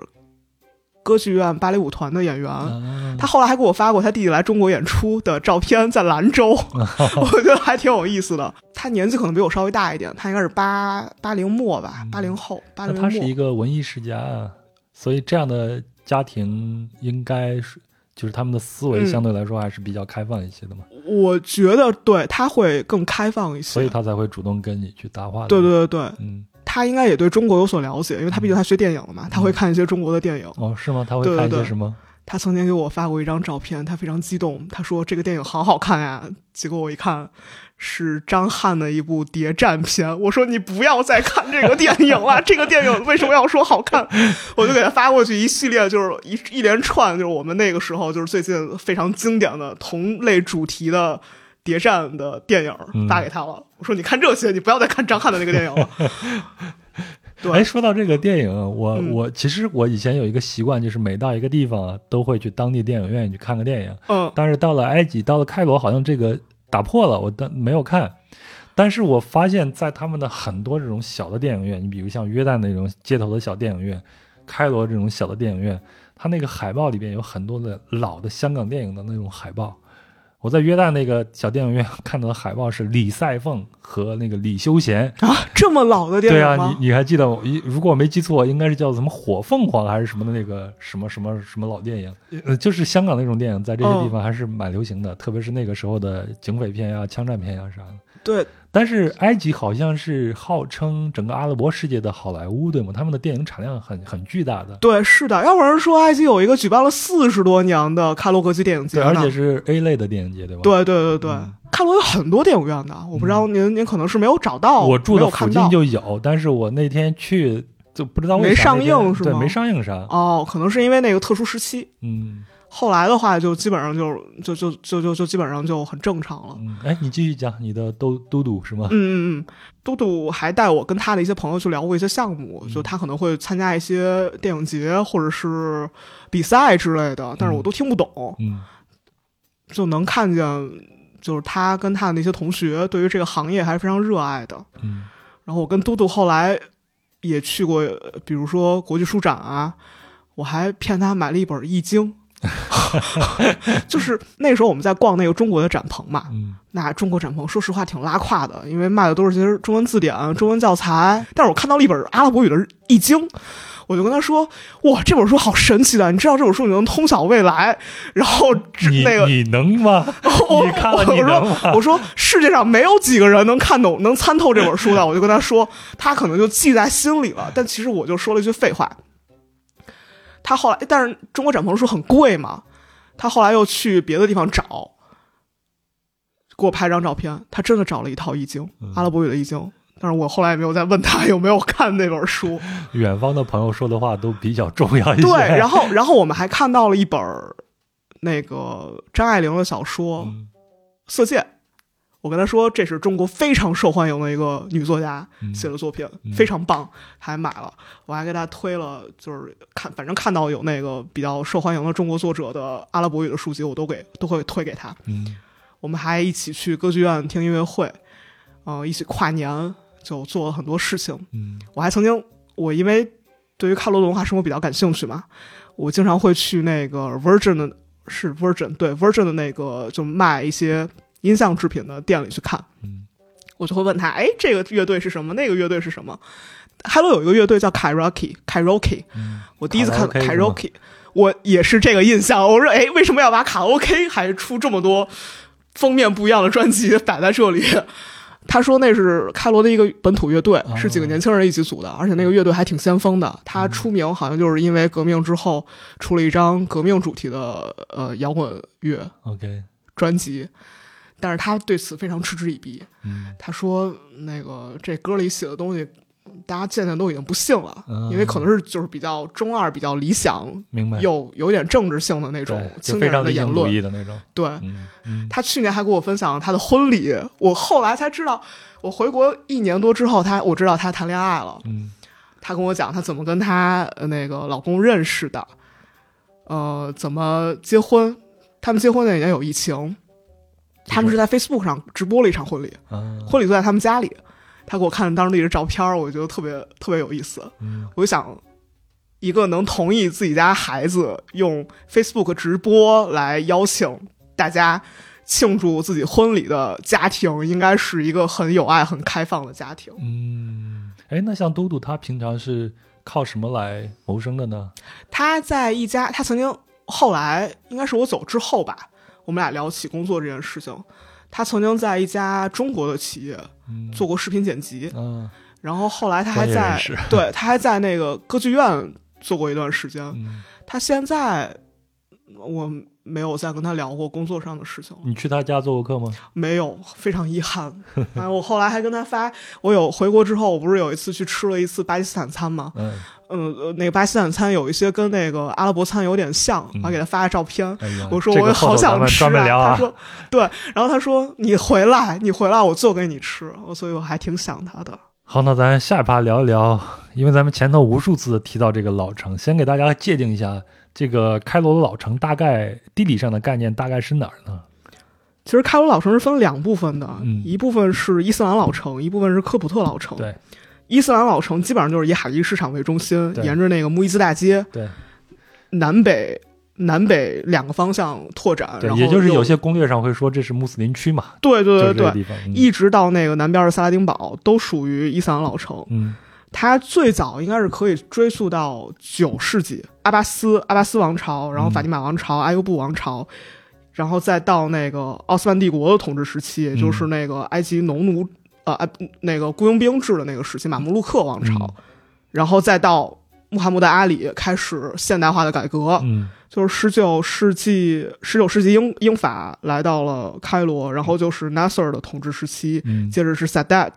歌剧院芭蕾舞团的演员。啊他后来还给我发过他弟弟来中国演出的照片，在兰州，我觉得还挺有意思的。他年纪可能比我稍微大一点，他应该是八八零末吧，八零后，八零那他是一。个文艺世家啊，所以这样的家庭应该是就是他们的思维嗯相对来说还是比较开放一些的嘛，我觉得对他会更开放一些。所以他才会主动跟你去搭话。对对对对，嗯，他应该也对中国有所了解，因为他毕竟他学电影的嘛，他会看一些中国的电影。哦，是吗？他会看一些什么？他曾经给我发过一张照片，他非常激动，他说这个电影好好看呀。结果我一看，是张翰的一部谍战片。我说你不要再看这个电影了，这个电影为什么要说好看？我就给他发过去一系列，就是一一连串，就是我们那个时候就是最近非常经典的同类主题的谍战的电影嗯发给他了。我说你看这些，你不要再看张翰的那个电影了。对哎，说到这个电影，我、嗯我其实我以前有一个习惯，就是每到一个地方啊，都会去当地电影院去看个电影。嗯但是到了埃及，到了开罗，好像这个打破了，我当没有看。但是我发现，在他们的很多这种小的电影院，你比如像约旦那种街头的小电影院，开罗这种小的电影院，它那个海报里边有很多的老的香港电影的那种海报。我在约旦那个小电影院 看到的海报是李赛凤和那个李修贤，啊，这么老的电影对啊，你你还记得我？一如果我没记错，应该是叫什么《火凤凰》还是什么的那个什么什么什么老电影，呃，就是香港那种电影，在这些地方还是蛮流行的，特别是那个时候的警匪片呀、枪战片呀啥的。对，但是埃及好像是号称整个阿拉伯世界的好莱坞，对吗？他们的电影产量很很巨大的，对，是的，要不然说埃及有一个举办了四十多年的开罗国际电影节对，而且是 A 类的电影节，对吧？，对对对对，嗯。开罗有很多电影院的，我不知道您、您可能是没有找到，我住的附近就有，但是我那天去就不知道为啥没上映是吗？没上映啥，哦，可能是因为那个特殊时期，嗯后来的话就基本上就就就就就就基本上就很正常了。嗯，哎，你继续讲你的都都督是吗？嗯嗯嗯，嘟嘟还带我跟他的一些朋友去聊过一些项目，嗯就他可能会参加一些电影节或者是比赛之类的，但是我都听不懂。嗯就能看见，就是他跟他的那些同学对于这个行业还是非常热爱的。嗯然后我跟嘟嘟后来也去过，呃比如说国际书展啊，我还骗他买了一本《易经》，就是那时候我们在逛那个中国的展棚嘛，嗯那中国展棚说实话挺拉胯的，因为卖的都是些中文字典、中文教材。但是我看到了一本阿拉伯语的《易经》，我就跟他说：“哇，这本书好神奇的！你知道这本书你能通晓未来。”然后只你那个你能吗？我你看了你我说能吗？我说世界上没有几个人能看懂、能参透这本书的。我就跟他说，他可能就记在心里了。但其实我就说了一句废话。他后来，但是中国展棚书很贵嘛，他后来又去别的地方找，给我拍张照片。他真的找了一套易经，嗯阿拉伯语的易经。但是我后来也没有再问他有没有看那本书。远方的朋友说的话都比较重要一些。对，然后然后我们还看到了一本儿那个张爱玲的小说，嗯色戒，我跟他说这是中国非常受欢迎的一个女作家嗯写的作品，嗯非常棒，他还买了，我还给他推了，就是看反正看到有那个比较受欢迎的中国作者的阿拉伯语的书籍，我都给都会推给他。嗯我们还一起去歌剧院听音乐会，嗯、一起跨年，就做了很多事情。嗯我还曾经，我因为对于卡罗的文化生活比较感兴趣嘛，我经常会去那个 Virgin 的，是 Virgin 对 Virgin 的那个就卖一些音像制品的店里去看，嗯我就会问他，哎，这个乐队是什么？那个乐队是什么？开罗有一个乐队叫 Karaoke，Karaoke，嗯，我第一次看 Karaoke，我也是这个印象。我说，哎，为什么要把卡拉 OK 还出这么多封面不一样的专辑摆在这里？他说那是开罗的一个本土乐队，哦是几个年轻人一起组的，而且那个乐队还挺先锋的。他出名好像就是因为革命之后出了一张革命主题的呃摇滚乐 OK，专辑，但是他对此非常嗤之以鼻。嗯他说那个这歌里写的东西，大家渐渐都已经不信了，嗯因为可能是就是比较中二、比较理想，明白。有有点政治性的那种青年人的言论。的那种。对他去年还给我分享他的婚礼，我后来才知道，我回国一年多之后，他我知道他谈恋爱了。嗯他跟我讲他怎么跟他呃那个老公认识的，呃，怎么结婚。他们结婚那年有疫情，他们是在 Facebook 上直播了一场婚礼，啊婚礼就在他们家里。他给我看当时那个照片儿，我觉得特别特别有意思。嗯我就想，一个能同意自己家孩子用 Facebook 直播来邀请大家庆祝自己婚礼的家庭，应该是一个很有爱、很开放的家庭。嗯，哎，那像嘟嘟他平常是靠什么来谋生的呢？他在一家，他曾经后来应该是我走之后吧，我们俩聊起工作这件事情。他曾经在一家中国的企业做过视频剪辑，嗯，然后后来他还在，对他还在那个歌剧院做过一段时间。他现在我没有再跟他聊过工作上的事情。你去他家做过客吗？没有，非常遗憾。啊，我后来还跟他发，我有回国之后，我不是有一次去吃了一次巴基斯坦餐吗？嗯。嗯，那个巴基斯坦餐有一些跟那个阿拉伯餐有点像，我给他发个照片，我说我好想吃啊。他说对，然后他说你回来，你回来我做给你吃，所以我还挺想他的。好，那咱下一趴聊一聊，因为咱们前头无数次提到这个老城，先给大家界定一下这个开罗的老城大概地理上的概念大概是哪儿呢？其实开罗老城是分两部分的，一部分是伊斯兰老城，一部分是科普特老城。对。伊斯兰老城基本上就是以海地市场为中心，沿着那个穆伊兹大街，对，南北南北两个方向拓展，对，也就是有些攻略上会说这是穆斯林区嘛，对对对对，一直到那个南边的萨拉丁堡都属于伊斯兰老城。嗯，它最早应该是可以追溯到九世纪阿巴斯阿巴斯王朝，然后法蒂玛王朝、阿尤布王朝，然后再到那个奥斯曼帝国的统治时期，也就是那个埃及农奴。呃，那个雇佣兵制的那个时期，马穆鲁克王朝，然后再到穆罕默德阿里开始现代化的改革，嗯，就是十九世纪，十九世纪英英法来到了开罗，然后就是 Nasser 的统治时期，接着是 Sadat，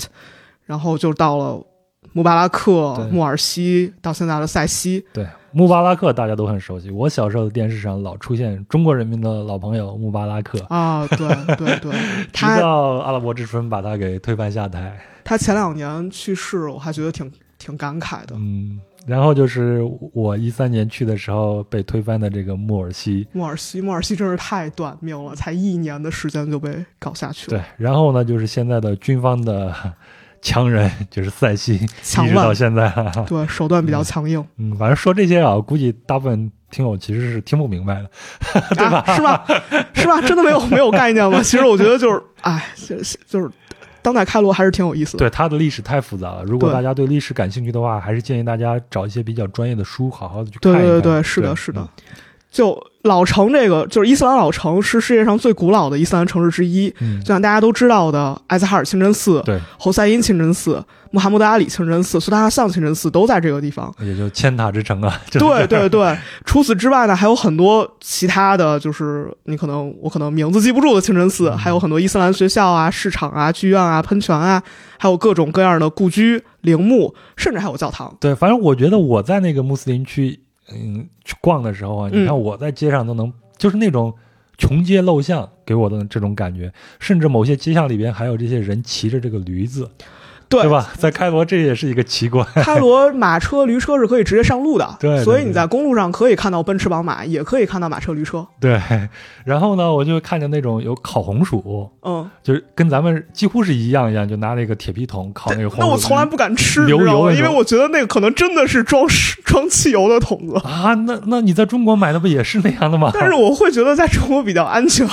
然后就到了穆巴拉克、穆尔西，到现在的塞西，对。穆巴拉克大家都很熟悉，我小时候的电视上老出现中国人民的老朋友穆巴拉克啊，对对 对，直到阿拉伯之春把他给推翻下台。他前两年去世，我还觉得挺挺感慨的。嗯，然后就是我一三年去的时候被推翻的这个穆尔西，穆尔西，穆尔西真是太短命了，才一年的时间就被搞下去了。对，然后呢，就是现在的军方的。强人就是塞西，一直到现在，对手段比较强硬。嗯，反正说这些啊，估计大部分听友其实是听不明白的，对吧？是吧？是吧？真的没有没有概念吗？其实我觉得就是，哎，就是当代开罗还是挺有意思的。对它的历史太复杂了，如果大家对历史感兴趣的话，还是建议大家找一些比较专业的书，好好的去看一看。对对对，是的，是的。就老城这个，就是伊斯兰老城，是世界上最古老的伊斯兰城市之一。就像大家都知道的，艾兹哈尔清真寺、对侯赛因清真寺、穆罕默德阿里清真寺、苏达哈桑清真寺都在这个地方，也就千塔之城啊。对对对，除此之外呢，还有很多其他的就是你可能我可能名字记不住的清真寺，还有很多伊斯兰学校啊、市场啊、剧院啊、喷泉啊，还有各种各样的故居、陵墓，甚至还有教堂。对，反正我觉得我在那个穆斯林区。嗯，去逛的时候啊，你看我在街上都能，就是那种穷街陋巷给我的这种感觉，甚至某些街巷里边还有这些人骑着这个驴子。对吧？在开罗，这也是一个奇观。开罗马车、驴车是可以直接上路的，对，所以你在公路上可以看到奔驰、宝马，也可以看到马车、驴车。对，然后呢，我就看见那种有烤红薯，嗯，就是跟咱们几乎是一样一样，就拿那个铁皮桶烤那个红薯。那我从来不敢吃，流油，因为我觉得那个可能真的是装装汽油的桶子啊。那那你在中国买的不也是那样的吗？但是我会觉得在中国比较安全，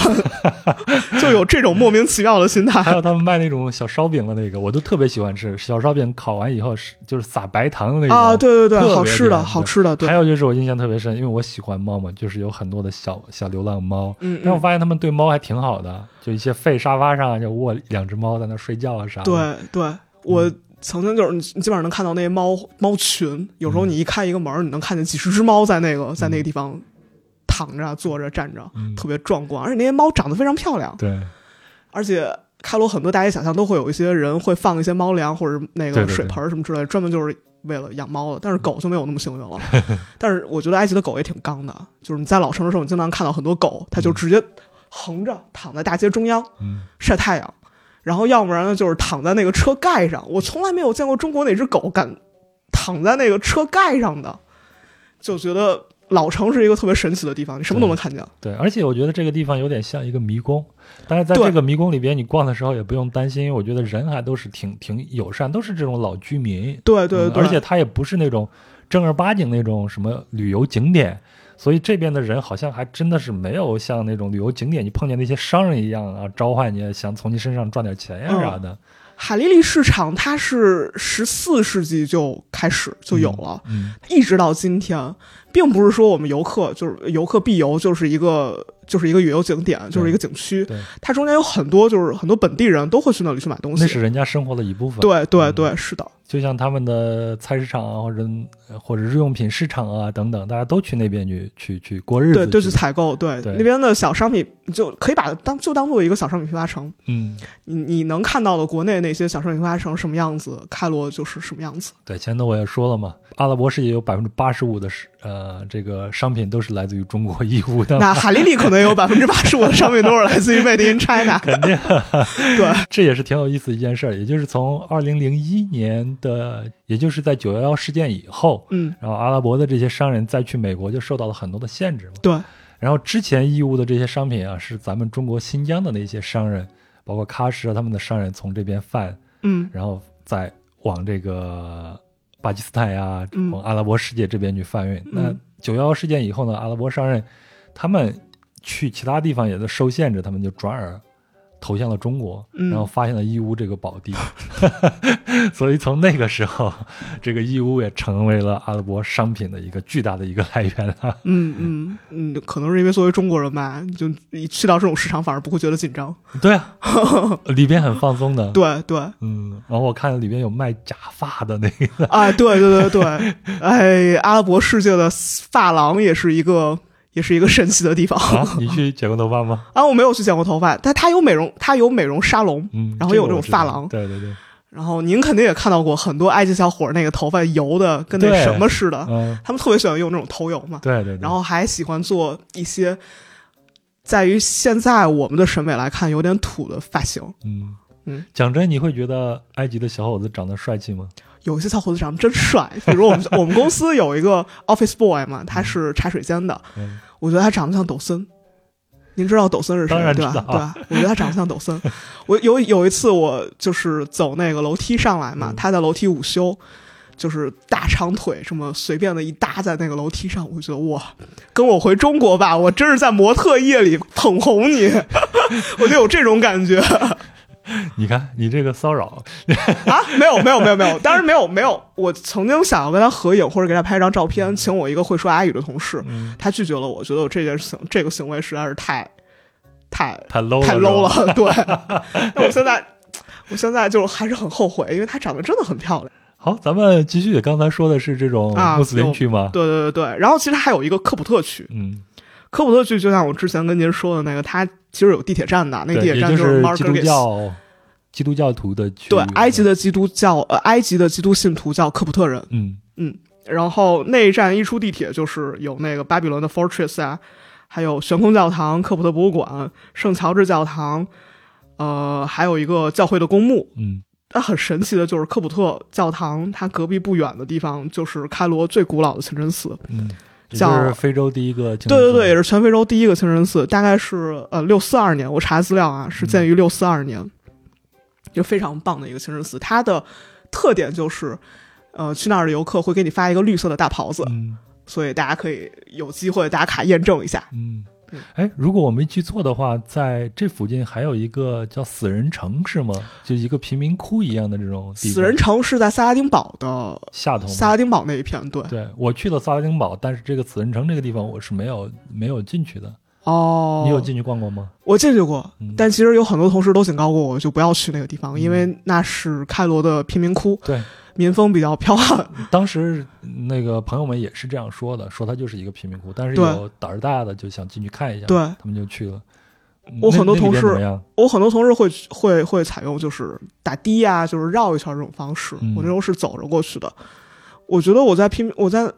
就有这种莫名其妙的心态。还有他们卖那种小烧饼的那个，我都特别喜欢吃小烧饼。烤完以后是就是撒白糖的那种啊，对对对，好吃的好吃的。还有就是我印象特别深，因为我喜欢猫嘛，就是有很多的小小流浪猫，嗯，然后我发现他们对猫还挺好的，就一些废沙发上就卧两只猫在那睡觉啊啥。对对，我曾经就是你基本上能看到那些猫猫群，有时候你一开一个门，你能看见几十只猫在那个在那个地方躺着、坐着、站着，特别壮观，而且那些猫长得非常漂亮。对，而且。开罗很多大街小巷都会有一些人会放一些猫粮或者那个水盆什么之类的，专门就是为了养猫的。但是狗就没有那么幸运了。但是我觉得埃及的狗也挺刚的，就是你在老城的时候，你经常看到很多狗，它就直接横着躺在大街中央晒太阳，然后要不然呢就是躺在那个车盖上。我从来没有见过中国哪只狗敢躺在那个车盖上的，就觉得老城是一个特别神奇的地方，你什么都能看见。对，而且我觉得这个地方有点像一个迷宫，但是在这个迷宫里边，你逛的时候也不用担心，我觉得人还都是挺挺友善，都是这种老居民。对对对，嗯而且它也不是那种正儿八经那种什么旅游景点，所以这边的人好像还真的是没有像那种旅游景点你碰见那些商人一样啊，召唤你想从你身上赚点钱呀嗯啥的。海利利市场它是十四世纪就开始就有了，嗯，一直到今天，并不是说我们游客就是游客必游就是一个就是一个旅游景点，就是一个景区，对，它中间有很多就是很多本地人都会去那里去买东西。那是人家生活的一部分。对对嗯对，是的，就像他们的菜市场啊，或者呃或者日用品市场啊等等，大家都去那边去去去过日子对，去。对，去采购，对对那边的小商品就可以把它当就当做一个小商品批发城。嗯，你你能看到的国内那些小商品批发城什么样子，开罗就是什么样子。对，前头我也说了嘛，阿拉伯世界有百分之八十五的是呃这个商品都是来自于中国义乌的。那海利利可能有百分之八十五的商品都是来自于 Made in China。肯定，对，这也是挺有意思的一件事儿。也就是从二零零一年的，也就是在九幺幺事件以后，嗯，然后阿拉伯的这些商人再去美国就受到了很多的限制嘛。对，然后之前义乌的这些商品啊，是咱们中国新疆的那些商人，包括喀什啊他们的商人从这边贩，嗯然后再往这个巴基斯坦呀、啊往阿拉伯世界这边去贩运。那嗯九幺幺事件以后呢，阿拉伯商人他们去其他地方也都受限制，他们就转而投向了中国，嗯然后发现了义乌这个宝地。所以从那个时候，这个义乌也成为了阿拉伯商品的一个巨大的一个来源了。嗯嗯嗯，可能是因为作为中国人吧，就一去到这种市场反而不会觉得紧张。对啊，里边很放松的。对对，嗯，然后我看里边有卖假发的那个，啊，对对对对，哎，阿拉伯世界的发廊也是一个也是一个神奇的地方。啊，你去剪过头发吗？啊。我没有去剪过头发，但它有美容，它有美容沙龙，嗯，然后有这种发廊。对对对，然后您肯定也看到过很多埃及小伙儿那个头发油的跟那什么似的，嗯，他们特别喜欢用那种头油嘛，对对对，然后还喜欢做一些在于现在我们的审美来看有点土的发型。嗯。嗯，讲真，你会觉得埃及的小伙子长得帅气吗？有一些小伙子长得真帅，比如我们 我们公司有一个 office boy 嘛，他是茶水间的，嗯，我觉得他长得像抖森。您知道抖森是谁对吧？对吧？我觉得他长得像抖森。我有有一次我就是走那个楼梯上来嘛，嗯他在楼梯午休，就是大长腿这么随便的一搭在那个楼梯上，我就觉得哇，跟我回中国吧，我真是在模特业里捧红你，我就有这种感觉 你看你这个骚扰，啊！没有没有没有没有，当然没有没有，我曾经想要跟他合影或者给他拍张照片，请我一个会说阿语的同事，嗯，他拒绝了我，觉得我这件事情这个行为实在是太太太 low 了，太 low。了，对。那我现在，我现在就还是很后悔，因为她长得真的很漂亮。好，咱们继续，刚才说的是这种啊穆斯林区吗？对对对对。然后其实还有一个科普特区，嗯，科普特区就像我之前跟您说的那个，它其实有地铁站的，那个，地铁站就是基督 e 教基督教徒的区。对，埃及的基督教呃，埃及的基督信徒叫科普特人。嗯嗯然后那一站一出地铁，就是有那个巴比伦的 Fortress 啊，还有悬空教堂、科普特博物馆、圣乔治教堂，呃，还有一个教会的公墓。嗯但很神奇的就是科普特教堂，它隔壁不远的地方就是开罗最古老的清真寺。嗯，也叫是非洲第一个清真寺。对对对，也是全非洲第一个清真寺，大概是呃六四二年，我查资料啊，是建于六四二年，就非常棒的一个清真寺。它的特点就是，呃，去那儿的游客会给你发一个绿色的大袍子，嗯所以大家可以有机会打卡验证一下。嗯嗯，哎，如果我没记错的话，在这附近还有一个叫死人城是吗？就一个贫民窟一样的这种地方。死人城是在萨拉丁堡的下头萨拉丁堡那一片，对。对我去了萨拉丁堡，但是这个死人城这个地方我是没有没有进去的。哦，你有进去逛过吗？我进去过，嗯但其实有很多同事都警告过我，就不要去那个地方，因为那是开罗的贫民窟，对，民风比较彪悍。当时那个朋友们也是这样说的，说它就是一个贫民窟，但是对有胆儿大的就想进去看一下，对他们就去了。嗯我很多同事？我很多同事会会会采用就是打的呀，就是绕一圈这种方式。嗯我那时候是走着过去的。我觉得我在贫我在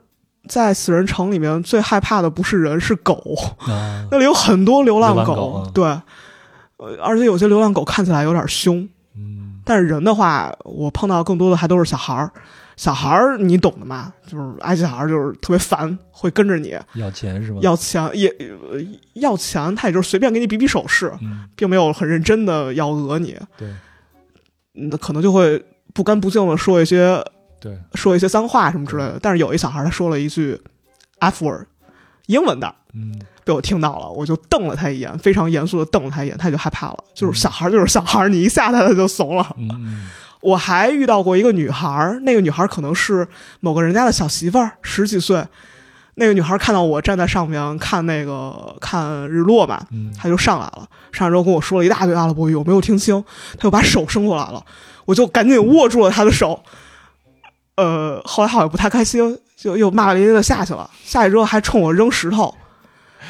在死人城里面最害怕的不是人，是狗。啊，那里有很多流浪狗啊对，呃，而且有些流浪狗看起来有点凶。嗯但是人的话，我碰到更多的还都是小孩儿。小孩儿你懂的嘛，就是埃及小孩儿就是特别烦，会跟着你要钱是吧？要钱，也呃要钱，他也就是随便给你比比手势，嗯，并没有很认真的要讹你，对那可能就会不干不净的说一些对，说一些脏话什么之类的。但是有一小孩儿他说了一句 F word，英文的，嗯被我听到了，我就瞪了他一眼，非常严肃的瞪了他一眼，他就害怕了。嗯就是小孩儿 就是小孩儿，你一吓他他就怂了。我还遇到过一个女孩儿，那个女孩儿可能是某个人家的小媳妇儿，十几岁。那个女孩儿看到我站在上面看那个看日落嘛，嗯，她就上来了，上来之后跟我说了一大堆阿拉伯语，我没有听清，她就把手伸过来了，我就赶紧握住了她的手。呃，后来好像不太开心，就又骂骂咧咧的下去了。下去之后还冲我扔石头，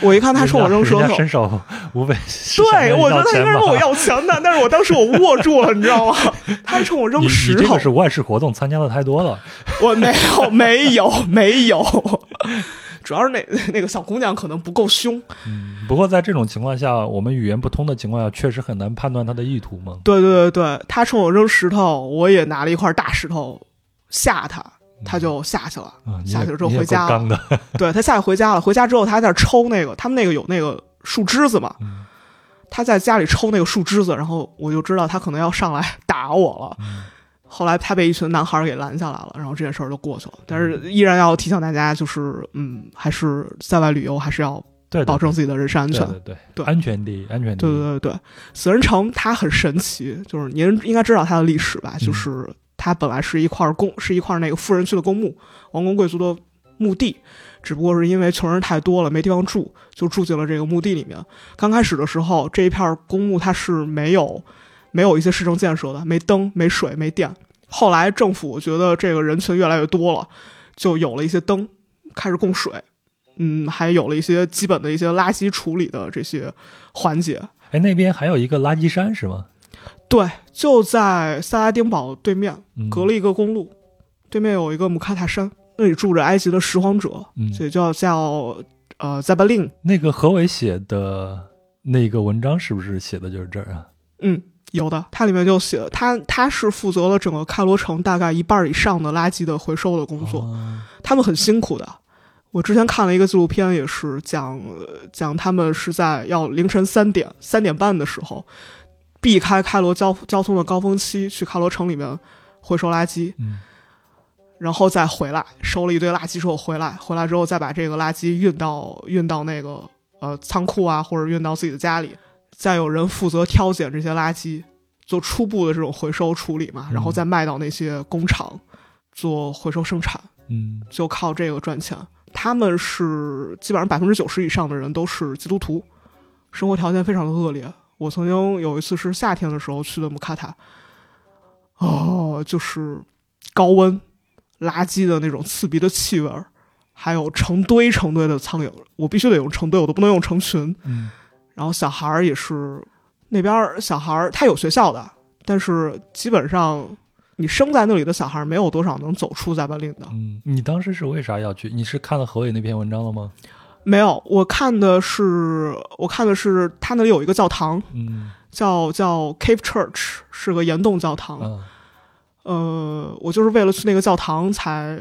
我一看他冲我扔石头伸手无非对我觉得他应该问我要钱的，但是我当时我握住了，你知道吗？他还冲我扔你你石头这个，是外事活动参加的太多了，我没有，没有，没有。主要是那那个小姑娘可能不够凶，嗯，不过在这种情况下，我们语言不通的情况下，确实很难判断他的意图嘛。对对对对，他冲我扔石头，我也拿了一块大石头吓他，他就下去了。下去了之后回家了 对他下去回家了，回家之后他还在那儿抽那个，他们那个有那个树枝子嘛，嗯他在家里抽那个树枝子，然后我就知道他可能要上来打我了。嗯后来他被一群男孩儿给拦下来了，然后这件事儿就过去了。但是依然要提醒大家，就是嗯，还是在外旅游还是要对，保证自己的人身安全。对对对对安全第一，安全第对一。对对对，死人城它很神奇，就是您应该知道它的历史吧？嗯就是它本来是一块公，是一块那个富人区的公墓，王公贵族的墓地，只不过是因为穷人太多了，没地方住，就住进了这个墓地里面。刚开始的时候，这一片公墓它是没有没有一些市政建设的，没灯、没水、没电。后来政府觉得这个人群越来越多了，就有了一些灯，开始供水。嗯，还有了一些基本的一些垃圾处理的这些环节。哎，那边还有一个垃圾山是吗？对，就在萨拉丁堡对面，嗯，隔了一个公路，对面有一个姆卡塔山，那里住着埃及的拾荒者，嗯所以叫叫呃在巴令。那个何伟写的那个文章是不是写的就是这儿啊？嗯，有的，它里面就写他他是负责了整个开罗城大概一半以上的垃圾的回收的工作，哦他们很辛苦的。我之前看了一个纪录片，也是讲呃讲他们是在要凌晨三点三点半的时候，避开开罗交交通的高峰期，去开罗城里面回收垃圾，嗯然后再回来收了一堆垃圾之后回来，回来之后再把这个垃圾运到运到那个呃仓库啊，或者运到自己的家里，再有人负责挑拣这些垃圾，做初步的这种回收处理嘛，嗯然后再卖到那些工厂做回收生产。嗯就靠这个赚钱。他们是基本上百分之九十以上的人都是基督徒，生活条件非常的恶劣。我曾经有一次是夏天的时候去的姆卡塔，哦，就是高温、垃圾的那种刺鼻的气味儿，还有成堆成堆的苍蝇。我必须得用成堆，我都不能用成群。嗯然后小孩儿也是那边儿小孩儿，他有学校的，但是基本上你生在那里的小孩儿没有多少能走出在巴令的。嗯，你当时是为啥要去？你是看了何伟那篇文章了吗？没有，我看的是我看的是他那里有一个教堂，嗯叫叫 Cave Church，是个岩洞教堂。啊呃，我就是为了去那个教堂才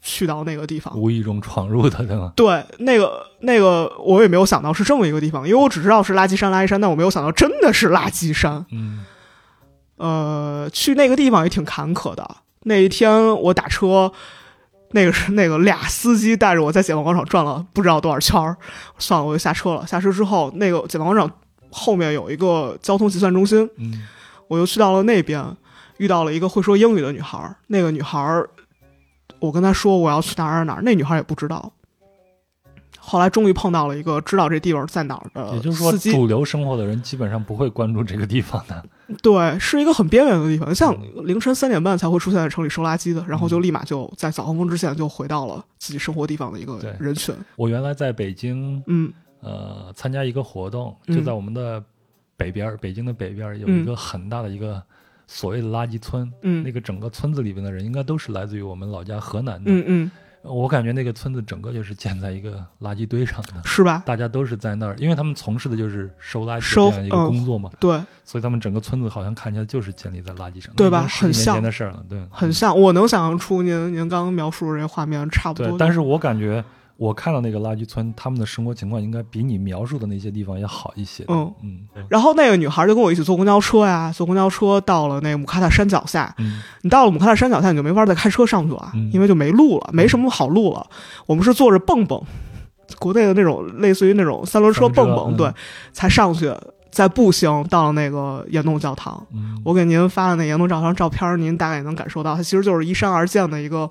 去到那个地方。无意中闯入的，对吗？对，那个那个我也没有想到是这么一个地方，因为我只知道是垃圾山，垃圾山，但我没有想到真的是垃圾山。嗯呃，去那个地方也挺坎坷的。那一天我打车，那个是那个俩司机带着我在解放广场转了不知道多少圈儿，算了，我就下车了。下车之后，那个解放广场后面有一个交通计算中心，嗯我又去到了那边，遇到了一个会说英语的女孩儿。那个女孩儿，我跟她说我要去哪儿哪儿那女孩儿也不知道。后来终于碰到了一个知道这地方在哪儿的也就是说，主流生活的人基本上不会关注这个地方的。对，是一个很边缘的地方，像嗯。凌晨三点半才会出现在城里收垃圾的，然后就立马就在早高峰之前就回到了自己生活地方的一个人群。我原来在北京，嗯。呃，参加一个活动，嗯就在我们的北边儿，北京的北边有一个很大的一个所谓的垃圾村。嗯。那个整个村子里边的人，应该都是来自于我们老家河南的。嗯嗯我感觉那个村子整个就是建在一个垃圾堆上的，是吧？大家都是在那儿，因为他们从事的就是收垃圾收这样一个嗯工作嘛，对，所以他们整个村子好像看起来就是建立在垃圾上，对吧很像的事儿了，对，很像。我能想象出您您刚刚描述的这个画面差不多。。对但是我感觉我看到那个垃圾村，他们的生活情况应该比你描述的那些地方要好一些。嗯嗯然后那个女孩就跟我一起坐公交车呀，坐公交车到了那个姆卡塔山脚下。嗯你到了姆卡塔山脚下，你就没法再开车上去了，嗯因为就没路了，没什么好路了。我们是坐着蹦蹦，国内的那种类似于那种三轮车蹦蹦，嗯对，才上去，再步行到了那个岩洞教堂。嗯，我给您发的那岩洞教堂照片，您大概也能感受到，它其实就是依山而建的一个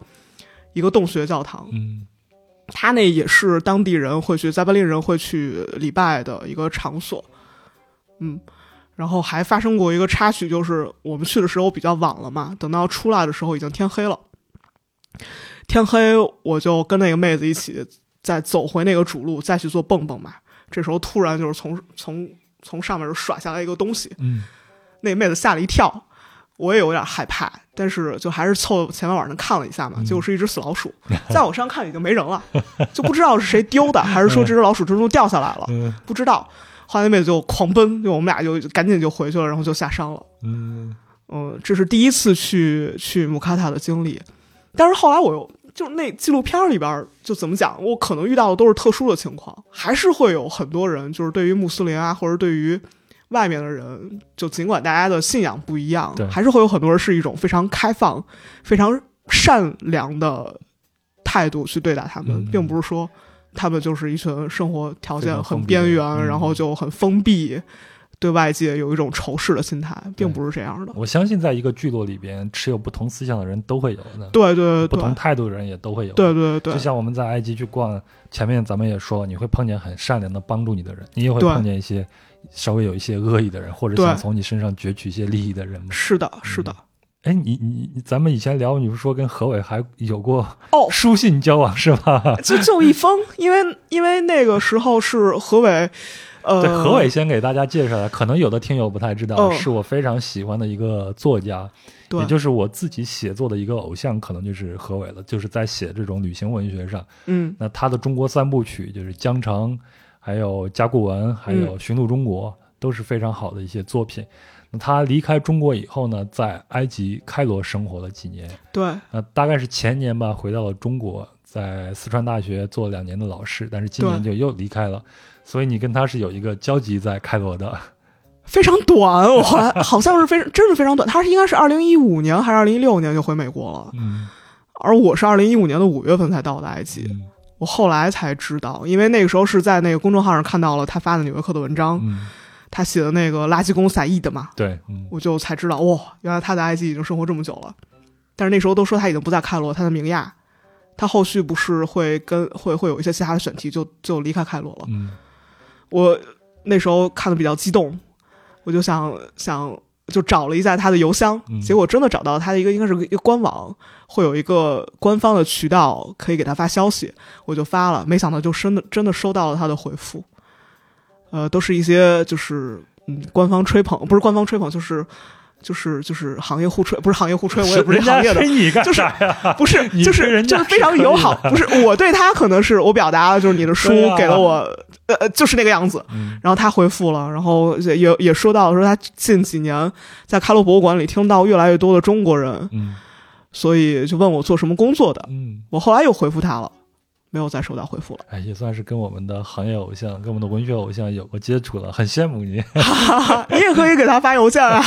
一个洞穴教堂。嗯它那也是当地人会去，加巴利人会去礼拜的一个场所。嗯，然后还发生过一个插曲，就是我们去的时候比较晚了嘛，等到出来的时候已经天黑了。天黑，我就跟那个妹子一起再走回那个主路，再去做蹦蹦嘛。这时候突然就是从从从上面就甩下来一个东西，嗯那妹子吓了一跳，我也有点害怕，但是就还是凑前面往上看了一下嘛，嗯结果是一只死老鼠，在我身上看已经没人了，就不知道是谁丢的，还是说这只老鼠真的掉下来了，嗯不知道。后来那妹子就狂奔，就我们俩就赶紧就回去了，然后就下山了。嗯嗯，这是第一次去去姆卡塔的经历，但是后来我又就那纪录片里边就怎么讲，我可能遇到的都是特殊的情况，还是会有很多人就是对于穆斯林啊，或者对于外面的人，就尽管大家的信仰不一样对，还是会有很多人是一种非常开放、非常善良的态度去对待他们，嗯并不是说他们就是一群生活条件很边缘，嗯然后就很封闭。对外界有一种仇视的心态，并不是这样的。我相信在一个聚落里边，持有不同思想的人都会有的，对对对不同态度的人也都会有。对对对就，像我们在埃及去逛，前面咱们也说了，你会碰见很善良的帮助你的人，你也会碰见一些稍微有一些恶意的人，或者想从你身上攫取一些利益的人嘛。是的，是的。哎，你你你，咱们以前聊，你不是说跟何伟还有过哦，书信交往是吧？就就一封，因为因为那个时候是何伟，呃，对，何伟先给大家介绍一下，可能有的听友不太知道，嗯是我非常喜欢的一个作家，也就是我自己写作的一个偶像，可能就是何伟了，就是在写这种旅行文学上。嗯那他的中国三部曲就是《江城》，还有《甲骨文》，还有《寻路中国》，都是非常好的一些作品。那他离开中国以后呢，在埃及开罗生活了几年，对。那大概是前年吧，回到了中国，在四川大学做了两年的老师，但是今年就又离开了。所以你跟他是有一个交集在开罗的，非常短，我还 好像是非常真是非常短，他是应该是二零一五年还是二零一六年就回美国了，嗯。而我是二零一五年的五月份才到的埃及，嗯我后来才知道，因为那个时候是在那个公众号上看到了他发的《纽约客》的文章，嗯，他写的那个垃圾工撒意的嘛，对，嗯我就才知道，哇，原来他在埃及已经生活这么久了。但是那时候都说他已经不在开罗，他在明亚。他后续不是会跟会会有一些其他的选题，就就离开开罗了。嗯我那时候看的比较激动，我就想想就找了一下他的邮箱，嗯。结果真的找到他的一个应该是一个官网，会有一个官方的渠道可以给他发消息，我就发了，没想到就真的真的收到了他的回复，呃，都是一些就是嗯官方吹捧，不是官方吹捧，就是就是就是行业互吹，不是行业互吹，我也不是行业的，你干就是？不是，就是人就是非常友好，不是我对他可能是我表达了，就是你的书给了我，呃呃，就是那个样子。嗯然后他回复了，然后也也也说到说他近几年在开罗博物馆里听到越来越多的中国人，嗯所以就问我做什么工作的。嗯，我后来又回复他了，没有再收到回复了。哎，也算是跟我们的行业偶像、跟我们的文学偶像有过接触了，很羡慕你，你也可以给他发邮件啊。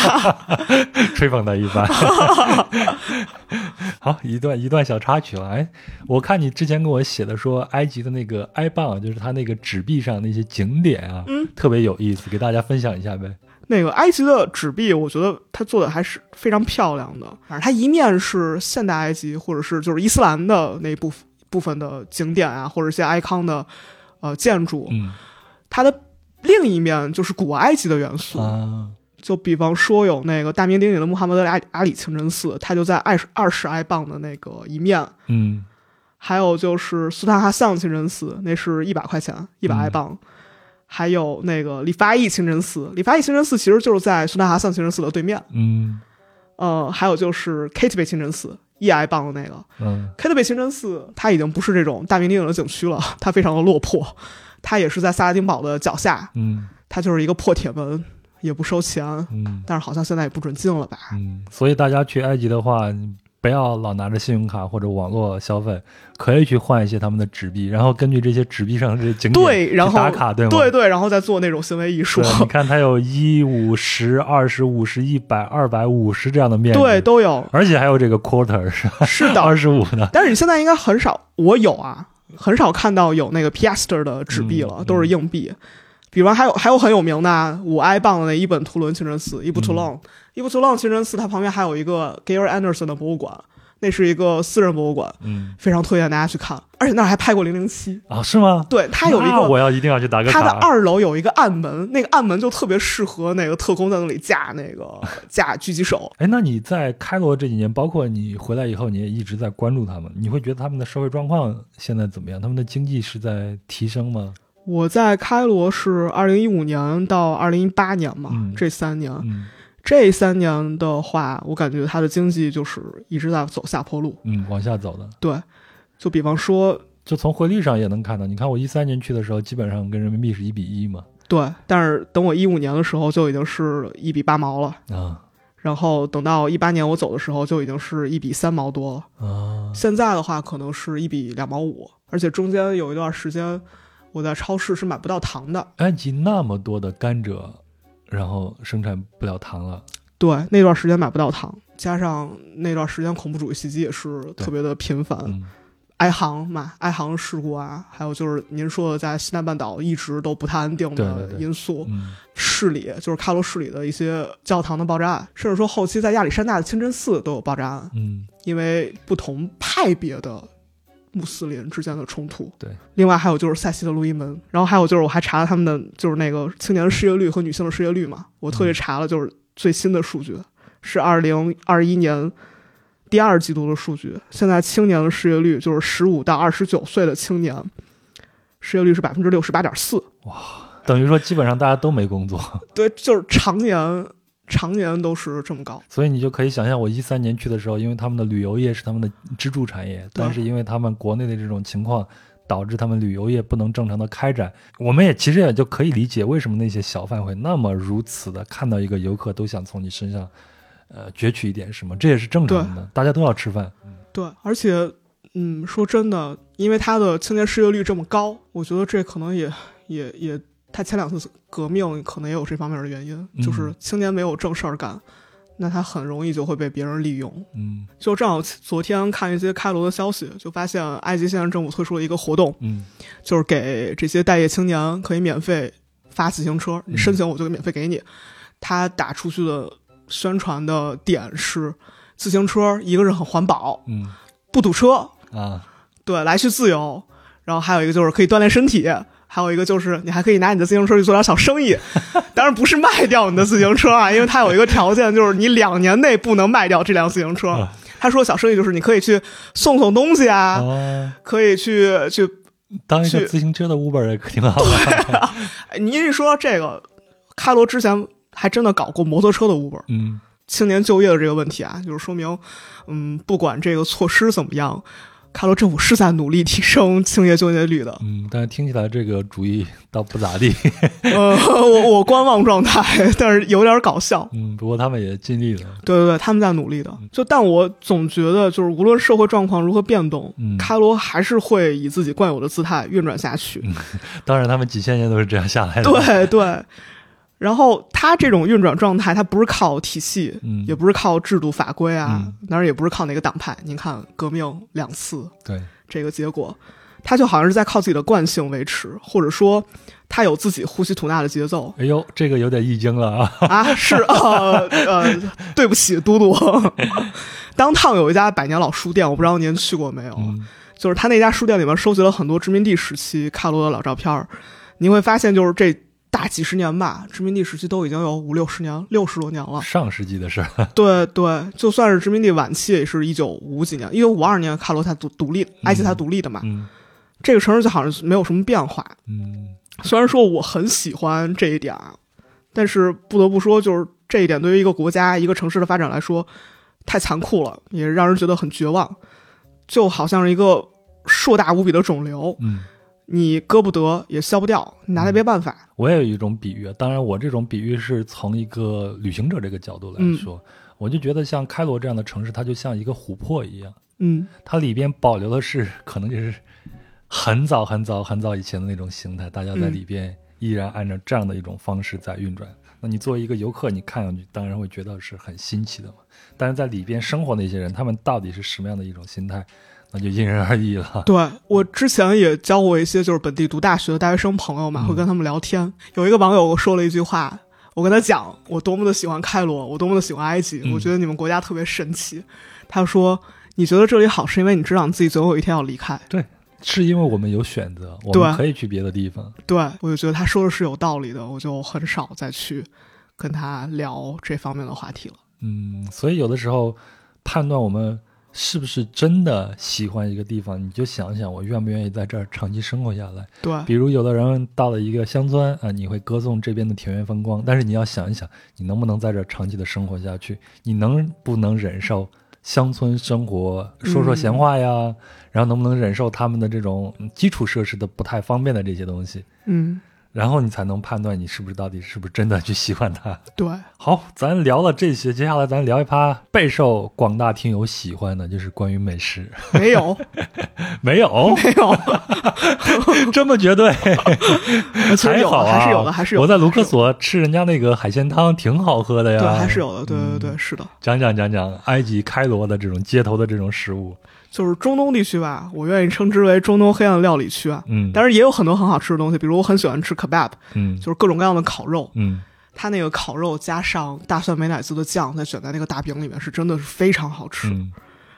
吹捧他一番。好，一段一段小插曲了。哎，我看你之前跟我写的说，埃及的那个埃镑，就是它那个纸币上那些景点啊，嗯，特别有意思，给大家分享一下呗。那个埃及的纸币，我觉得他做的还是非常漂亮的。反正它一面是现代埃及，或者是就是伊斯兰的那部分部分的景点啊，或者一些埃康的呃建筑，嗯它的另一面就是古埃及的元素。啊，就比方说有那个大名鼎鼎的穆罕默德阿阿里清真寺，它就在二十二十埃镑的那个一面。嗯还有就是苏坦哈桑清真寺，那是一百块钱，一百埃镑。还有那个里法意清真寺，里法意清真寺其实就是在苏坦哈桑清真寺的对面。嗯呃，还有就是 Katebe 清真寺，一挨棒的那个。嗯 K 特贝清真寺，它已经不是这种大名鼎鼎的景区了，它非常的落魄。它也是在萨拉丁堡的脚下，嗯它就是一个破铁门，也不收钱，嗯但是好像现在也不准进了吧？嗯，所以大家去埃及的话，你不要老拿着信用卡或者网络消费，可以去换一些他们的纸币，然后根据这些纸币上的这些景点对，然后去打卡，对吗？对对，然后再做那种行为艺术，你看它有一、五十、二十、五十、一百、二百、五十这样的面值，对，都有，而且还有这个 quarter 是吧？是的。二十五的，但是你现在应该很少，我有啊，很少看到有那个 piaster 的纸币了，嗯都是硬币。比方还有还有很有名的啊五埃镑的那伊本图伦清真寺，伊布图隆，伊布图隆清真寺，它旁边还有一个 Gary Anderson 的博物馆，那是一个私人博物馆，嗯非常推荐大家去看。而且那儿还拍过零零七，啊，是吗？对，它有一个我要一定要去打个卡它的。二楼有一个暗门，那个暗门就特别适合那个特工在那里架那个 架狙击手。哎，那你在开罗这几年，包括你回来以后，你也一直在关注他们，你会觉得他们的社会状况现在怎么样？他们的经济是在提升吗？我在开罗是二零一五年到二零一八年嘛，嗯这三年，嗯这三年的话，我感觉它的经济就是一直在走下坡路。嗯，往下走的。对，就比方说，就从汇率上也能看到，你看我一三年去的时候，基本上跟人民币是一比一嘛。对，但是等我一五年的时候就已经是一比八毛了，啊然后等到一八年我走的时候就已经是一比三毛多了。啊，现在的话可能是一比两毛五，而且中间有一段时间我在超市是买不到糖的。埃及那么多的甘蔗，然后生产不了糖了。对，那段时间买不到糖，加上那段时间恐怖主义袭击也是特别的频繁，嗯埃航嘛，埃航事故啊，还有就是您说的在西南半岛一直都不太安定的对对对因素，嗯市里就是开罗市里的一些教堂的爆炸案，甚至说后期在亚历山大的清真寺都有爆炸案，嗯因为不同派别的穆斯林之间的冲突。对，另外还有就是塞西的路易门，然后还有就是我还查了他们的就是那个青年的失业率和女性的失业率嘛，我特意查了就是最新的数据是二零二一年第二季度的数据，现在青年的失业率就是十五到二十九岁的青年失业率是百分之六十八点四，哇等于说基本上大家都没工作，对，就是常年常年都是这么高。所以你就可以想象，我一三年去的时候，因为他们的旅游业是他们的支柱产业，但是因为他们国内的这种情况，导致他们旅游业不能正常的开展。我们也其实也就可以理解为什么那些小贩会那么如此的看到一个游客都想从你身上，呃，攫取一点什么，这也是正常的，大家都要吃饭。对，而且，嗯，说真的，因为他的青年失业率这么高，我觉得这可能也也也，他前两次革命可能也有这方面的原因，嗯就是青年没有正事儿干，那他很容易就会被别人利用。嗯就正好昨天看一些开罗的消息，就发现埃及现在政府推出了一个活动，嗯就是给这些待业青年可以免费发自行车，你申请我就免费给你。他打出去的宣传的点是，自行车一个是很环保，嗯不堵车，啊，对，来去自由。然后还有一个就是可以锻炼身体，还有一个就是你还可以拿你的自行车去做点小生意，当然不是卖掉你的自行车啊，因为它有一个条件，就是你两年内不能卖掉这辆自行车。啊他说小生意就是你可以去送送东西啊，啊，可以去去。当一个自行车的 Uber 也挺好的。哎你 一说这个，开罗之前还真的搞过摩托车的 Uber，嗯青年就业的这个问题啊，就是说明，嗯，不管这个措施怎么样，开罗政府是在努力提升青年就业率的。嗯，但是听起来这个主意倒不咋地。呃，我我观望状态，但是有点搞笑。嗯，不过他们也尽力了。对对对，他们在努力的。就但我总觉得，就是无论社会状况如何变动，嗯开罗还是会以自己惯有的姿态运转下去。当然，他们几千年都是这样下来的。对对。然后他这种运转状态，他不是靠体系，嗯也不是靠制度法规啊嗯，当然也不是靠哪个党派。您看，革命两次，对，这个结果，他就好像是在靠自己的惯性维持，或者说他有自己呼吸吐纳的节奏哎呦，这个有点易经了啊。啊。是呃呃，对不起，嘟嘟。当趟有一家百年老书店，我不知道您去过没有，嗯就是他那家书店里面收集了很多殖民地时期开罗的老照片儿，你会发现，就是这大几十年吧，殖民地时期都已经有五六十年、六十多年了。上世纪的事儿。对对，就算是殖民地晚期，也是一九五几年，一九五二年卡罗才独独立，埃及才独立的嘛。嗯这个城市就好像是没有什么变化。嗯虽然说我很喜欢这一点啊，但是不得不说，就是这一点对于一个国家、一个城市的发展来说，太残酷了，也让人觉得很绝望，就好像是一个硕大无比的肿瘤，嗯，你割不得也消不掉，拿它没办法。我也有一种比喻，当然我这种比喻是从一个旅行者这个角度来说，我就觉得像开罗这样的城市，它就像一个琥珀一样，嗯，它里边保留的是可能就是很早很早很早以前的那种形态，大家在里边依然按照这样的一种方式在运转。那你作为一个游客，你看上去当然会觉得是很新奇的嘛。但是在里边生活那些人，他们到底是什么样的一种心态，那就因人而异了。对我之前也教过一些就是本地读大学的大学生朋友嘛，会跟他们聊天。有一个网友说了一句话，我跟他讲我多么的喜欢开罗，我多么的喜欢埃及，我觉得你们国家特别神奇。他说：“你觉得这里好，是因为你知道你自己总有一天要离开。”对。是因为我们有选择，我们可以去别的地方。对，我就觉得他说的是有道理的，我就很少再去跟他聊这方面的话题了。嗯，所以有的时候判断我们是不是真的喜欢一个地方，你就想想我愿不愿意在这儿长期生活下来。对，比如有的人到了一个乡村啊，你会歌颂这边的田园风光，但是你要想一想，你能不能在这儿长期的生活下去？你能不能忍受？乡村生活，说说闲话呀，然后能不能忍受他们的这种基础设施的不太方便的这些东西？嗯，然后你才能判断你是不是到底是不是真的去喜欢他。对，好，咱聊了这些，接下来咱聊一趴备受广大听友喜欢的，就是关于美食。没有，没有，没有，这么绝对？还好啊，还是有的，还是有。我在卢克索吃人家那个海鲜汤，挺好喝的呀。对，还是有的，对对对，是的。讲讲讲讲埃及开罗的这种街头的这种食物，就是中东地区吧，我愿意称之为中东黑暗料理区啊。嗯，但是也有很多很好吃的东西，比如我很喜欢吃 kebab，嗯，就是各种各样的烤肉，嗯，它那个烤肉加上大蒜美乃滋的酱，再卷在那个大饼里面，是真的是非常好吃。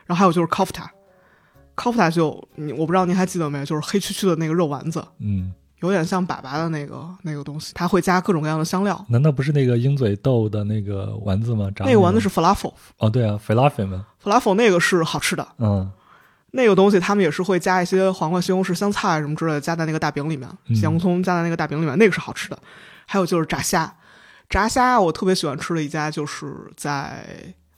然后还有就是 kofta，kofta 就你我不知道您还记得没，就是黑黢黢的那个肉丸子，嗯。有点像粑粑的那个那个东西，它会加各种各样的香料。难道不是那个鹰嘴豆的那个丸子吗？那个丸子是 falafel。哦，对啊，falafel 吗？falafel 那个是好吃的。嗯，那个东西他们也是会加一些黄瓜、西红柿、香菜什么之类的，加在那个大饼里面，洋葱加在那个大饼里面，那个是好吃的。还有就是炸虾，炸虾我特别喜欢吃的一家就是在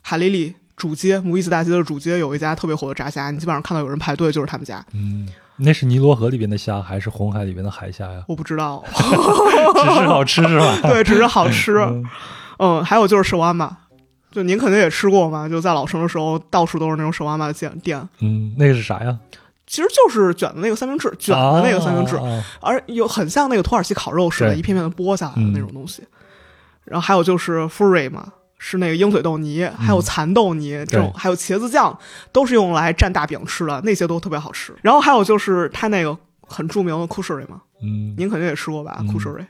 海利利主街，母伊斯大街的主街有一家特别火的炸虾，你基本上看到有人排队就是他们家。嗯。那是尼罗河里边的虾，还是红海里边的海虾呀？我不知道，只是好吃是吧？对，只是好吃。嗯，还有就是寿安嘛，就您肯定也吃过嘛，就在老城的时候，到处都是那种手妈妈的店店。嗯，那个是啥呀？其实就是卷的那个三明治，卷的那个三明治，而有很像那个土耳其烤肉似的，一片片的剥下来的那种东西。然后还有就是 furry 嘛。是那个鹰嘴豆泥，还有蚕豆泥，这种还有茄子酱，都是用来蘸大饼吃的，那些都特别好吃。然后还有就是它那个很著名的 k u s h r y 嘛，嗯，您肯定也吃过吧 k u s h r y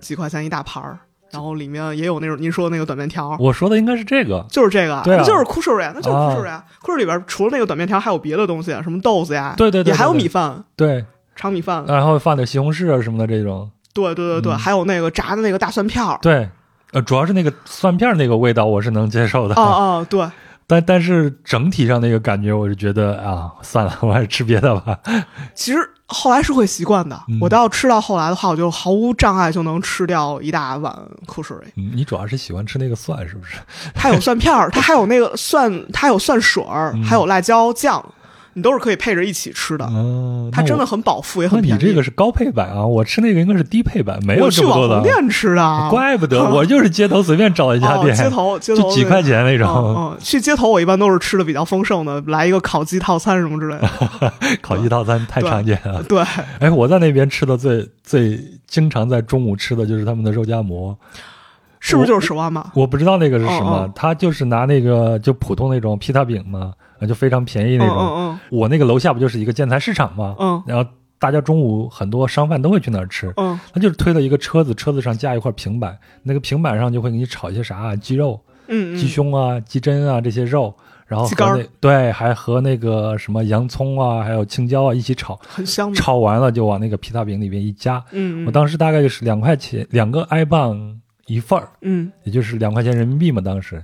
几块钱一大盘儿，然后里面也有那种您说的那个短面条。我说的应该是这个，就是这个，对，就是 r y 那就是 r y 啊 r y 里边除了那个短面条，还有别的东西，什么豆子呀，对对对，也还有米饭，对，长米饭，然后放点西红柿啊什么的这种。对对对对，还有那个炸的那个大蒜片儿，对。呃，主要是那个蒜片那个味道，我是能接受的。哦哦，对。但但是整体上那个感觉，我是觉得啊，算了，我还是吃别的吧。其实后来是会习惯的。我到吃到后来的话，我就毫无障碍就能吃掉一大碗苦水。你主要是喜欢吃那个蒜，是不是？它有蒜片儿，它还有那个蒜，它有蒜水儿，还有辣椒酱。你都是可以配着一起吃的，它真的很饱腹，也很便宜。你这个是高配版啊，我吃那个应该是低配版，没有这么多的。我去网红店吃的，怪不得 我就是街头随便找一家店，街头街头几块钱那种。嗯，去街头我一般都是吃的比较丰盛的，来一个烤鸡套餐什么之类的。烤鸡套餐太常见了。对，哎，我在那边吃的最最经常在中午吃的就是他们的肉夹馍，是不是就是手挖嘛？我不知道那个是什么，他就是拿那个就普通那种披萨饼嘛。那就非常便宜那种。我那个楼下不就是一个建材市场吗？嗯。然后大家中午很多商贩都会去那儿吃。嗯。他就是推了一个车子，车子上架一块平板，那个平板上就会给你炒一些啥鸡肉，嗯鸡胸啊、鸡胗啊这些肉，然后和那对，还和那个什么洋葱啊，还有青椒啊一起炒，很香。炒完了就往那个披萨饼里边一夹。嗯。我当时大概就是两块钱，两个埃镑一份儿。嗯。也就是两块钱人民币嘛，当时。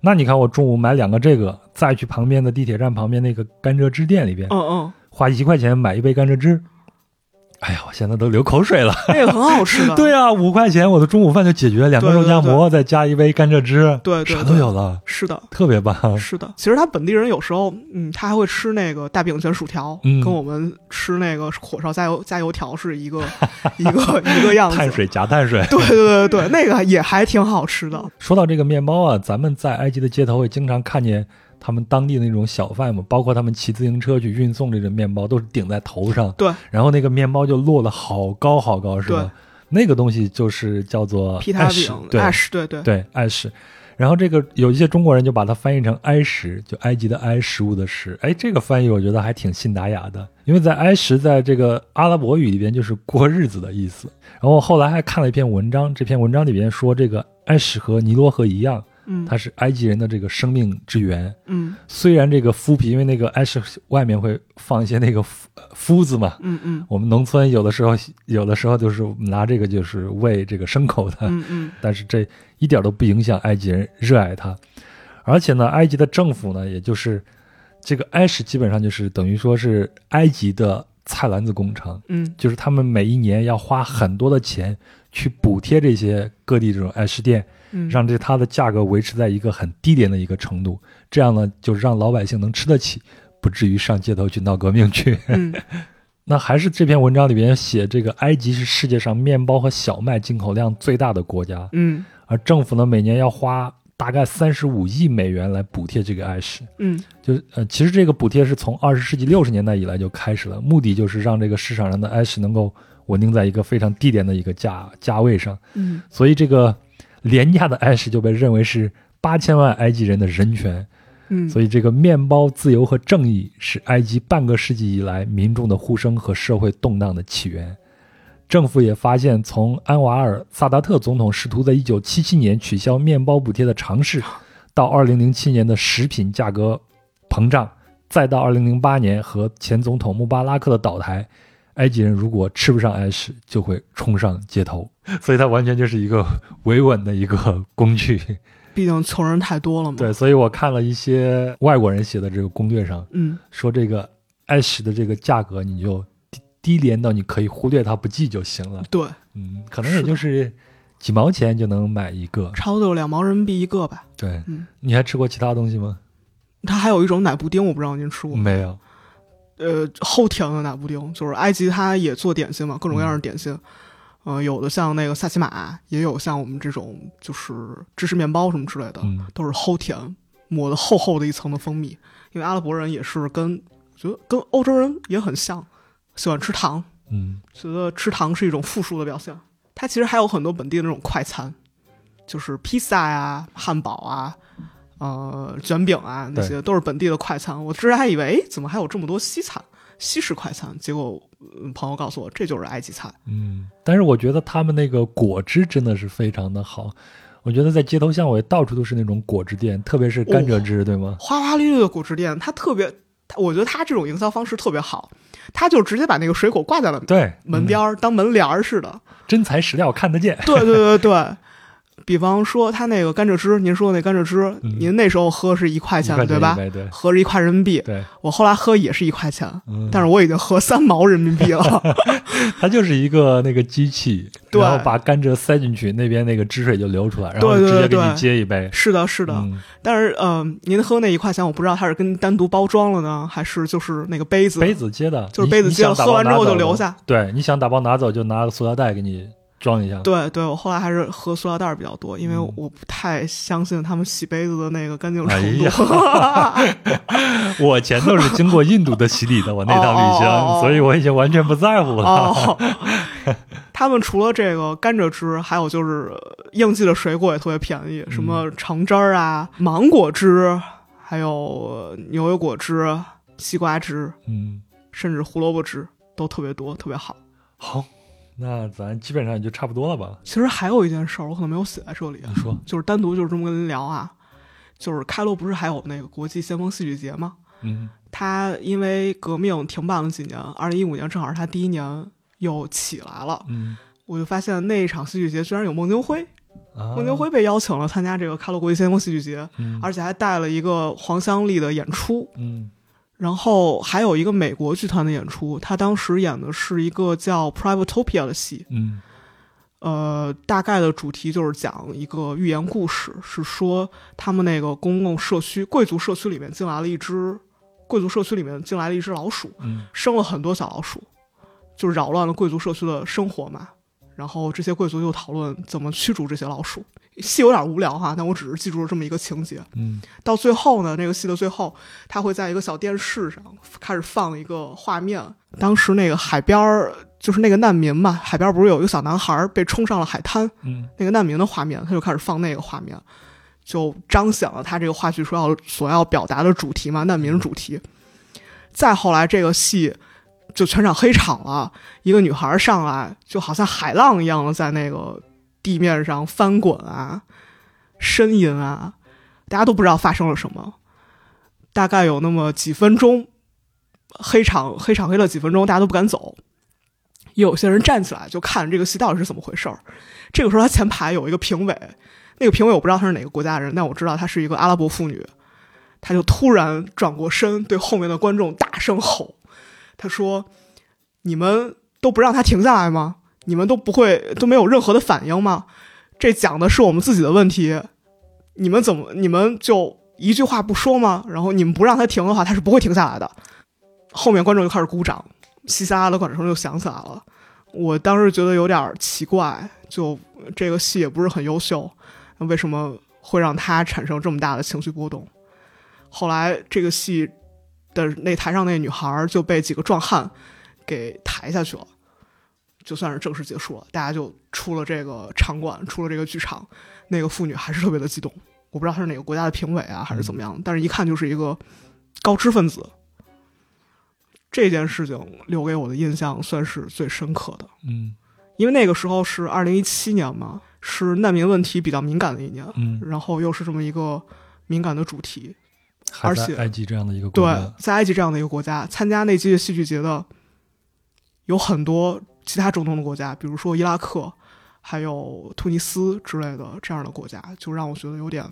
那你看，我中午买两个这个，再去旁边的地铁站旁边那个甘蔗汁店里边，嗯嗯，花一块钱买一杯甘蔗汁，哎呀，我现在都流口水了。那个很好吃的。对啊，五块钱我的中午饭就解决，两个肉夹馍再加一杯甘蔗汁，对，啥都有了。是的，特别棒。是的，其实他本地人有时候，嗯，他还会吃那个大饼卷薯条，跟我们吃那个火烧加油加油条是一个 一个一个样子。碳水夹碳水。对对对对，那个也还挺好吃的。说到这个面包啊，咱们在埃及的街头会经常看见。他们当地的那种小贩嘛，包括他们骑自行车去运送这个面包，都是顶在头上。对，然后那个面包就落得好高好高，是吧？那个东西就是叫做皮塔饼，对，对对对，艾什。然后这个有一些中国人就把它翻译成埃什，就埃及的埃，食物的食。哎，这个翻译我觉得还挺信达雅的，因为在埃什在这个阿拉伯语里边就是过日子的意思。然后后来还看了一篇文章，这篇文章里边说这个埃什和尼罗河一样。嗯，它是埃及人的这个生命之源。嗯，虽然这个麸皮，因为那个埃是外面会放一些那个麸子嘛。嗯嗯，我们农村有的时候有的时候就是拿这个就是喂这个牲口的。嗯嗯，但是这一点都不影响埃及人热爱它，而且呢，埃及的政府呢，也就是这个埃什基本上就是等于说是埃及的菜篮子工程。嗯，就是他们每一年要花很多的钱去补贴这些各地这种埃什店。让这它的价格维持在一个很低廉的一个程度，这样呢，就让老百姓能吃得起，不至于上街头去闹革命去。那还是这篇文章里边写，这个埃及是世界上面包和小麦进口量最大的国家。嗯，而政府呢，每年要花大概三十五亿美元来补贴这个埃什。嗯，就呃，其实这个补贴是从二十世纪六十年代以来就开始了，目的就是让这个市场上的埃什能够稳定在一个非常低廉的一个价价位上。嗯，所以这个。廉价的埃什就被认为是八千万埃及人的人权，嗯，所以这个面包自由和正义是埃及半个世纪以来民众的呼声和社会动荡的起源。政府也发现，从安瓦尔·萨达特总统试图在一九七七年取消面包补贴的尝试，到二零零七年的食品价格膨胀，再到二零零八年和前总统穆巴拉克的倒台。埃及人如果吃不上埃什，就会冲上街头，所以它完全就是一个维稳的一个工具。毕竟穷人太多了嘛。对，所以我看了一些外国人写的这个攻略上，嗯，说这个埃什的这个价格，你就低低廉到你可以忽略它不计就行了。对，嗯，可能也就是几毛钱就能买一个，差不多两毛人民币一个吧。对，嗯，你还吃过其他东西吗？它还有一种奶布丁，我不知道您吃过没有。呃，齁甜的奶布丁，就是埃及它也做点心嘛，各种各样的点心，呃，有的像那个萨琪玛，也有像我们这种就是芝士面包什么之类的，都是齁甜，抹的厚厚的一层的蜂蜜。因为阿拉伯人也是跟，觉得跟欧洲人也很像，喜欢吃糖，嗯，觉得吃糖是一种富庶的表现。它其实还有很多本地的那种快餐，就是披萨呀、汉堡啊。呃，卷饼啊，那些都是本地的快餐。我之前还以为，怎么还有这么多西餐、西式快餐？结果朋友告诉我，这就是埃及菜。嗯，但是我觉得他们那个果汁真的是非常的好。我觉得在街头巷尾到处都是那种果汁店，特别是甘蔗汁，对吗？花花绿绿的果汁店，它特别，我觉得它这种营销方式特别好，它就直接把那个水果挂在了对门边儿，当门帘儿似的，真材实料，看得见。对对对对。比方说，他那个甘蔗汁，您说那甘蔗汁，您那时候喝是一块钱，对吧？对，合着一块人民币。对，我后来喝也是一块钱，但是我已经喝三毛人民币了。它就是一个那个机器，然后把甘蔗塞进去，那边那个汁水就流出来，然后直接给你接一杯。是的，是的。但是，嗯，您喝那一块钱，我不知道它是跟单独包装了呢，还是就是那个杯子？杯子接的，就是杯子接了，喝完之后就留下。对，你想打包拿走，就拿个塑料袋给你。装一下，对对，我后来还是喝塑料袋比较多，因为我不太相信他们洗杯子的那个干净程度。我前头是经过印度的洗礼的，我那趟旅行，所以我已经完全不在乎了。哦 他们除了这个甘蔗汁，还有就是应季的水果也特别便宜，什么橙汁儿啊、芒果汁，还有牛油果汁、西瓜汁，嗯，甚至胡萝卜汁都特别多，特别好。好。那咱基本上也就差不多了吧。其实还有一件事儿，我可能没有写在这里。你说，就是单独就是这么跟您聊啊，就是开罗不是还有那个国际先锋戏剧节吗？嗯，他因为革命停办了几年，二零一五年正好是他第一年又起来了。嗯，我就发现那一场戏剧节居然有孟京辉，孟京辉被邀请了参加这个开罗国际先锋戏剧节，而且还带了一个黄香丽的演出。嗯，然后还有一个美国剧团的演出，他当时演的是一个叫《Privatopia》的戏，嗯呃，大概的主题就是讲一个寓言故事，是说他们那个公共社区、贵族社区里面进来了一只贵族社区里面进来了一只老鼠，嗯生了很多小老鼠，就扰乱了贵族社区的生活嘛。然后这些贵族就讨论怎么驱逐这些老鼠。戏有点无聊哈，但我只是记住了这么一个情节。嗯到最后呢，那个戏的最后，他会在一个小电视上开始放一个画面。当时那个海边儿，就是那个难民嘛，海边不是有一个小男孩被冲上了海滩，嗯那个难民的画面，他就开始放那个画面，就彰显了他这个话剧说要所要表达的主题嘛，难民主题。再后来，这个戏就全场黑场了，一个女孩上来，就好像海浪一样的在那个地面上翻滚啊、呻吟啊，大家都不知道发生了什么。大概有那么几分钟，黑场黑场黑了几分钟，大家都不敢走。有些人站起来就看这个戏到底是怎么回事儿。这个时候，他前排有一个评委，那个评委我不知道他是哪个国家人，但我知道她是一个阿拉伯妇女。她就突然转过身，对后面的观众大声吼：“她说，你们都不让他停下来吗？你们都不会都没有任何的反应吗？这讲的是我们自己的问题，你们怎么你们就一句话不说吗？然后你们不让他停的话，他是不会停下来的。”后面观众就开始鼓掌，稀稀拉拉的管声就响起来了。我当时觉得有点奇怪，就这个戏也不是很优秀，为什么会让他产生这么大的情绪波动？后来这个戏的那台上那女孩就被几个壮汉给抬下去了，就算是正式结束了，大家就出了这个场馆，出了这个剧场。那个妇女还是特别的激动，我不知道她是哪个国家的评委啊，还是怎么样，但是一看就是一个高知分子。这件事情留给我的印象算是最深刻的，嗯因为那个时候是二零一七年嘛，是难民问题比较敏感的一年，嗯，然后又是这么一个敏感的主题，而且埃及这样的一个国对，，在埃及这样的一个国家，参加那届戏剧节的有很多其他中东的国家，比如说伊拉克，还有突尼斯之类的这样的国家，就让我觉得有点，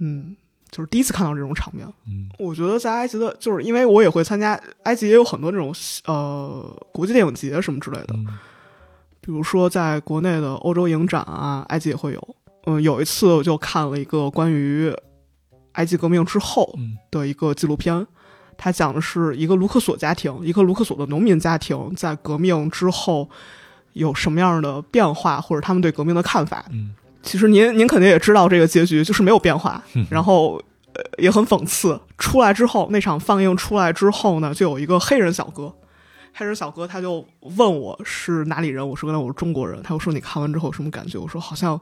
嗯，就是第一次看到这种场面。嗯。我觉得在埃及的，就是因为我也会参加，埃及也有很多这种呃国际电影节什么之类的，嗯。比如说在国内的欧洲影展啊，埃及也会有。嗯，有一次我就看了一个关于埃及革命之后嗯。的一个纪录片，它讲的是一个卢克索家庭，一个卢克索的农民家庭在革命之后有什么样的变化，或者他们对革命的看法。嗯其实您您肯定也知道这个结局就是没有变化嗯，然后呃也很讽刺。出来之后，那场放映出来之后呢，就有一个黑人小哥，黑人小哥他就问我是哪里人，我说跟他我是中国人，他又说你看完之后有什么感觉？我说好像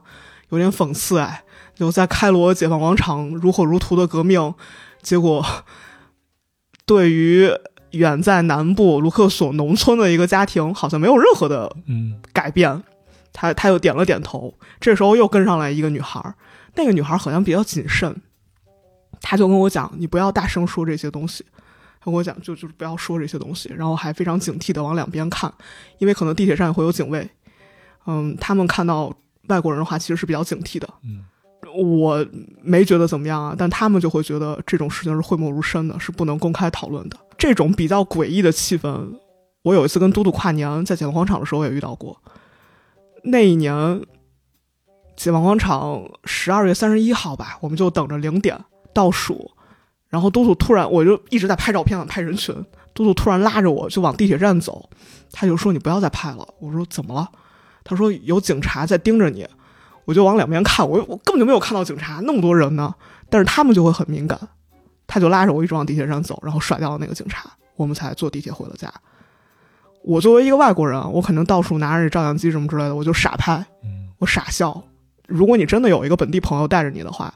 有点讽刺哎，就在开罗解放广场如火如荼的革命，结果对于远在南部卢克索农村的一个家庭，好像没有任何的嗯改变。他他又点了点头，这时候又跟上来一个女孩儿，那个女孩儿好像比较谨慎，她就跟我讲：“你不要大声说这些东西。”她跟我讲，就就是不要说这些东西，然后还非常警惕的往两边看，因为可能地铁站会有警卫。嗯，他们看到外国人的话，其实是比较警惕的。嗯我没觉得怎么样啊，但他们就会觉得这种事情是讳莫如深的，是不能公开讨论的。这种比较诡异的气氛，我有一次跟嘟嘟跨年在解放广场的时候也遇到过。那一年，解放广场十二月三十一号吧，我们就等着零点倒数，然后嘟嘟突然，我就一直在拍照片拍人群，嘟嘟突然拉着我就往地铁站走，他就说：“你不要再拍了。”我说：“怎么了？”他说：“有警察在盯着你。”我就往两边看，我我根本就没有看到警察，那么多人呢，但是他们就会很敏感，他就拉着我一直往地铁站走，然后甩掉了那个警察，我们才坐地铁回了家。我作为一个外国人，我肯定到处拿着照相机什么之类的，我就傻拍，嗯我傻笑。如果你真的有一个本地朋友带着你的话，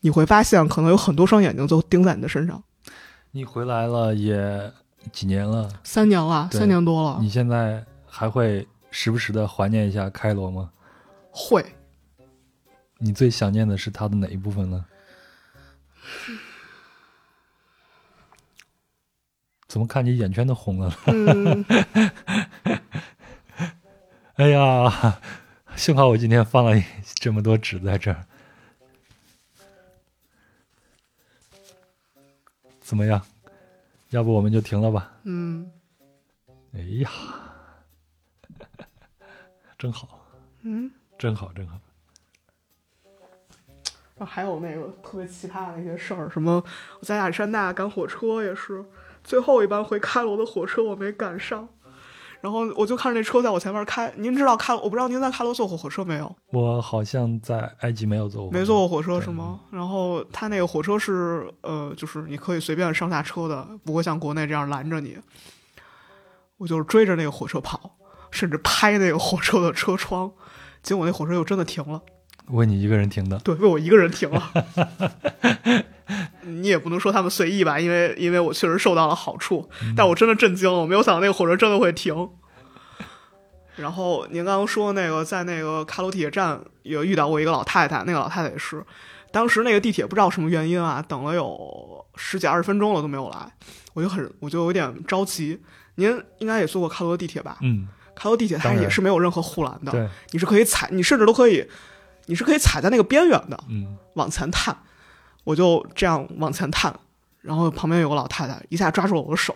你会发现可能有很多双眼睛都盯在你的身上。你回来了也几年了，三年了，三年多了，你现在还会时不时的怀念一下开罗吗？会。你最想念的是他的哪一部分呢？怎么看你眼圈都红了？嗯，哎呀，幸好我今天放了这么多纸在这儿。怎么样？要不我们就停了吧。嗯，哎呀，真好，嗯，真好，真好。然后还有那个特别奇葩的那些事儿，什么我在亚历山大赶火车也是，最后一班回开罗的火车我没赶上。然后我就看着那车在我前面开，您知道开，我不知道您在开罗坐过火车没有？我好像在埃及没有坐过，没坐过火车是吗？然后他那个火车是呃，就是你可以随便上下车的，不会像国内这样拦着你。我就是追着那个火车跑，甚至拍那个火车的车窗，结果那火车又真的停了。为你一个人停的？对，为我一个人停了。你也不能说他们随意吧，因为因为我确实受到了好处，但我真的震惊了，我没有想到那个火车真的会停。然后您刚刚说那个在那个卡罗地铁站有遇到过一个老太太，那个老太太也是，当时那个地铁不知道什么原因啊，等了有十几二十分钟了都没有来，我就很我就有点着急。您应该也坐过卡罗地铁吧？嗯，卡罗地铁它也是没有任何护栏的，对，你是可以踩，你甚至都可以，你是可以踩在那个边缘的，嗯，往前探。我就这样往前探，然后旁边有个老太太一下抓住了我的手，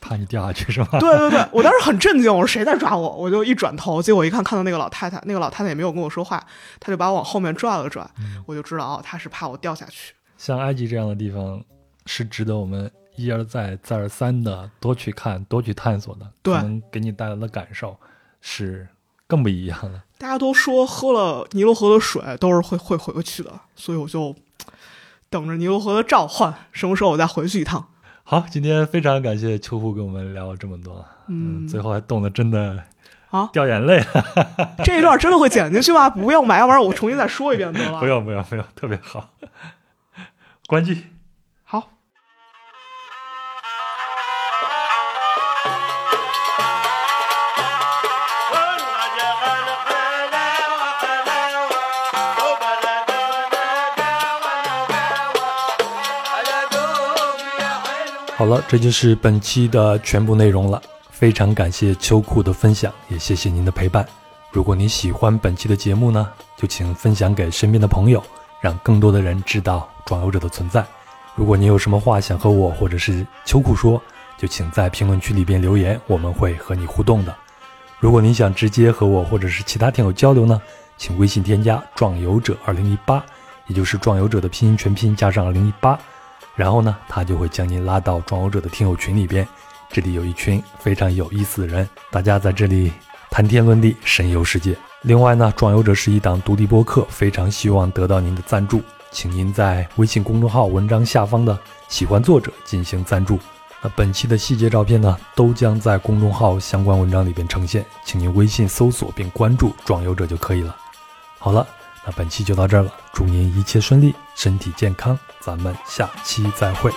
怕你掉下去是吧？对对对，我当时很震惊，我说谁在抓我？我就一转头，结果一看看到那个老太太，那个老太太也没有跟我说话，她就把我往后面拽了拽，我就知道哦，她是怕我掉下去。像埃及这样的地方，是值得我们一而再、再而三的多去看、多去探索的，对，能给你带来的感受是更不一样了。大家都说喝了尼罗河的水都是会会回不去的，所以我就。等着尼罗河的召唤，什么时候我再回去一趟？好，今天非常感谢秋富跟我们聊了这么多，嗯，最后还冻得真的啊掉眼泪了。这一段真的会剪进去吗？不用吧，要不然我重新再说一遍得了。不用不用不用，特别好。关机。好了，这就是本期的全部内容了。非常感谢秋裤的分享，也谢谢您的陪伴。如果您喜欢本期的节目呢，就请分享给身边的朋友，让更多的人知道壮游者的存在。如果您有什么话想和我或者是秋裤说，就请在评论区里边留言，我们会和你互动的。如果你想直接和我或者是其他听友交流呢，请微信添加“壮游者二零一八”，也就是“壮游者”的拼音全拼加上二零一八。然后呢，他就会将您拉到壮游者的听友群里边，这里有一群非常有意思的人，大家在这里谈天论地，神游世界。另外呢，壮游者是一档独立播客，非常希望得到您的赞助，请您在微信公众号文章下方的喜欢作者进行赞助。那本期的细节照片呢，都将在公众号相关文章里边呈现，请您微信搜索并关注壮游者就可以了。好了。那本期就到这儿了，祝您一切顺利，身体健康，咱们下期再会。